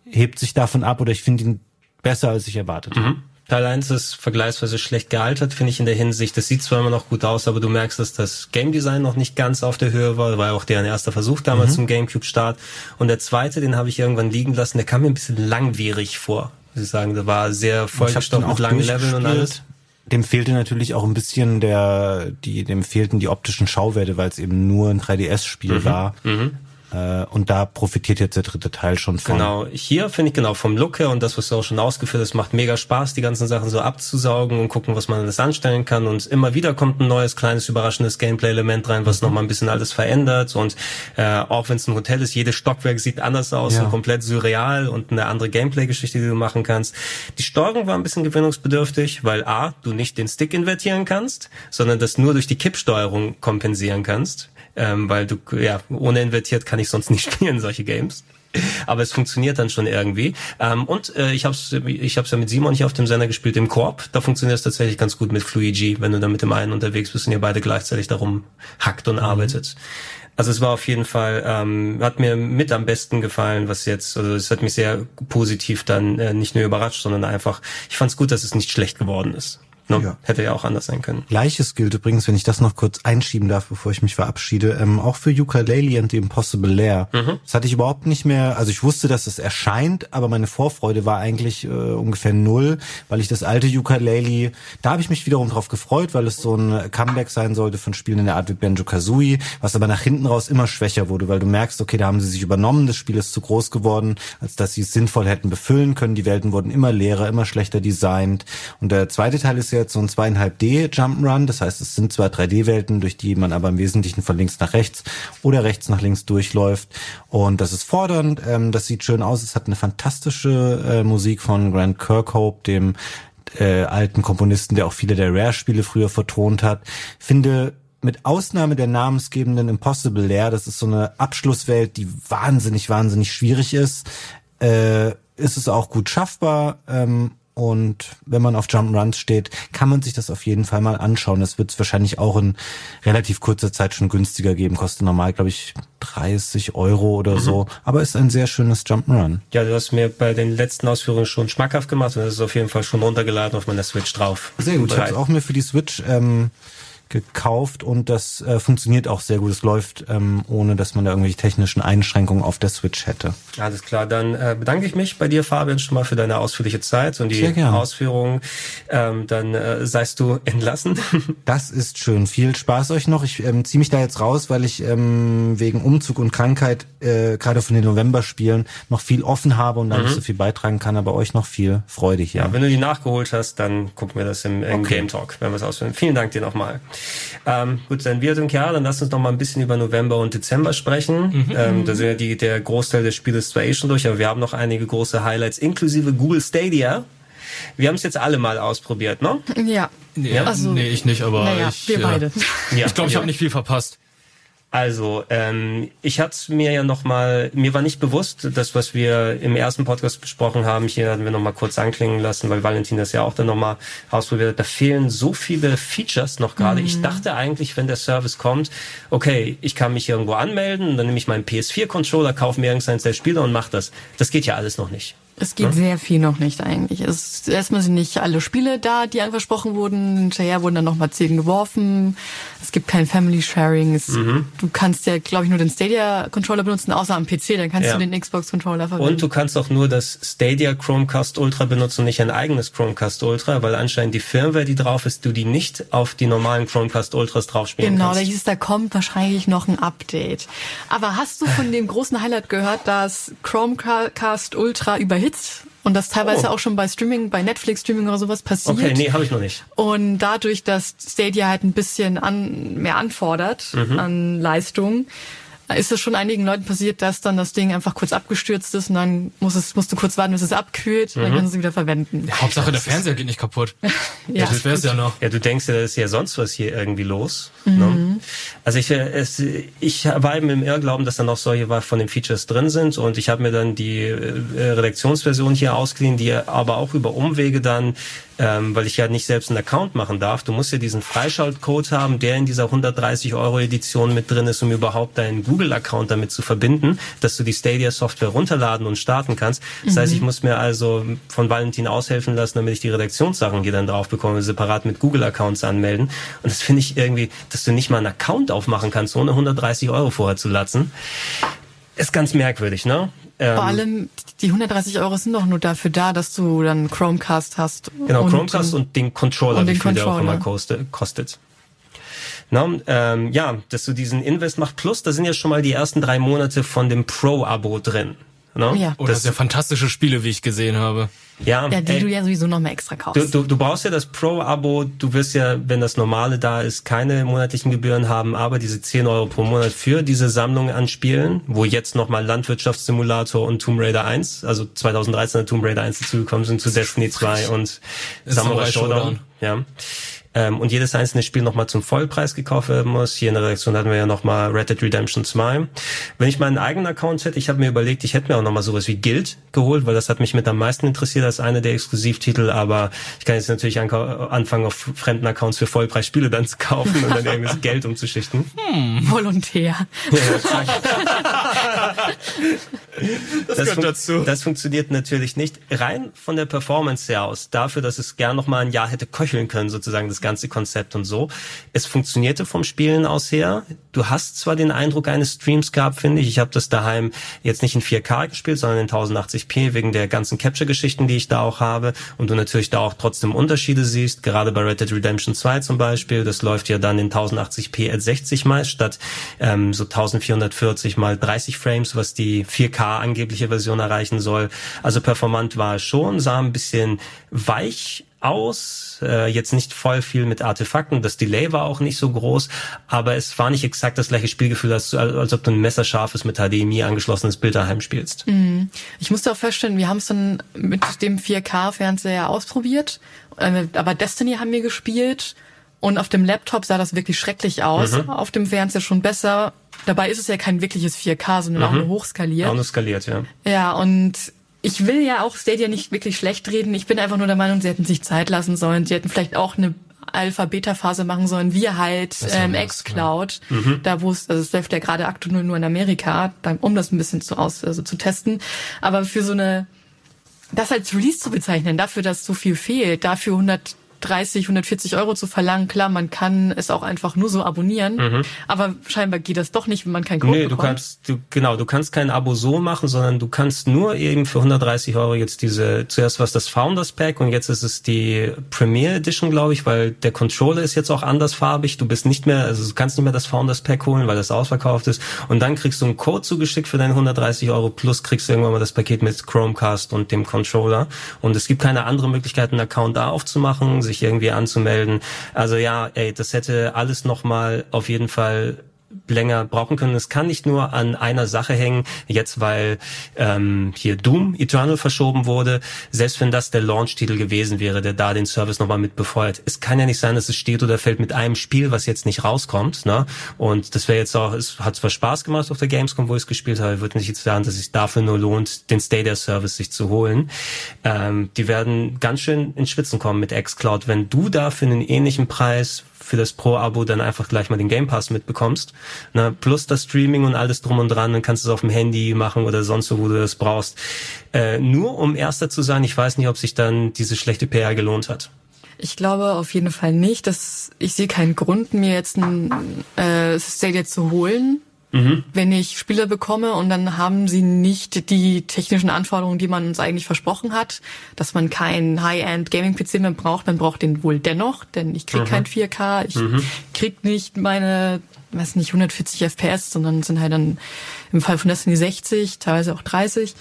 hebt sich davon ab oder ich finde ihn besser, als ich erwartet habe. Mhm. Teil 1 ist vergleichsweise schlecht gealtert, finde ich in der Hinsicht. Das sieht zwar immer noch gut aus, aber du merkst, dass das Game Design noch nicht ganz auf der Höhe war. War ja auch deren erster Versuch damals mhm. zum Gamecube-Start. Und der zweite, den habe ich irgendwann liegen lassen, der kam mir ein bisschen langwierig vor, muss ich sagen. Der war sehr vollgestopft mit langen Leveln und alles dem fehlte natürlich auch ein bisschen der, die, dem fehlten die optischen Schauwerte, weil es eben nur ein 3DS-Spiel mhm. war. Mhm. Äh, und da profitiert jetzt der dritte Teil schon von. Genau, hier finde ich genau vom Look her und das, was du auch schon ausgeführt hast, macht mega Spaß, die ganzen Sachen so abzusaugen und gucken, was man alles anstellen kann. Und immer wieder kommt ein neues, kleines, überraschendes Gameplay-Element rein, was mhm. nochmal ein bisschen alles verändert. Und äh, auch wenn es ein Hotel ist, jedes Stockwerk sieht anders aus ja. und komplett surreal und eine andere Gameplay-Geschichte, die du machen kannst. Die Steuerung war ein bisschen gewinnungsbedürftig, weil A, du nicht den Stick invertieren kannst, sondern das nur durch die Kippsteuerung kompensieren kannst ähm, weil du, ja, ohne invertiert kann ich sonst nicht spielen, solche Games. Aber es funktioniert dann schon irgendwie. Ähm, und äh, ich habe es ich hab's ja mit Simon hier auf dem Sender gespielt im Korb. Da funktioniert es tatsächlich ganz gut mit Fluigi, wenn du da mit dem einen unterwegs bist und ihr beide gleichzeitig darum hackt und mhm. arbeitet. Also es war auf jeden Fall, ähm, hat mir mit am besten gefallen, was jetzt, also es hat mich sehr positiv dann äh, nicht nur überrascht, sondern einfach, ich fand es gut, dass es nicht schlecht geworden ist. No, ja. Hätte ja auch anders sein können. Gleiches gilt übrigens, wenn ich das noch kurz einschieben darf, bevor ich mich verabschiede, ähm, auch für Ukulele and the Impossible Lair. Mhm. Das hatte ich überhaupt nicht mehr, also ich wusste, dass es erscheint, aber meine Vorfreude war eigentlich äh, ungefähr null, weil ich das alte Ukulele, da habe ich mich wiederum drauf gefreut, weil es so ein Comeback sein sollte von Spielen in der Art wie Banjo-Kazooie, was aber nach hinten raus immer schwächer wurde, weil du merkst, okay, da haben sie sich übernommen, das Spiel ist zu groß geworden, als dass sie es sinnvoll hätten befüllen können, die Welten wurden immer leerer, immer schlechter designt und der zweite Teil ist ja jetzt so ein zweieinhalb D Jump'n'Run. Das heißt, es sind zwar 3D-Welten, durch die man aber im Wesentlichen von links nach rechts oder rechts nach links durchläuft. Und das ist fordernd. Ähm, das sieht schön aus. Es hat eine fantastische äh, Musik von Grant Kirkhope, dem äh, alten Komponisten, der auch viele der Rare-Spiele früher vertont hat. Finde mit Ausnahme der namensgebenden Impossible Lair, das ist so eine Abschlusswelt, die wahnsinnig, wahnsinnig schwierig ist, äh, ist es auch gut schaffbar ähm, und wenn man auf Jump'n'Runs steht, kann man sich das auf jeden Fall mal anschauen. Das wird es wahrscheinlich auch in relativ kurzer Zeit schon günstiger geben. Kostet normal, glaube ich, 30 Euro oder mhm. so. Aber ist ein sehr schönes Jump'n'Run. Ja, du hast mir bei den letzten Ausführungen schon schmackhaft gemacht und das ist auf jeden Fall schon runtergeladen auf meiner Switch drauf. Sehr gut. Ich habe auch mir für die Switch ähm, gekauft und das äh, funktioniert auch sehr gut. Es läuft, ähm, ohne dass man da irgendwelche technischen Einschränkungen auf der Switch hätte. Alles klar, dann äh, bedanke ich mich bei dir, Fabian, schon mal für deine ausführliche Zeit und die Ausführungen. Ähm, dann äh, seist du entlassen. das ist schön. Viel Spaß euch noch. Ich ähm, ziehe mich da jetzt raus, weil ich ähm, wegen Umzug und Krankheit äh, gerade von den November-Spielen noch viel offen habe und da mhm. nicht so viel beitragen kann, aber euch noch viel Freude hier. Ja, wenn du die nachgeholt hast, dann gucken wir das im, im okay. Game Talk, wenn wir es ausführen. Vielen Dank dir nochmal. Ähm, gut, dann wir sind ja, dann lass uns noch mal ein bisschen über November und Dezember sprechen. Mhm. Ähm, da sind ja die, der Großteil des Spiels zwar eh schon durch, aber wir haben noch einige große Highlights, inklusive Google Stadia. Wir haben es jetzt alle mal ausprobiert, ne? Ja. Nee, also, nee ich nicht, aber naja, ich, wir beide. Ja, ich glaube, ich ja. habe nicht viel verpasst. Also, ähm, ich hatte mir ja nochmal, mir war nicht bewusst, das, was wir im ersten Podcast besprochen haben, hier hatten wir nochmal kurz anklingen lassen, weil Valentin das ja auch dann nochmal ausprobiert hat, da fehlen so viele Features noch gerade. Mhm. Ich dachte eigentlich, wenn der Service kommt, okay, ich kann mich irgendwo anmelden, dann nehme ich meinen PS4-Controller, kaufe mir irgendeins der Spiele und mache das. Das geht ja alles noch nicht. Es geht Ja? sehr viel noch nicht eigentlich. Es ist erstmal sind nicht alle Spiele da, die angesprochen wurden. Hinterher wurden dann nochmal 10 geworfen. Es gibt kein Family Sharing. Es, Mhm. Du kannst ja, glaube ich, nur den Stadia Controller benutzen, außer am PC. Dann kannst Ja. du den Xbox Controller verwenden. Und du kannst auch nur das Stadia Chromecast Ultra benutzen und nicht ein eigenes Chromecast Ultra, weil anscheinend die Firmware, die drauf ist, du die nicht auf die normalen Chromecast Ultras draufspielen Genau, da kannst. hieß es, da kommt wahrscheinlich noch ein Update. Aber hast du von dem großen Highlight gehört, dass Chromecast Ultra überhitzt und das teilweise Oh. auch schon bei Streaming, bei Netflix Streaming oder sowas passiert? Okay, nee, habe ich noch nicht. Und dadurch, dass Stadia halt ein bisschen an, mehr anfordert Mhm. an Leistung, ist es schon einigen Leuten passiert, dass dann das Ding einfach kurz abgestürzt ist und dann muss es, musst du kurz warten, bis es abkühlt und dann Mhm. kannst du es wieder verwenden. Hauptsache der Fernseher geht nicht kaputt. Ja, das wär's ja noch. Ja, du denkst ja, da ist ja sonst was hier irgendwie los. Mhm. Ne? Also ich, es, ich war eben im Irrglauben, dass da noch solche von den Features drin sind und ich habe mir dann die äh, Redaktionsversion hier ausgeliehen, die aber auch über Umwege dann, ähm, weil ich ja nicht selbst einen Account machen darf, du musst ja diesen Freischaltcode haben, der in dieser 130 Euro Edition mit drin ist, um überhaupt deinen Google-Account damit zu verbinden, dass du die Stadia-Software runterladen und starten kannst. Das heißt, ich muss mir also von Valentin aushelfen lassen, damit ich die Redaktionssachen hier dann drauf bekomme, separat mit Google-Accounts anmelden. Und das finde ich irgendwie, dass du nicht mal einen Account aufmachen kannst, ohne 130 Euro vorher zu latzen. Ist ganz merkwürdig, ne? Ähm, Vor allem, die 130 Euro sind doch nur dafür da, dass du dann Chromecast hast. Genau, und, Chromecast und den Controller, und wie den viel der auch Controller. immer koste, kostet. Na, ähm, ja, dass du diesen Invest macht. Plus, da sind ja schon mal die ersten drei Monate von dem Pro-Abo drin. Ne? Ja. Oh, das sind ja fantastische Spiele, wie ich gesehen habe. ja, Ja, die ey, du ja sowieso noch mal extra kaufst. Du, du, du brauchst ja das Pro-Abo, du wirst ja, wenn das normale da ist, keine monatlichen Gebühren haben, aber diese 10 Euro pro Monat für diese Sammlung an Spielen, wo jetzt nochmal Landwirtschaftssimulator und Tomb Raider 1, also 2013er Tomb Raider 1 dazugekommen sind zu Destiny 2 und Samurai Samurai Showdown. Showdown. Ja. Ähm, und jedes einzelne Spiel nochmal zum Vollpreis gekauft werden muss. Hier in der Redaktion hatten wir ja nochmal Red Dead Redemption 2. Wenn ich meinen eigenen Account hätte, ich habe mir überlegt, ich hätte mir auch nochmal sowas wie Guild geholt, weil das hat mich mit am meisten interessiert als einer der Exklusivtitel, aber ich kann jetzt natürlich anfangen, auf fremden Accounts für Vollpreis Spiele dann zu kaufen und dann irgendwas Geld umzuschichten. Volontär. Das, fun- dazu. das funktioniert natürlich nicht. Rein von der Performance her aus, dafür, dass es gern noch mal ein Jahr hätte köcheln können, sozusagen das ganze Konzept und so. Es funktionierte vom Spielen aus her. Du hast zwar den Eindruck eines Streams gehabt, finde ich. Ich habe das daheim jetzt nicht in 4K gespielt, sondern in 1080p wegen der ganzen Capture-Geschichten, die ich da auch habe. Und du natürlich da auch trotzdem Unterschiede siehst. Gerade bei Red Dead Redemption 2 zum Beispiel. Das läuft ja dann in 1080p at 60 meist statt ähm, so 1440 mal 30 Frames, was die 4K angebliche Version erreichen soll. Also performant war es schon, sah ein bisschen weich aus, äh, jetzt nicht voll viel mit Artefakten, das Delay war auch nicht so groß, aber es war nicht exakt das gleiche Spielgefühl, als, als ob du ein messerscharfes mit HDMI angeschlossenes Bild daheim spielst. Ich musste auch feststellen, wir haben es dann mit dem 4K-Fernseher ausprobiert, äh, aber Destiny haben wir gespielt und auf dem Laptop sah das wirklich schrecklich aus, Mhm. auf dem Fernseher schon besser. Dabei ist es ja kein wirkliches 4K, sondern auch nur hochskaliert. Auch nur skaliert, ja. Ja, und ich will ja auch Stadia nicht wirklich schlecht reden. Ich bin einfach nur der Meinung, sie hätten sich Zeit lassen sollen. Sie hätten vielleicht auch eine Alpha-Beta-Phase machen sollen, wie halt ähm, Xcloud, da wo es, also es läuft ja gerade aktuell nur in Amerika, um das ein bisschen zu aus, also zu testen. Aber für so eine, das als Release zu bezeichnen, dafür, dass so viel fehlt, dafür 130, 140 Euro zu verlangen, klar, man kann es auch einfach nur so abonnieren, aber scheinbar geht das doch nicht, wenn man keinen Code Nee, du bekommt. kannst, du, genau, du kannst kein Abo so machen, sondern du kannst nur eben für 130 Euro jetzt diese, zuerst was das Founders Pack und jetzt ist es die Premier Edition, glaube ich, weil der Controller ist jetzt auch andersfarbig. Du bist nicht mehr, also du kannst nicht mehr das Founders Pack holen, weil das ausverkauft ist. Und dann kriegst du einen Code zugeschickt für deine 130 Euro plus kriegst du irgendwann mal das Paket mit Chromecast und dem Controller. Und es gibt keine andere Möglichkeit, einen Account da aufzumachen, sich irgendwie anzumelden. Also ja, ey, das hätte alles nochmal auf jeden Fall länger brauchen können. Es kann nicht nur an einer Sache hängen, jetzt weil ähm, hier Doom Eternal verschoben wurde, selbst wenn das der Launch-Titel gewesen wäre, der da den Service nochmal mit befeuert. Es kann ja nicht sein, dass es steht oder fällt mit einem Spiel, was jetzt nicht rauskommt. Ne? Und das wäre jetzt auch, es hat zwar Spaß gemacht auf der Gamescom, wo ich es gespielt habe, wird nicht jetzt sagen, dass es dafür nur lohnt, den Stadia-Service sich zu holen. Ähm, die werden ganz schön ins Schwitzen kommen mit xCloud, wenn du da für einen ähnlichen Preis für das Pro-Abo dann einfach gleich mal den Game Pass mitbekommst Ne? Plus das Streaming und alles drum und dran, dann kannst du es auf dem Handy machen oder sonst wo, wo du das brauchst. Äh, nur um Erster zu sein, ich weiß nicht, ob sich dann diese schlechte PR gelohnt hat. Ich glaube auf jeden Fall nicht. Dass ich sehe keinen Grund, mir jetzt ein äh, Stadia zu holen, mhm. wenn ich Spiele bekomme und dann haben sie nicht die technischen Anforderungen, die man uns eigentlich versprochen hat, dass man kein High-End Gaming-PC mehr braucht. Man braucht den wohl dennoch, denn ich krieg mhm. kein 4K, ich mhm. krieg nicht meine weiß nicht, 140 FPS, sondern sind halt dann im Fall von Destiny 60, teilweise auch 30.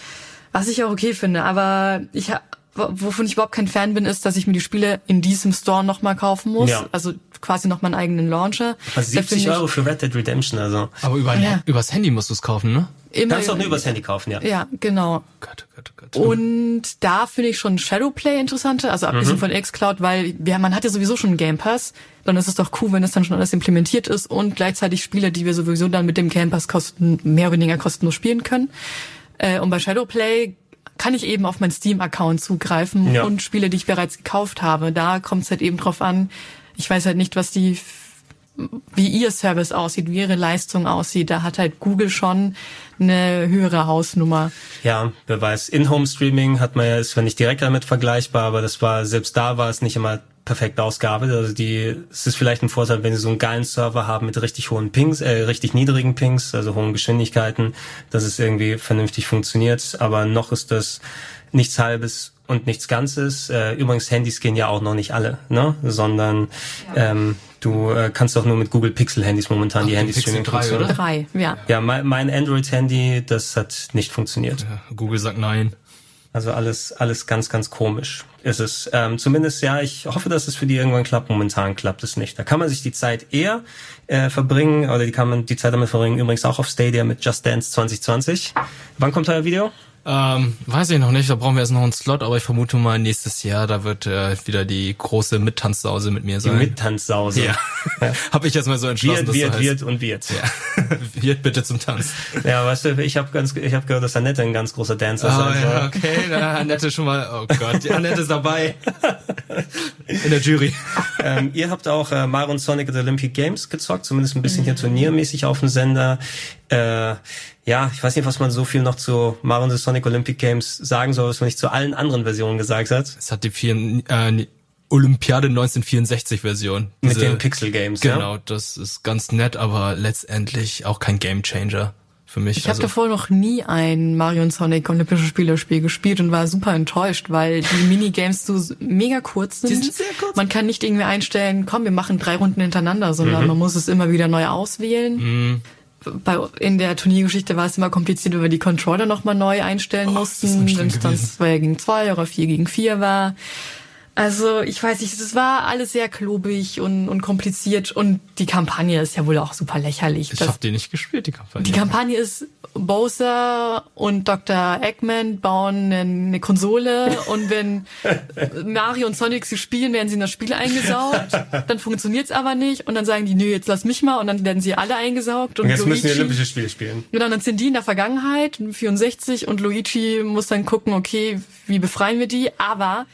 Was ich auch okay finde, aber ich wovon ich überhaupt kein Fan bin, ist, dass ich mir die Spiele in diesem Store nochmal kaufen muss. Ja. Also quasi noch meinen eigenen Launcher. Also 70 Euro für Red Dead Redemption, also. Aber über, ja. übers Handy musst du es kaufen, ne? Immer Kannst du auch nur übers Handy kaufen, ja. Ja, genau. Gott, Gott, Gott. Und da finde ich schon Shadowplay interessanter, also abgesehen mhm. von xCloud, weil ja, man hat ja sowieso schon einen Game Pass. Dann ist es doch cool, wenn es dann schon alles implementiert ist und gleichzeitig Spiele, die wir sowieso dann mit dem Game Pass kosten, mehr oder weniger kostenlos spielen können. Äh, und bei Shadowplay kann ich eben auf meinen Steam-Account zugreifen ja. und Spiele, die ich bereits gekauft habe. Da kommt es halt eben drauf an. Ich weiß halt nicht, was die wie ihr Service aussieht, wie ihre Leistung aussieht. Da hat halt Google schon eine höhere Hausnummer. Ja, wer weiß. In-Home-Streaming hat man ja, ist zwar nicht direkt damit vergleichbar, aber das war, selbst da war es nicht immer perfekt ausgearbeitet. Also die, es ist vielleicht ein Vorteil, wenn sie so einen geilen Server haben mit richtig hohen Pings, äh, richtig niedrigen Pings, also hohen Geschwindigkeiten, dass es irgendwie vernünftig funktioniert. Aber noch ist das nichts Halbes und nichts Ganzes. Äh, übrigens, Handys gehen ja auch noch nicht alle, ne? Sondern ja. ähm, du äh, kannst auch nur mit Google Pixel Handys momentan Ach, die Handys streamen. Drei, oder? Drei, ja. Ja, mein, mein Android-Handy, das hat nicht funktioniert. Ja, Google sagt nein. Also alles, alles ganz, ganz komisch ist es. Ähm, zumindest ja, ich hoffe, dass es für die irgendwann klappt. Momentan klappt es nicht. Da kann man sich die Zeit eher äh, verbringen, oder die kann man die Zeit damit verbringen, übrigens auch auf Stadia mit Just Dance 2020. Wann kommt euer Video? Ähm, weiß ich noch nicht, da brauchen wir erst noch einen Slot, aber ich vermute mal nächstes Jahr, da wird äh, wieder die große Mittanzsause mit mir sein. Die Mittanzsause. Ja. Habe ich jetzt mal so entschlossen. Wird, wird, so wird und wird. Ja. wird bitte zum Tanz. Ja, weißt du, ich habe ganz, ich habe gehört, dass Annette ein ganz großer Dancer oh, sein soll. Ja, okay, da Annette schon mal, oh Gott, die Annette ist dabei. In der Jury. Ähm, ihr habt auch äh, Mario Sonic at the Olympic Games gezockt, zumindest ein bisschen hier turniermäßig auf dem Sender. Äh, ja, ich weiß nicht, was man so viel noch zu Mario the Sonic Olympic Games sagen soll, was man nicht zu allen anderen Versionen gesagt hat. Es hat die vier, äh, Olympiade 1964 Version. Diese, Mit den Pixel Games, Genau, ja? das ist ganz nett, aber letztendlich auch kein Game Changer für mich. Ich also, habe davor noch nie ein Mario und Sonic Olympische Spielerspiel gespielt und war super enttäuscht, weil die Minigames so mega kurz sind. Die sind sehr kurz. Man kann nicht irgendwie einstellen, komm, wir machen drei Runden hintereinander, sondern mhm. man muss es immer wieder neu auswählen. Mhm bei, in der Turniergeschichte war es immer kompliziert, weil wir die Controller nochmal neu einstellen oh, mussten, wenn es dann 2 gegen 2 oder 4 gegen 4 war. Also ich weiß nicht, es war alles sehr klobig und, und kompliziert und die Kampagne ist ja wohl auch super lächerlich. Ich habe die nicht gespielt, die Kampagne. Die Kampagne ist Bowser und Dr. Eggman bauen eine Konsole und wenn Mario und Sonic sie spielen, werden sie in das Spiel eingesaugt. Dann funktioniert's aber nicht und dann sagen die, nö, jetzt lass mich mal und dann werden sie alle eingesaugt. Und, und jetzt Luigi, müssen die Olympische Spiele spielen. Genau, dann sind die in der Vergangenheit, 64 und Luigi muss dann gucken, okay, wie befreien wir die, aber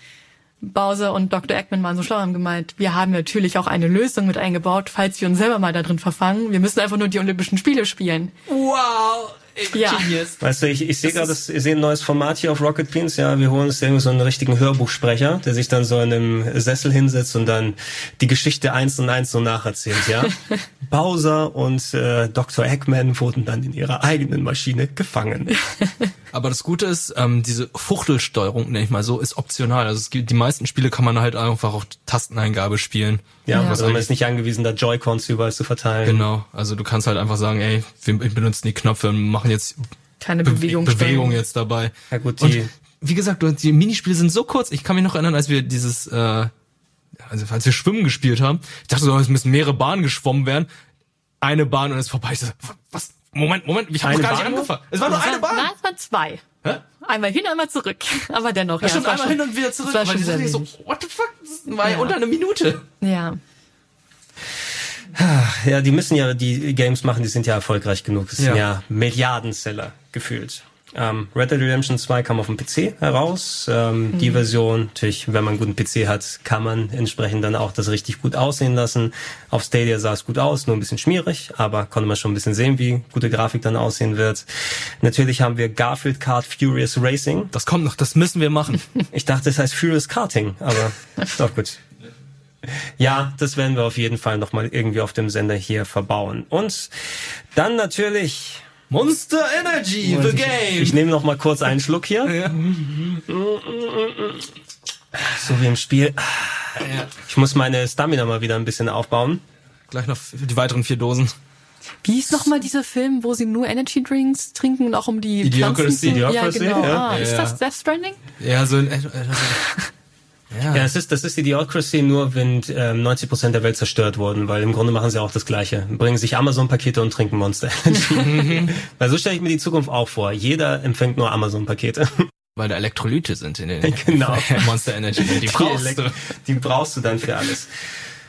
Bowser und Dr. Eggman waren so schlau haben gemeint, wir haben natürlich auch eine Lösung mit eingebaut, falls wir uns selber mal da drin verfangen. Wir müssen einfach nur die Olympischen Spiele spielen. Wow! Ja. Genius. Weißt du, ich, ich sehe gerade, ich sehe ein neues Format hier auf Rocket Beans. Ja, wir holen uns irgendwie so einen richtigen Hörbuchsprecher, der sich dann so in einem Sessel hinsetzt und dann die Geschichte eins und eins so nacherzählt. Ja, Bowser und äh, Dr. Eggman wurden dann in ihrer eigenen Maschine gefangen. Aber das Gute ist, ähm, diese Fuchtelsteuerung, nenne ich mal so, ist optional. Also es gibt, die meisten Spiele kann man halt einfach auch Tasteneingabe spielen. Ja, ja. also man ist nicht angewiesen, da Joy-Cons überall zu verteilen. Genau, also du kannst halt einfach sagen, ey, wir benutzen die Knöpfe und machen jetzt keine Bewegung, Bewegung jetzt dabei. Ja gut, die und wie gesagt, die Minispiele sind so kurz. Ich kann mich noch erinnern, als wir dieses, äh, also als wir Schwimmen gespielt haben, ich dachte so, es müssen mehrere Bahnen geschwommen werden. Eine Bahn und es ist vorbei. Ich so, was? Moment, Moment, ich habe gar nicht angefangen. Es war nur eine Bahn. Nein, es waren zwei. Hä? Einmal hin, einmal zurück. Aber dennoch. Ja, ja stimmt, einmal hin und wieder zurück. Weil die sagte so, what the fuck? Das war ja unter einer Minute. Ja. Ja, die müssen ja die Games machen, die sind ja erfolgreich genug. Das ja. sind ja Milliardenseller gefühlt. Ähm, Red Dead Redemption 2 kam auf dem PC heraus. Ähm, Die Version, natürlich, wenn man einen guten PC hat, kann man entsprechend dann auch das richtig gut aussehen lassen. Auf Stadia sah es gut aus, nur ein bisschen schmierig, aber konnte man schon ein bisschen sehen, wie gute Grafik dann aussehen wird. Natürlich haben wir Garfield Kart Furious Racing. Das kommt noch, das müssen wir machen. Ich dachte, es heißt Furious Karting, aber doch gut. Ja, das werden wir auf jeden Fall nochmal irgendwie auf dem Sender hier verbauen. Und dann natürlich Monster Energy, the game. Ich nehme noch mal kurz einen Schluck hier. Ja. So wie im Spiel. Ich muss meine Stamina mal wieder ein bisschen aufbauen. Gleich noch die weiteren vier Dosen. Wie ist nochmal dieser Film, wo sie nur Energy Drinks trinken und auch um die Idiocracy, Pflanzen zu... Idiocracy, ja, genau. ja. Ah, ist das Death Stranding? Ja, so ein, äh, ja. Ja, es ist, das ist Idiocracy, nur wenn ähm, 90% der Welt zerstört wurden, weil im Grunde machen sie auch das Gleiche. Bringen sich Amazon-Pakete und trinken Monster Energy. weil so stelle ich mir die Zukunft auch vor. Jeder empfängt nur Amazon-Pakete. Weil da Elektrolyte sind in den Genau. Monster Energy. Die brauchst Elekt- du. die brauchst du dann für alles.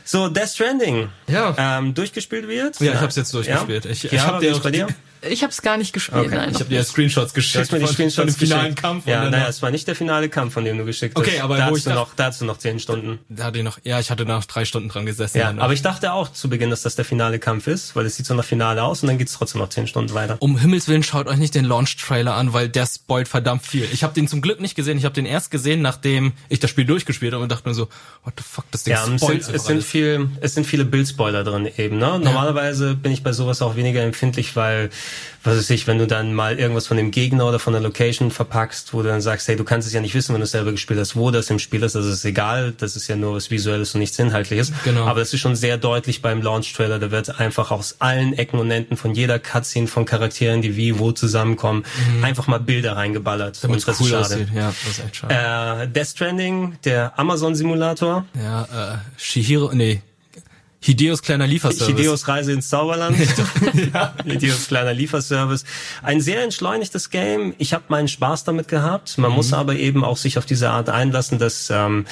So, Death Stranding. Ja. Ähm, durchgespielt wird. Ja, ich hab's jetzt durchgespielt. Ich- ich ja, hab dir auch bei die- dir? Ich habe es gar nicht gespielt. Okay. Nein, Ich habe dir Screenshots Du geschickt hast mir die von, Screenshots von dem finalen geschickt. Kampf. Ja, naja, es war nicht der finale Kampf, von dem du geschickt Okay, hast. aber da wo hast ich du dacht- noch, da hast du noch zehn Stunden. Da hatte ich noch, ja, ich hatte noch drei Stunden dran gesessen. Ja, aber ich dachte auch zu Beginn, dass das der finale Kampf ist, weil es sieht so nach Finale aus und dann geht's trotzdem noch zehn Stunden weiter. um Himmels Willen schaut euch nicht den Launch-Trailer an, weil der spoilt verdammt viel. Ich habe den zum Glück nicht gesehen. Ich habe den erst gesehen, nachdem ich das Spiel durchgespielt habe und dachte mir so, what the fuck, das Ding Ja, es spoilt sind, es sind viel, es sind viele Bildspoiler drin eben, ne? Normalerweise bin ich bei sowas auch weniger empfindlich, weil, was weiß ich, wenn du dann mal irgendwas von dem Gegner oder von der Location verpackst, wo du dann sagst, hey, du kannst es ja nicht wissen, wenn du es selber gespielt hast, wo das im Spiel ist, das ist egal, das ist ja nur was Visuelles und nichts Inhaltliches. Genau. Aber das ist schon sehr deutlich beim Launch-Trailer, da wird einfach aus allen Ecken und Enden von jeder Cutscene von Charakteren, die wie wo zusammenkommen, einfach mal Bilder reingeballert. damit und das cool ist schade. aussieht. Ja, das ist echt schade. Äh, Death Stranding, der Amazon-Simulator. ja, äh, Shihiro, nee, Hideos kleiner Lieferservice. Hideos Reise ins Zauberland. ja. Hideos kleiner Lieferservice. Ein sehr entschleunigtes Game. Ich habe meinen Spaß damit gehabt. Man muss aber eben auch sich auf diese Art einlassen, dass ähm,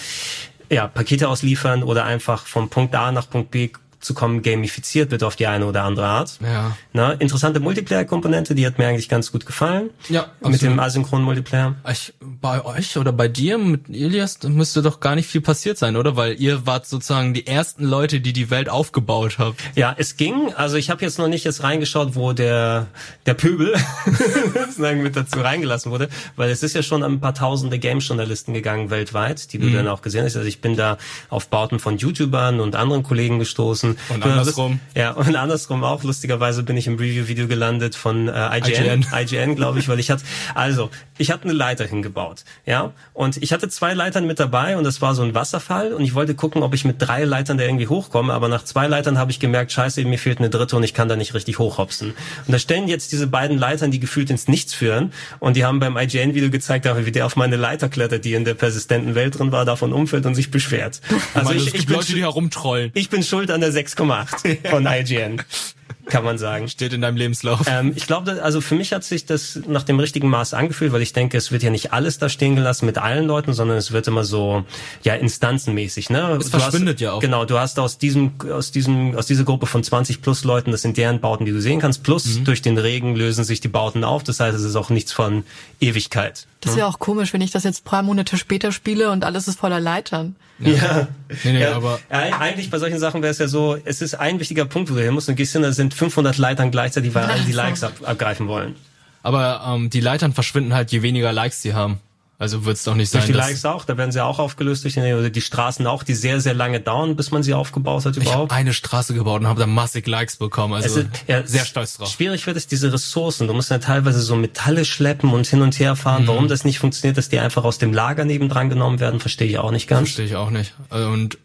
ja, Pakete ausliefern oder einfach vom Punkt A nach Punkt B zu kommen, gamifiziert wird auf die eine oder andere Art. Ja. Na, interessante Multiplayer-Komponente, die hat mir eigentlich ganz gut gefallen. Ja, Mit absolut. dem asynchronen Multiplayer. Ich, bei euch oder bei dir mit Ilias da müsste doch gar nicht viel passiert sein, oder? Weil ihr wart sozusagen die ersten Leute, die die Welt aufgebaut habt. Ja, es ging. Also ich habe jetzt noch nicht jetzt reingeschaut, wo der der Pöbel sozusagen mit dazu reingelassen wurde, weil es ist ja schon an ein paar tausende Game-Journalisten gegangen weltweit, die du dann auch gesehen hast. Also ich bin da auf Bauten von YouTubern und anderen Kollegen gestoßen. Und Du- andersrum. Ja, und andersrum auch. Lustigerweise bin ich im Review-Video gelandet von äh, IGN, IGN. IGN, glaube ich, weil ich hatte, also ich hatte eine Leiter hingebaut, ja, und ich hatte zwei Leitern mit dabei und das war so ein Wasserfall und ich wollte gucken, ob ich mit drei Leitern da irgendwie hochkomme, aber nach zwei Leitern habe ich gemerkt, scheiße, mir fehlt eine dritte und ich kann da nicht richtig hochhopsen. Und da stellen jetzt diese beiden Leitern, die gefühlt ins Nichts führen und die haben beim IGN-Video gezeigt, wie der auf meine Leiter klettert, die in der persistenten Welt drin war, davon umfällt und sich beschwert. Also Weil ich, ich, bin, Leute, die herumtrollen. ich bin schuld an der 6,8 von IGN, kann man sagen. Steht in deinem Lebenslauf. Ähm, ich glaube, also für mich hat sich das nach dem richtigen Maß angefühlt, weil ich denke, es wird ja nicht alles da stehen gelassen mit allen Leuten, sondern es wird immer so, ja, instanzenmäßig, ne? Es Du verschwindet hast, ja auch. Genau, du hast aus diesem, aus diesem, aus dieser Gruppe von 20 plus Leuten, das sind deren Bauten, die du sehen kannst, plus Mhm. durch den Regen lösen sich die Bauten auf, das heißt, es ist auch nichts von Ewigkeit. Das ist ja auch komisch, wenn ich das jetzt paar Monate später spiele und alles ist voller Leitern. Ja. Nee, nee, ja, aber ja, eigentlich bei solchen Sachen wäre es ja so, es ist ein wichtiger Punkt, wo du hin musst und gehst hin, da sind 500 Leitern gleichzeitig, weil alle die Likes ab, abgreifen wollen. Aber ähm, die Leitern verschwinden halt, je weniger Likes sie haben. Also wird es doch nicht sein, Durch die dass Likes auch, da werden sie auch aufgelöst durch den, oder die Straßen auch, die sehr, sehr lange dauern, bis man sie aufgebaut hat ich habe überhaupt. eine Straße gebaut und habe da massig Likes bekommen. Also ist, ja, sehr stolz drauf. Schwierig wird es diese Ressourcen. Du musst ja teilweise so Metalle schleppen und hin und her Mhm. fahren. Warum das nicht funktioniert, dass die einfach aus dem Lager nebendran genommen werden, verstehe ich auch nicht ganz. Verstehe ich auch nicht. Und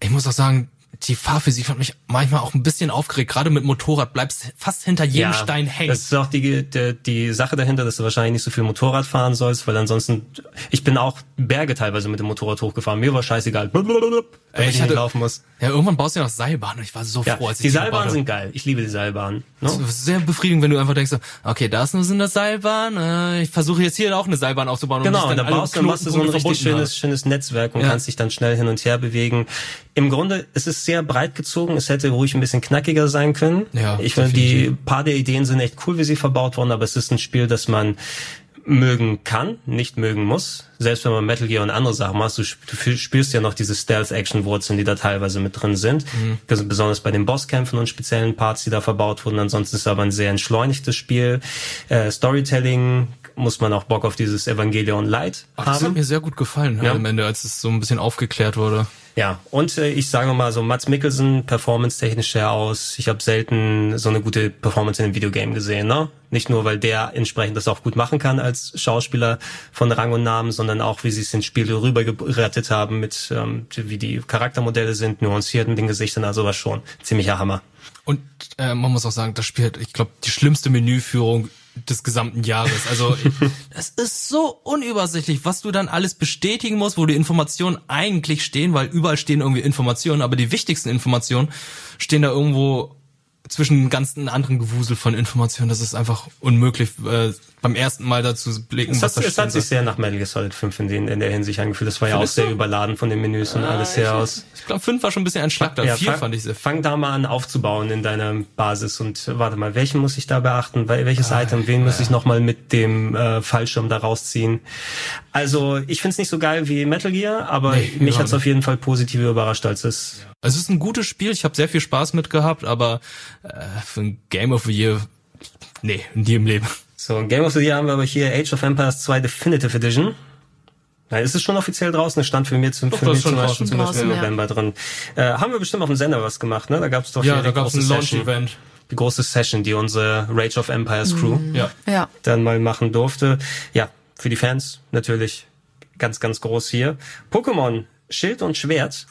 ich muss auch sagen, die Fahrphysik hat mich manchmal auch ein bisschen aufgeregt. Gerade mit Motorrad bleibst fast hinter jedem Stein hängen. Das ist auch die, die, die Sache dahinter, dass du wahrscheinlich nicht so viel Motorrad fahren sollst, weil ansonsten, ich bin auch Berge teilweise mit dem Motorrad hochgefahren. Mir war scheißegal, wenn Ey, ich, ich hatte- laufen muss. Ja, irgendwann baust du ja noch Seilbahn und ich war so Ja, froh, als ich die Seilbahnen sind geil. Ich liebe die Seilbahnen. Ne? Das ist sehr befriedigend, wenn du einfach denkst, okay, da ist nur so eine Seilbahn, äh, ich versuche jetzt hier auch eine Seilbahn aufzubauen. Genau, und und da baust du, machst du so ein richtig schönes, schönes Netzwerk und Ja. kannst dich dann schnell hin und her bewegen. Im Grunde, es ist sehr breit gezogen, es hätte ruhig ein bisschen knackiger sein können. Ja, ich finde, die paar der Ideen sind echt cool, wie sie verbaut wurden, aber es ist ein Spiel, das man mögen kann, nicht mögen muss. Selbst wenn man Metal Gear und andere Sachen macht, du spürst ja noch diese Stealth-Action-Wurzeln, die da teilweise mit drin sind. Mhm. Besonders bei den Bosskämpfen und speziellen Parts, die da verbaut wurden. Ansonsten ist es aber ein sehr entschleunigtes Spiel. Äh, Storytelling muss man auch Bock auf dieses Evangelion Light Ach, haben. Das hat mir sehr gut gefallen ja. am Ende, als es so ein bisschen aufgeklärt wurde. Ja, und äh, ich sage mal so, Mats Mikkelsen, performance-technisch sehr aus. Ich habe selten so eine gute Performance in einem Videogame gesehen. Ne? Nicht nur, weil der entsprechend das auch gut machen kann als Schauspieler von Rang und Namen, sondern auch, wie sie es ins Spiel rübergerettet haben, mit ähm, wie die Charaktermodelle sind, nuanciert mit den Gesichtern, also war schon ziemlicher Hammer. Und äh, man muss auch sagen, das Spiel hat, ich glaube, die schlimmste Menüführung des gesamten Jahres. Also das ist so unübersichtlich, was du dann alles bestätigen musst, wo die Informationen eigentlich stehen, weil überall stehen irgendwie Informationen, aber die wichtigsten Informationen stehen da irgendwo zwischen ganzen anderen Gewusel von Informationen. Das ist einfach unmöglich, äh, beim ersten Mal dazu blicken. Es hat, es hat sich sehr nach Metal Gear Solid 5 in, den, in der Hinsicht angefühlt. Das war ja auch sehr überladen von den Menüs und ah, alles sehr aus. Ich glaube, 5 war schon ein bisschen ein Schlag da. Ja, 4 fand ich sehr. Fang da mal an aufzubauen in deiner Basis und warte mal, welchen muss ich da beachten? Welches ah, Item? Wen ja. muss ich nochmal mit dem äh, Fallschirm da rausziehen? Also ich find's nicht so geil wie Metal Gear, aber nee, mich hat's auf jeden Fall positiv überrascht, als es. Ja. Es ist ein gutes Spiel. Ich habe sehr viel Spaß mit gehabt, aber äh, für ein Game of the Year, nee, nie im Leben. So, Game of the Year haben wir aber hier Age of Empires 2 Definitive Edition. Na, ist es schon offiziell draußen? Es stand für mich zum, doch, für mich zum Beispiel, zum Beispiel im November ja. drin. Äh, haben wir bestimmt auf dem Sender was gemacht, ne? Da gab es doch ja, hier da gab es ein Launch-Event. Die große Session, die unsere Rage of Empires Crew mhm. ja. ja. dann mal machen durfte. Ja, für die Fans natürlich ganz, ganz groß hier. Pokémon Schild und Schwert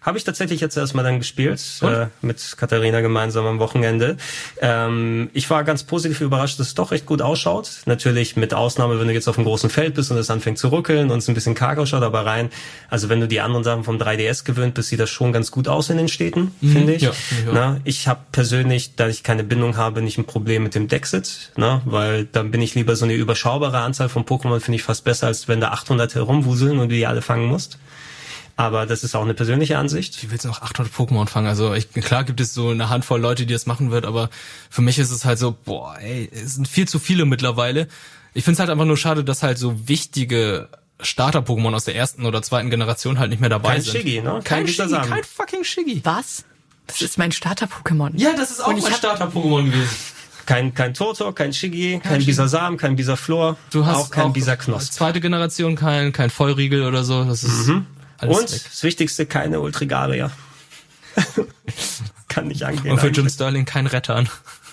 habe ich tatsächlich jetzt erstmal dann gespielt, äh, mit Katharina gemeinsam am Wochenende. Ähm, ich war ganz positiv überrascht, dass es doch recht gut ausschaut. Natürlich mit Ausnahme, wenn du jetzt auf einem großen Feld bist und es anfängt zu ruckeln und es ein bisschen karg ausschaut, aber rein, also wenn du die anderen Sachen vom 3DS gewöhnt bist, sieht das schon ganz gut aus in den Städten, mhm, finde ich. Ja, ja. Na, ich habe persönlich, da ich keine Bindung habe, nicht ein Problem mit dem Dexit, na, weil dann bin ich lieber so eine überschaubare Anzahl von Pokémon, finde ich fast besser, als wenn da 800 herumwuseln und du die alle fangen musst. Aber das ist auch eine persönliche Ansicht. Wie willst du noch 800 Pokémon fangen? Also ich, klar gibt es so eine Handvoll Leute, die das machen wird, aber für mich ist es halt so, boah, ey, es sind viel zu viele mittlerweile. Ich finde es halt einfach nur schade, dass halt so wichtige Starter-Pokémon aus der ersten oder zweiten Generation halt nicht mehr dabei kein sind. Shiggy, ne? Kein, kein Shiggy, kein fucking Shiggy. Was? Das ist mein Starter-Pokémon. Ja, das ist auch mein Starter-Pokémon gewesen. Kein, kein Toto, kein Shiggy, kein, kein Bisasam, kein Bisaflor, du hast auch kein Bisaknosp. Zweite Generation kein, kein Vollriegel oder so. Das ist mhm. Alles Und weg. das Wichtigste, keine Ultrigarier. Kann nicht angehen. Und für Jim Sterling kein Rettern.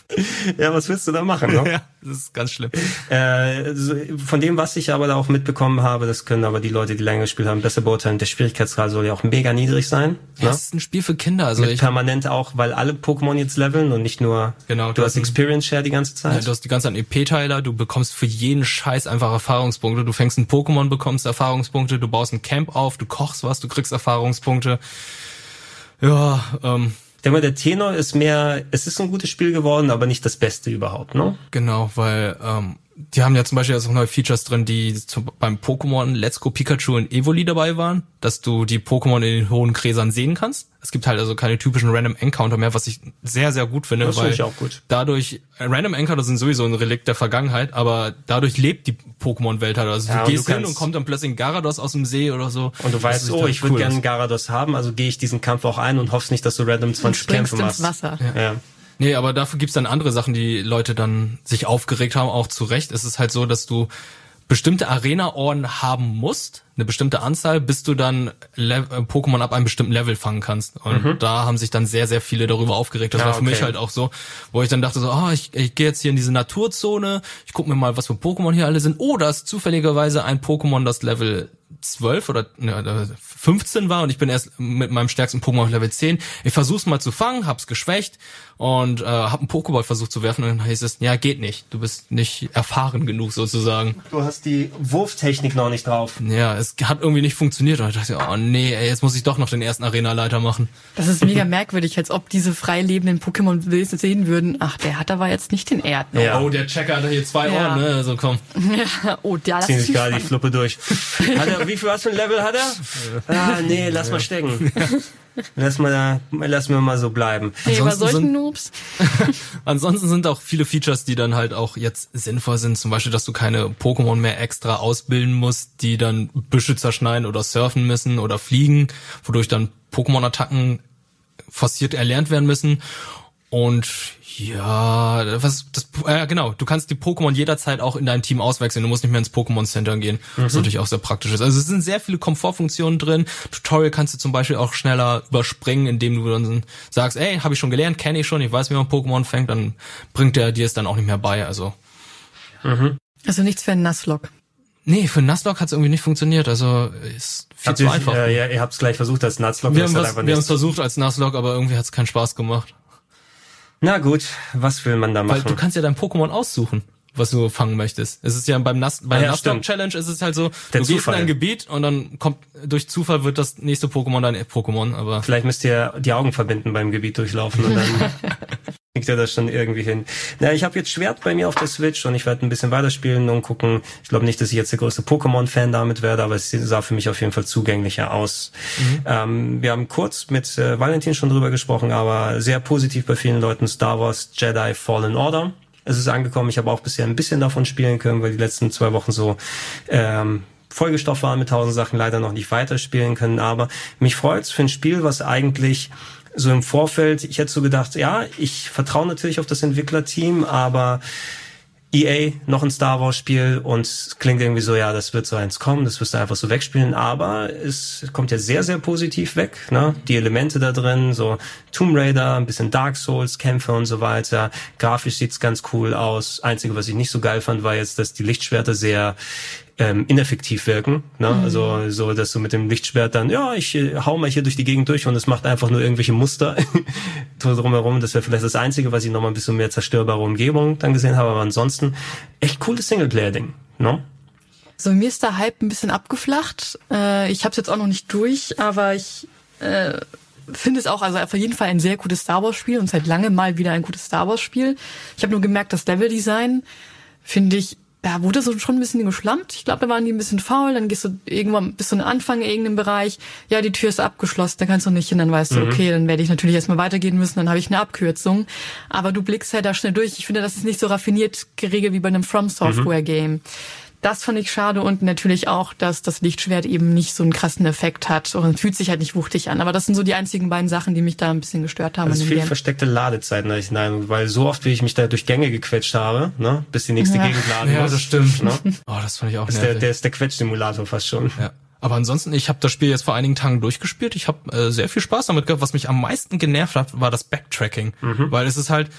ja, was willst du da machen? Ne? ja, das ist ganz schlimm. Äh, von dem, was ich aber da auch mitbekommen habe, das können aber die Leute, die länger gespielt haben, besser beurteilen. Der Schwierigkeitsgrad soll ja auch mega niedrig sein. Ja, ne? Das ist ein Spiel für Kinder. Also Mit ich permanent auch, weil alle Pokémon jetzt leveln und nicht nur genau, du hast Experience Share die ganze Zeit. Ja, du hast die ganze Zeit EP-Teiler, du bekommst für jeden Scheiß einfach Erfahrungspunkte. Du fängst ein Pokémon, bekommst Erfahrungspunkte, du baust ein Camp auf, du kochst was, du kriegst Erfahrungspunkte. Ja, ähm, denke mal, der Tenor ist mehr, es ist ein gutes Spiel geworden, aber nicht das Beste überhaupt, ne? Genau, weil ähm, die haben ja zum Beispiel jetzt auch neue Features drin, die zu, beim Pokémon Let's Go Pikachu und Evoli dabei waren, dass du die Pokémon in den hohen Gräsern sehen kannst. Es gibt halt also keine typischen Random Encounter mehr, was ich sehr, sehr gut finde, das weil ich auch gut. dadurch, Random Encounter sind sowieso ein Relikt der Vergangenheit, aber dadurch lebt die Pokémon-Welt halt. Also ja, du gehst du hin und kommt dann plötzlich ein Garados aus dem See oder so. Und du weißt, oh, ich würde cool gerne einen Garados haben, also gehe ich diesen Kampf auch ein und hoffst nicht, dass du random 20 Kämpfe machst. Ins Wasser. Ja. ja. Nee, aber dafür gibt's dann andere Sachen, die Leute dann sich aufgeregt haben, auch zu Recht. Es ist halt so, dass du bestimmte Arena-Orden haben musst, eine bestimmte Anzahl, bis du dann Le äh, Pokémon ab einem bestimmten Level fangen kannst. Und mhm. da haben sich dann sehr, sehr viele darüber aufgeregt. Das ja, war für okay. mich halt auch so, wo ich dann dachte so, ah, oh, ich, ich gehe jetzt hier in diese Naturzone, ich gucke mir mal, was für Pokémon hier alle sind. Oh, da ist zufälligerweise ein Pokémon, das Level 12 oder ne, 15 war und ich bin erst mit meinem stärksten Pokémon auf Level 10. Ich versuch's mal zu fangen, hab's geschwächt und äh, hab einen Pokéball versucht zu werfen und dann heißt es, ja, geht nicht. Du bist nicht erfahren genug sozusagen. Du hast die Wurftechnik noch nicht drauf. Ja, es hat irgendwie nicht funktioniert und ich dachte, oh nee, ey, jetzt muss ich doch noch den ersten Arena-Leiter machen. Das ist mega merkwürdig, als ob diese frei lebenden Pokémon sehen würden, ach, der hat aber jetzt nicht den Erdnung. Ja. Oh, der Checker hat hier zwei ja. Ohren, ne? Also komm. Ja, oh, der Ziehen sich gerade die Fluppe durch. Wie viel was für ein Level hat er? Ah, nee, lass mal stecken. Lass mal, lass mir mal so bleiben. Nee, bei Ansonsten solchen sind- Noobs. Ansonsten sind auch viele Features, die dann halt auch jetzt sinnvoll sind. Zum Beispiel, dass du keine Pokémon mehr extra ausbilden musst, die dann Büsche zerschneiden oder surfen müssen oder fliegen, wodurch dann Pokémon-Attacken forciert erlernt werden müssen. Und ja, was das äh, genau, du kannst die Pokémon jederzeit auch in dein Team auswechseln. Du musst nicht mehr ins Pokémon Center gehen, was natürlich auch sehr praktisch ist. Also es sind sehr viele Komfortfunktionen drin. Tutorial kannst du zum Beispiel auch schneller überspringen, indem du dann sagst, ey, habe ich schon gelernt, kenne ich schon, ich weiß, wie man Pokémon fängt, dann bringt der dir es dann auch nicht mehr bei. Also Also nichts für einen Nasslock. nee, für Nuzlocke hat es irgendwie nicht funktioniert. Also ist viel Habt zu einfach. äh, ja, ihr habt es gleich versucht als Nutzlock. wir haben es versucht als Nuzlocke, aber irgendwie hat es keinen Spaß gemacht. Na gut, was will man da Weil machen? du kannst ja dein Pokémon aussuchen, was du fangen möchtest. Es ist ja beim Nas bei Ah, der ja, stimmt. Challenge ist es halt so, Der du gehst Zufall. in ein Gebiet und dann kommt durch Zufall wird das nächste Pokémon dein Pokémon, aber Vielleicht müsst ihr die Augen verbinden beim Gebiet durchlaufen und dann kriegt ihr das schon irgendwie hin. Na, ich habe jetzt Schwert bei mir auf der Switch und ich werde ein bisschen weiterspielen und gucken. Ich glaube nicht, dass ich jetzt der größte Pokémon-Fan damit werde, aber es sah für mich auf jeden Fall zugänglicher aus. Ähm, wir haben kurz mit äh, Valentin schon drüber gesprochen, aber sehr positiv bei vielen Leuten Star Wars Jedi Fallen Order. Es ist angekommen. Ich habe auch bisher ein bisschen davon spielen können, weil die letzten zwei Wochen so ähm, vollgestopft waren mit tausend Sachen, leider noch nicht weiterspielen können. Aber mich freut's für ein Spiel, was eigentlich so im Vorfeld, ich hätte so gedacht, ja, ich vertraue natürlich auf das Entwicklerteam, aber EA, noch ein Star Wars Spiel und klingt irgendwie so, ja, das wird so eins kommen, das wirst du einfach so wegspielen, aber es kommt ja sehr, sehr positiv weg, ne? Die Elemente da drin, so Tomb Raider, ein bisschen Dark Souls, Kämpfe und so weiter. Grafisch sieht's ganz cool aus. Einzige, was ich nicht so geil fand, war jetzt, dass die Lichtschwerter sehr ähm, ineffektiv wirken. Ne? Also so, dass du mit dem Lichtschwert dann, ja, ich äh, hau mal hier durch die Gegend durch und es macht einfach nur irgendwelche Muster drumherum. Das wäre vielleicht das Einzige, was ich nochmal ein bisschen mehr zerstörbare Umgebung dann gesehen habe. Aber ansonsten echt cooles Singleplayer-Ding. Ne? So, mir ist der Hype ein bisschen abgeflacht. Äh, ich habe es jetzt auch noch nicht durch, aber ich äh, finde es auch, also auf jeden Fall ein sehr gutes Star Wars Spiel und seit langem mal wieder ein gutes Star Wars Spiel. Ich habe nur gemerkt, das Leveldesign finde ich, da wurde so schon ein bisschen geschlampt. Ich glaube, da waren die ein bisschen faul. Dann gehst du irgendwann bis zu einem Anfang in irgendeinem Bereich. Ja, die Tür ist abgeschlossen, da kannst du nicht hin. Dann weißt du, okay, dann werde ich natürlich erstmal weitergehen müssen. Dann habe ich eine Abkürzung. Aber du blickst halt da schnell durch. Ich finde, das ist nicht so raffiniert geregelt wie bei einem From Software Game. Das fand ich schade und natürlich auch, dass das Lichtschwert eben nicht so einen krassen Effekt hat und fühlt sich halt nicht wuchtig an. Aber das sind so die einzigen beiden Sachen, die mich da ein bisschen gestört haben. Also dem viel versteckte Ladezeiten, Eindruck, weil so oft, wie ich mich da durch Gänge gequetscht habe, ne, bis die nächste Ja. Gegend laden Ja, muss. das stimmt. Ne? oh, das fand ich auch Das ist der, nervig. der ist der Quetschsimulator fast schon. Ja. Aber ansonsten, ich habe das Spiel jetzt vor einigen Tagen durchgespielt. Ich habe äh, sehr viel Spaß damit gehabt. Was mich am meisten genervt hat, war das Backtracking. Weil es ist halt,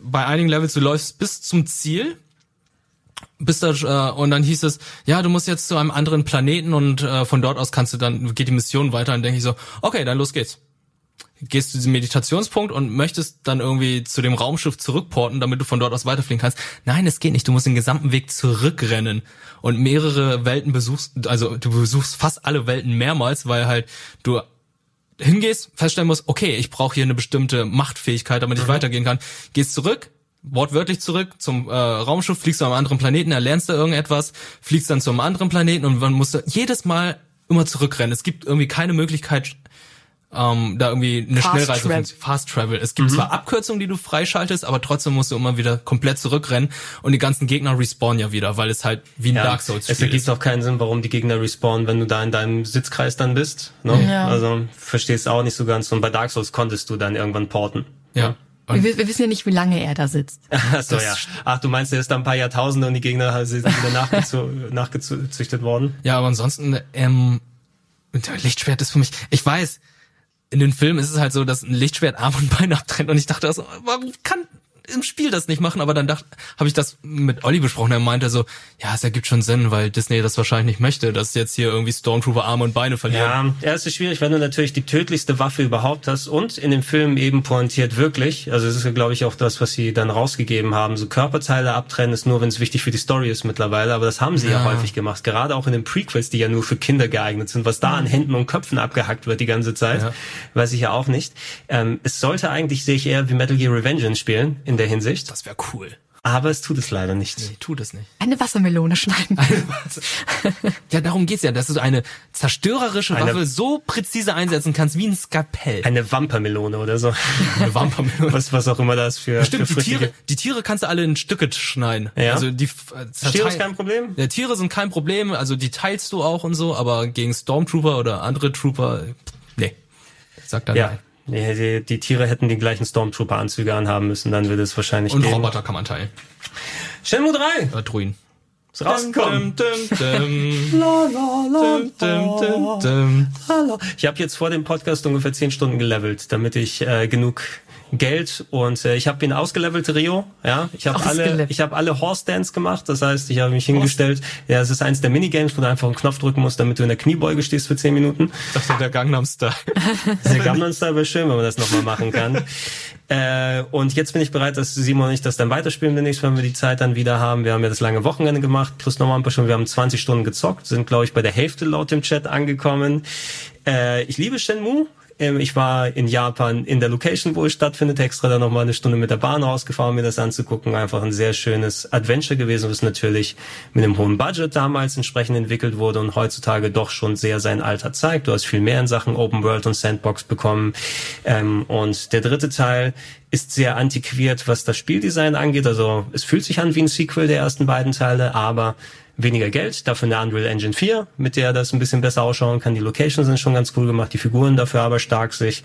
bei einigen Levels, du läufst bis zum Ziel, bis da, äh, und dann hieß es, ja, du musst jetzt zu einem anderen Planeten und äh, von dort aus kannst du dann, geht die Mission weiter. Und denke ich so, okay, dann los geht's. Gehst zu diesem Meditationspunkt und möchtest dann irgendwie zu dem Raumschiff zurückporten, damit du von dort aus weiterfliegen kannst. Nein, es geht nicht. Du musst den gesamten Weg zurückrennen und mehrere Welten besuchst, also du besuchst fast alle Welten mehrmals, weil halt du hingehst, feststellen musst, okay, ich brauche hier eine bestimmte Machtfähigkeit, damit ich weitergehen kann. Gehst zurück, wortwörtlich zurück zum äh, Raumschiff, fliegst zu einem anderen Planeten, erlernst da irgendetwas, fliegst dann zu einem anderen Planeten und dann musst du jedes Mal immer zurückrennen. Es gibt irgendwie keine Möglichkeit, ähm, da irgendwie eine Fast Schnellreise Travel. Fast Travel. Es gibt zwar Abkürzungen, die du freischaltest, aber trotzdem musst du immer wieder komplett zurückrennen und die ganzen Gegner respawnen ja wieder, weil es halt wie ein Dark Souls es Spiel ergibt ist. auch keinen Sinn, warum die Gegner respawnen, wenn du da in deinem Sitzkreis dann bist. Ne? Ja. Also verstehst auch nicht so ganz. Und bei Dark Souls konntest du dann irgendwann porten. Ja. Wir, wir wissen ja nicht, wie lange er da sitzt. Achso, ja. Ach, du meinst, er ist da ein paar Jahrtausende und die Gegner sind wieder nachgezu nachgezüchtet worden? Ja, aber ansonsten, ähm, Lichtschwert ist für mich, ich weiß, in den Filmen ist es halt so, dass ein Lichtschwert Arm und Bein abtrennt und ich dachte also, warum kann im Spiel das nicht machen? Aber dann dachte, habe ich das mit Olli besprochen, er meinte so, ja, es ergibt schon Sinn, weil Disney das wahrscheinlich nicht möchte, dass jetzt hier irgendwie Stormtrooper Arme und Beine verlieren. Ja, ja, es ist schwierig, wenn du natürlich die tödlichste Waffe überhaupt hast und in dem Film eben pointiert wirklich, also es ist ja glaube ich auch das, was sie dann rausgegeben haben, so Körperteile abtrennen ist nur, wenn es wichtig für die Story ist mittlerweile, aber das haben sie ja. Ja. häufig gemacht, gerade auch in den Prequels, die ja nur für Kinder geeignet sind, was da an Händen und Köpfen abgehackt wird die ganze Zeit, Ja. weiß ich ja auch nicht. Ähm, es sollte eigentlich, sehe ich eher wie Metal Gear Revengeance spielen, in der Hinsicht. Das wäre cool. aber es tut es leider nicht. Nee, tu das nicht. Eine Wassermelone schneiden. Ja, darum geht's ja, dass du eine zerstörerische Eine- Waffe so präzise einsetzen kannst wie ein Skalpell. Eine Wampermelone oder so. Eine Wampermelone. Was, was auch immer das für, Stimmt, für die Tiere, die Tiere kannst du alle in Stücke schneiden. Ja? Also die äh, Tiere ist kein Problem? Ja, Tiere sind kein Problem, also die teilst du auch und so, aber gegen Stormtrooper oder andere Trooper, nee. Sagt er Ja. nein. Nee, die, die Tiere hätten die gleichen Stormtrooper-Anzüge anhaben müssen, dann würde es wahrscheinlich Und gehen. Roboter kann man teilen. Shenmue 3 Äh, Druiden. ist rausgekommen. Ich habe jetzt vor dem Podcast ungefähr 10 Stunden gelevelt, damit ich äh, genug Geld und äh, ich habe ihn ausgelevelt Rio, ja. Ich habe alle ich habe alle Horse Dance gemacht, das heißt, ich habe mich hingestellt. Ja, es ist eins der Minigames, wo du einfach einen Knopf drücken musst, damit du in der Kniebeuge stehst für 10 Minuten. Ich dachte, der Gangnam Style. Der Gangnam Style wäre schön, wenn man das nochmal machen kann. äh, und jetzt bin ich bereit, dass Simon und ich das dann weiterspielen demnächst, wenn wir die Zeit dann wieder haben. Wir haben ja das lange Wochenende gemacht, plus nochmal ein paar Stunden. Wir haben 20 Stunden gezockt, sind, glaube ich, bei der Hälfte laut dem Chat angekommen. Äh, ich liebe Shenmue. Ähm, Ich war in Japan in der Location, wo es stattfindet, extra da nochmal eine Stunde mit der Bahn rausgefahren, mir das anzugucken. Einfach ein sehr schönes Adventure gewesen, was natürlich mit einem hohen Budget damals entsprechend entwickelt wurde und heutzutage doch schon sehr sein Alter zeigt. Du hast viel mehr in Sachen Open World und Sandbox bekommen. Ähm, und der dritte Teil ist sehr antiquiert, was das Spieldesign angeht. Also es fühlt sich an wie ein Sequel der ersten beiden Teile, aber weniger Geld, dafür eine Unreal Engine 4, mit der das ein bisschen besser ausschauen kann. Die Locations sind schon ganz cool gemacht, die Figuren dafür aber stark sich.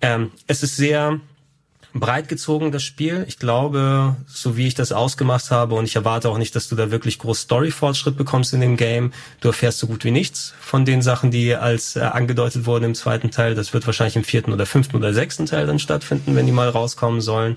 Ähm, es ist sehr breit gezogen, das Spiel. Ich glaube, so wie ich das ausgemacht habe, und ich erwarte auch nicht, dass du da wirklich groß Story-Fortschritt bekommst in dem Game. Du erfährst so gut wie nichts von den Sachen, die als äh, angedeutet wurden im zweiten Teil. Das wird wahrscheinlich im vierten oder fünften oder sechsten Teil dann stattfinden, wenn die mal rauskommen sollen.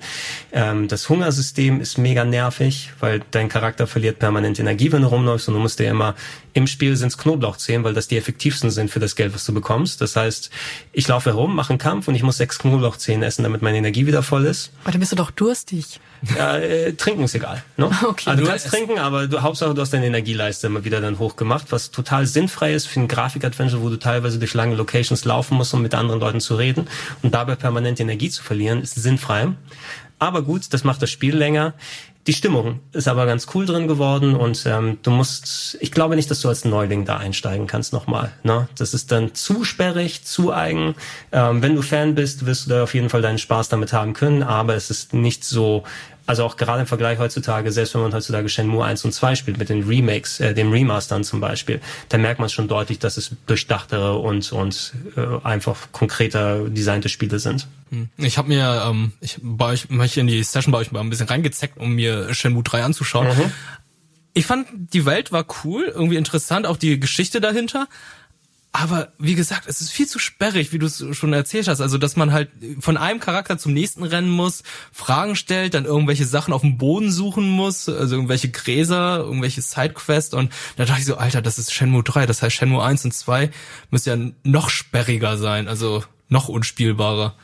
Ähm, das Hungersystem ist mega nervig, weil dein Charakter verliert permanent Energie, wenn du rumläufst und du musst dir immer im Spiel sind's Knoblauchzehen, weil das die effektivsten sind für das Geld, was du bekommst. Das heißt, ich laufe herum, mache einen Kampf und ich muss sechs Knoblauchzehen essen, damit meine Energie wieder voll ist. Aber dann bist du doch durstig. Ja, äh, trinken ist egal. Ne? Okay. Also du kannst trinken, aber du, Hauptsache du hast deine Energieleiste immer wieder dann hochgemacht, was total sinnfrei ist für ein Grafikadventure, wo du teilweise durch lange Locations laufen musst, um mit anderen Leuten zu reden und dabei permanent Energie zu verlieren, ist sinnfrei. Aber gut, das macht das Spiel länger. Die Stimmung ist aber ganz cool drin geworden und ähm, du musst, ich glaube nicht, dass du als Neuling da einsteigen kannst nochmal. Ne? Das ist dann zu sperrig, zu eigen. Ähm, wenn du Fan bist, wirst du da auf jeden Fall deinen Spaß damit haben können, aber es ist nicht so, also auch gerade im Vergleich heutzutage, selbst wenn man heutzutage Shenmue 1 und 2 spielt, mit den Remakes, äh, dem Remastern zum Beispiel, da merkt man schon deutlich, dass es durchdachtere und, und äh, einfach konkreter designte Spiele sind. Ich habe mir, ähm, ich bei euch, ich in die Session bei euch mal ein bisschen reingezeckt, um mir Shenmue 3 anzuschauen. Ich fand, die Welt war cool, irgendwie interessant, auch die Geschichte dahinter. Aber wie gesagt, es ist viel zu sperrig, wie du es schon erzählt hast. Also, dass man halt von einem Charakter zum nächsten rennen muss, Fragen stellt, dann irgendwelche Sachen auf dem Boden suchen muss, also irgendwelche Gräser, irgendwelche Sidequests. Und da dachte ich so, Alter, das ist Shenmue 3. Das heißt, Shenmue 1 und 2 müssen ja noch sperriger sein, also noch unspielbarer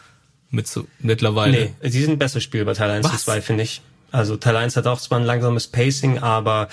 mit so, mittlerweile. Nee, die sind besser spielbar, Teil 1 und Was? 2, finde ich. Also Teil 1 hat auch zwar ein langsames Pacing, aber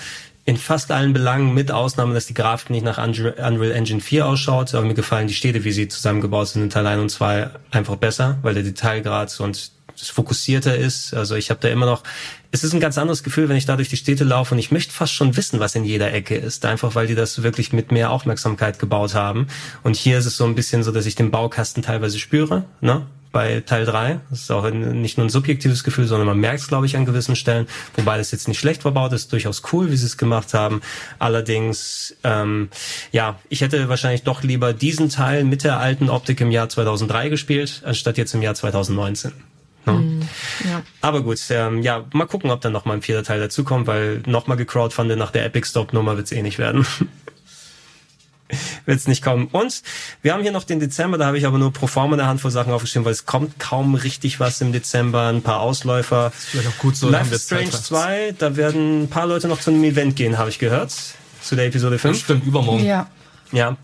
in fast allen Belangen, mit Ausnahme, dass die Grafik nicht nach Unreal Engine 4 ausschaut, aber mir gefallen die Städte, wie sie zusammengebaut sind in Teil 1 und 2, einfach besser, weil der Detailgrad und das fokussierter ist. Also ich habe da immer noch, es ist ein ganz anderes Gefühl, wenn ich da durch die Städte laufe und ich möchte fast schon wissen, was in jeder Ecke ist, einfach weil die das wirklich mit mehr Aufmerksamkeit gebaut haben. Und hier ist es so ein bisschen so, dass ich den Baukasten teilweise spüre, ne? Bei Teil 3. Das ist auch nicht nur ein subjektives Gefühl, sondern man merkt es, glaube ich, an gewissen Stellen. Wobei das jetzt nicht schlecht verbaut ist, durchaus cool, wie sie es gemacht haben. Allerdings, ähm, ja, ich hätte wahrscheinlich doch lieber diesen Teil mit der alten Optik im Jahr 2003 gespielt, anstatt jetzt im Jahr 2019. Ne? Ja. Aber gut, ähm, ja, mal gucken, ob dann noch mal ein vierter Teil dazukommt, weil noch mal gecrowdfundet nach der Epic Stop Nummer wird's eh nicht werden. wird's nicht kommen. Und wir haben hier noch den Dezember, da habe ich aber nur pro forma eine Handvoll Sachen aufgeschrieben, weil es kommt kaum richtig was im Dezember, ein paar Ausläufer. vielleicht auch gut so, Life haben wir is Strange Zeit. 2, da werden ein paar Leute noch zu einem Event gehen, habe ich gehört. Zu der Episode 5. Stimmt, übermorgen. Ja. Ja.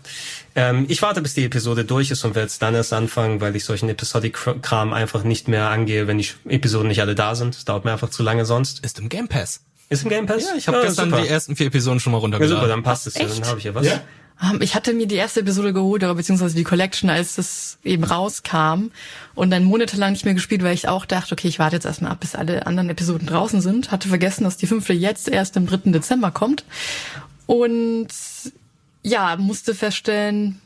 Ähm, ich warte, bis die Episode durch ist und werde es dann erst anfangen, weil ich solchen Episodic-Kram einfach nicht mehr angehe, wenn die Episoden nicht alle da sind. Das dauert mir einfach zu lange sonst. Ist im Game Pass. Ist im Game Pass? Ja, ich habe gestern super. die ersten vier Episoden schon mal Ja, runtergeladen. super, dann passt es ja. Dann habe ich ja was. Ja. Ähm, Ich hatte mir die erste Episode geholt, oder beziehungsweise die Collection, als das eben rauskam und dann monatelang nicht mehr gespielt, weil ich auch dachte, okay, ich warte jetzt erstmal ab, bis alle anderen Episoden draußen sind. Hatte vergessen, dass die fünfte jetzt erst am 3. Dezember kommt. Und ja, musste feststellen,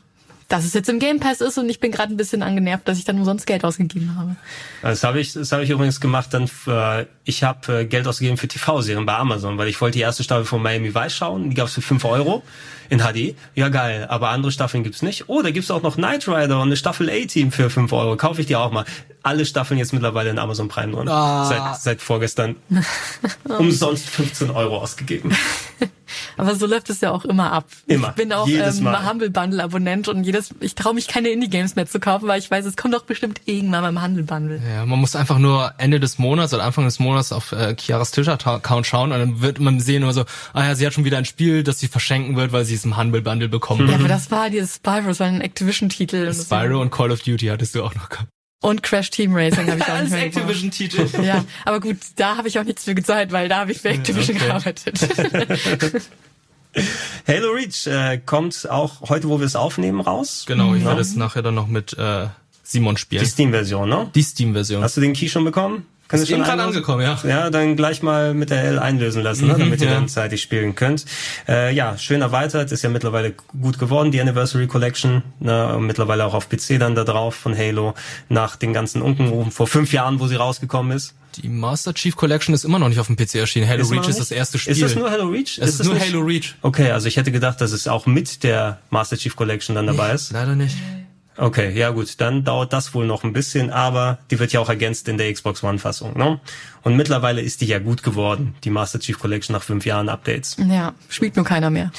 dass es jetzt im Game Pass ist und ich bin gerade ein bisschen angenervt, dass ich dann umsonst Geld ausgegeben habe. Das habe ich, das habe ich übrigens gemacht. Dann, für, ich habe äh, Geld ausgegeben für TV-Serien bei Amazon, weil ich wollte die erste Staffel von Miami Vice schauen. Die gab's für 5 Euro in HD. Ja geil, aber andere Staffeln gibt's nicht. Oh, da gibt's auch noch Knight Rider und eine Staffel A-Team für 5 Euro. Kaufe ich die auch mal. Alle Staffeln jetzt mittlerweile in Amazon Prime drin. Ah. Seit, seit vorgestern umsonst 15 Euro ausgegeben. Aber so läuft es ja auch immer ab. Immer. Ich bin auch Jedes ähm, Mal. Humble Bundle Abonnent und jedes, ich traue mich keine Indie Games mehr zu kaufen, weil ich weiß, es kommt doch bestimmt irgendwann beim Humble Bundle. Ja, man muss einfach nur Ende des Monats oder Anfang des Monats auf äh, Chiaras Twitch-Account schauen und dann wird man sehen immer so, ah ja, sie hat schon wieder ein Spiel, das sie verschenken wird, weil sie es im Humble Bundle bekommen. Ja, aber das war dieses Spyro, das war ein Activision-Titel. Spyro und Call of Duty hattest du auch noch gehabt. Und Crash Team Racing habe ich auch nicht mehr gebraucht. Activision-Titel. Ja, aber gut, da habe ich auch nichts für gezahlt, weil da habe ich für Activision okay. gearbeitet. Halo Reach äh, kommt auch heute, wo wir es aufnehmen, raus. Genau, ich Ja. werde es nachher dann noch mit äh, Simon spielen. Die Steam-Version, ne? Die Steam-Version. Hast du den Key schon bekommen? Kannst Ist eben gerade angekommen, ja. Ja, dann gleich mal mit der L einlösen lassen, ne, damit ihr ja. dann zeitig spielen könnt. Äh, ja, schön erweitert, ist ja mittlerweile gut geworden, die Anniversary Collection. Ne, mittlerweile auch auf PC dann da drauf von Halo, nach den ganzen Unkenrufen vor fünf Jahren, wo sie rausgekommen ist. Die Master Chief Collection ist immer noch nicht auf dem PC erschienen. Halo Ist Reach ist das erste Spiel. Ist das nur Halo Reach? Es ist, das nur nicht- Halo Reach. Okay, also ich hätte gedacht, dass es auch mit der Master Chief Collection dann dabei ist. Leider nicht. Okay, ja gut, dann dauert das wohl noch ein bisschen, aber die wird ja auch ergänzt in der Xbox One Fassung, ne? Und mittlerweile ist die ja gut geworden, die Master Chief Collection nach fünf Jahren Updates. ja, spielt nur keiner mehr.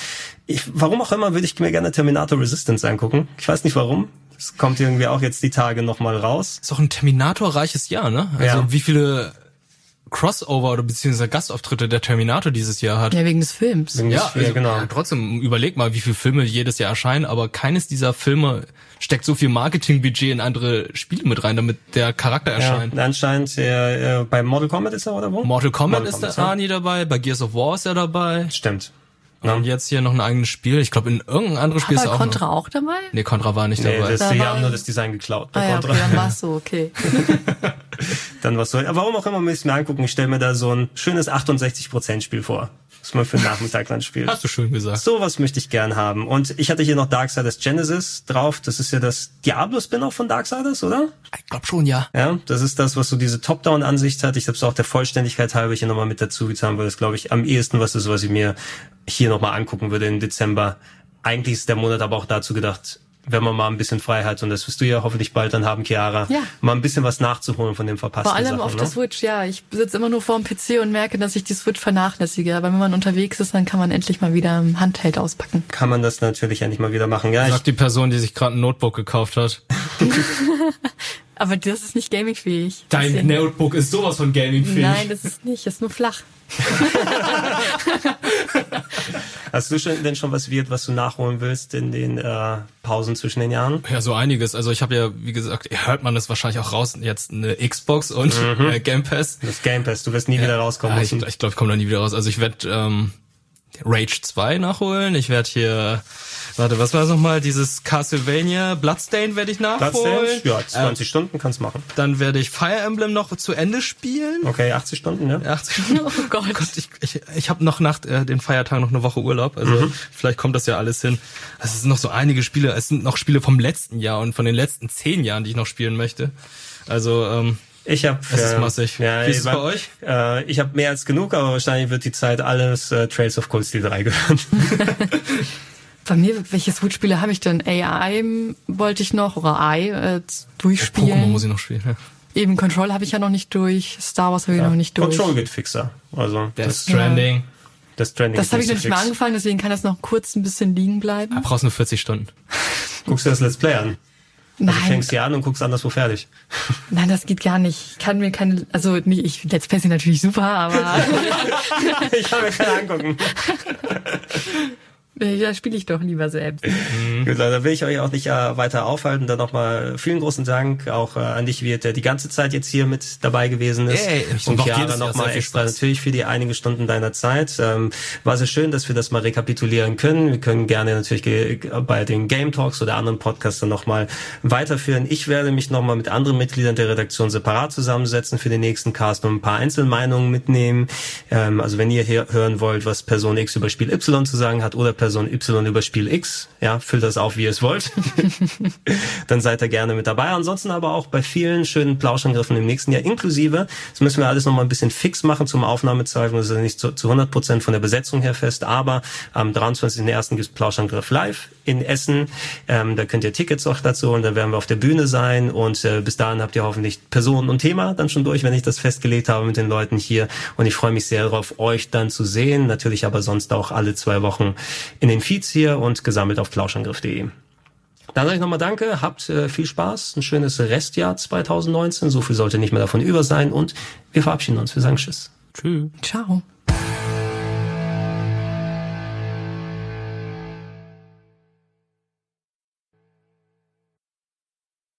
Ich, warum auch immer würde ich mir gerne Terminator Resistance angucken. Ich weiß nicht warum. Es kommt irgendwie auch jetzt die Tage nochmal raus. Ist auch ein Terminator-reiches Jahr, ne? Also Ja. wie viele Crossover oder beziehungsweise Gastauftritte der Terminator dieses Jahr hat. Ja, wegen des Films. Wegen des- ja, genau. ja, trotzdem, überleg mal, wie viele Filme jedes Jahr erscheinen, aber keines dieser Filme steckt so viel Marketingbudget in andere Spiele mit rein, damit der Charakter Ja, erscheint. anscheinend äh, äh, bei Mortal Kombat ist er oder wo? Mortal Kombat Mortal ist der Kombat, ja. Arnie dabei, bei Gears of War ist er dabei. Stimmt. Und jetzt hier noch ein eigenes Spiel. Ich glaube, in irgendein anderes Spiel War ist er auch Contra noch. auch dabei? Nee, Contra war nicht Nee, dabei. das, Da die war- haben nur das Design geklaut. bei Ah ja, Contra. okay, dann war es so, okay. Dann was soll. Aber warum auch immer, muss ich mir angucken. Ich stelle mir da so ein schönes 68% Spiel vor. Was man für einen Nachmittag dann spielt. Hast du schön gesagt. Sowas möchte ich gern haben. Und ich hatte hier noch Darksiders Genesis drauf. Das ist ja das Diablo-Spin-Off von Darksiders, oder? Ich glaube schon, ja. Ja, das ist das, was so diese Top-Down-Ansicht hat. Ich habe es auch der Vollständigkeit halber hier nochmal mit dazu getan, weil das, glaube ich, am ehesten was ist, was ich mir hier nochmal angucken würde im Dezember. Eigentlich ist der Monat aber auch dazu gedacht, wenn man mal ein bisschen frei hat, und das wirst du ja hoffentlich bald dann haben, Chiara, Ja. mal ein bisschen was nachzuholen von dem verpassten Vor allem Sachen. auf ne? der Switch, ja. Ich sitze immer nur vor dem PC und merke, dass ich die Switch vernachlässige. Aber wenn man unterwegs ist, dann kann man endlich mal wieder ein Handheld auspacken. Kann man das natürlich endlich mal wieder machen. Ja, ich, Sagt die Person, die sich gerade ein Notebook gekauft hat. Aber das ist nicht gamingfähig. Dein Deswegen- Notebook ist sowas von gamingfähig. Nein, das ist nicht. Das ist nur flach. hast du schon, denn schon was wird, was du nachholen willst in den äh, Pausen zwischen den Jahren? Ja, so einiges. Also ich habe ja, wie gesagt, hört man das wahrscheinlich auch raus, jetzt eine Xbox und äh, Game Pass. Das Game Pass, du wirst nie wieder rauskommen Ah, ich ich glaube, ich komme da nie wieder raus. Also ich werde ähm, Rage 2 nachholen. Ich werde hier, warte, was war das nochmal? Dieses Castlevania Bloodstain werde ich nachholen. Platz Ja, Ähm, 20 Stunden kannst machen. dann werde ich Fire Emblem noch zu Ende spielen. Okay, 80 Stunden, ne? 80 Oh Gott. ich, ich, ich habe noch nach äh, den Feiertagen noch eine Woche Urlaub, also Mhm. vielleicht kommt das ja alles hin. Es sind noch so einige Spiele, es sind noch Spiele vom letzten Jahr und von den letzten zehn Jahren, die ich noch spielen möchte. Also ähm, Ich habe Es ist massig. Ja, Wie ist es bei euch? Äh, ich habe mehr als genug, aber wahrscheinlich wird die Zeit alles äh, Trails of Cold Steel 3 gehören. Bei mir, welche Switch-Spiele habe ich denn? AI wollte ich noch, oder I, äh, durchspielen. Pokémon muss ich noch spielen. Ja. Eben Control habe ich ja noch nicht durch. Star Wars habe ich noch nicht durch. Control geht fixer. Also Death das, Stranding. das Trending Das geht habe ich noch nicht mal fix. angefangen, deswegen kann das noch kurz ein bisschen liegen bleiben. Da brauchst du nur 40 Stunden. Guckst du das Let's Play an? Du Nein, fängst hier an und guckst anderswo fertig. nein, das geht gar nicht. Ich kann mir keine, also nicht, ich, Let's Play sind natürlich super, aber ich kann mir keine angucken. Da spiele ich doch lieber selbst. Mhm. Gut, da will ich euch auch nicht äh, weiter aufhalten. Dann nochmal vielen großen Dank auch äh, an dich, Wirt, der die ganze Zeit jetzt hier mit dabei gewesen ist. Hey, und Chiara nochmal extra natürlich für die einigen Stunden deiner Zeit. Ähm, war sehr schön, dass wir das mal rekapitulieren können. Wir können gerne natürlich bei den Game Talks oder anderen Podcasts dann nochmal weiterführen. Ich werde mich nochmal mit anderen Mitgliedern der Redaktion separat zusammensetzen für den nächsten Cast und ein paar Einzelmeinungen mitnehmen. Ähm, also wenn ihr hören wollt, was Person X über Spiel Y zu sagen hat oder Person Y über Spiel X, ja, füllt das auf, wie ihr es wollt. Dann seid ihr gerne mit dabei. Ansonsten aber auch bei vielen schönen Plauschangriffen im nächsten Jahr inklusive. Das müssen wir alles nochmal ein bisschen fix machen zum Aufnahmezeitpunkt. Das ist nicht zu, zu 100 Prozent von der Besetzung her fest, aber am 23.01. gibt es Plauschangriff live in Essen. Ähm, da könnt ihr Tickets auch dazu und dann werden wir auf der Bühne sein und äh, bis dahin habt ihr hoffentlich Personen und Thema dann schon durch, wenn ich das festgelegt habe mit den Leuten hier und ich freue mich sehr darauf, euch dann zu sehen. Natürlich aber sonst auch alle zwei Wochen in den Feeds hier und gesammelt auf plauschangriff.de. Dann sage ich nochmal Danke, habt äh, viel Spaß, ein schönes Restjahr 2019. So viel sollte nicht mehr davon über sein und wir verabschieden uns. Wir sagen Tschüss. Tschüss. Ciao.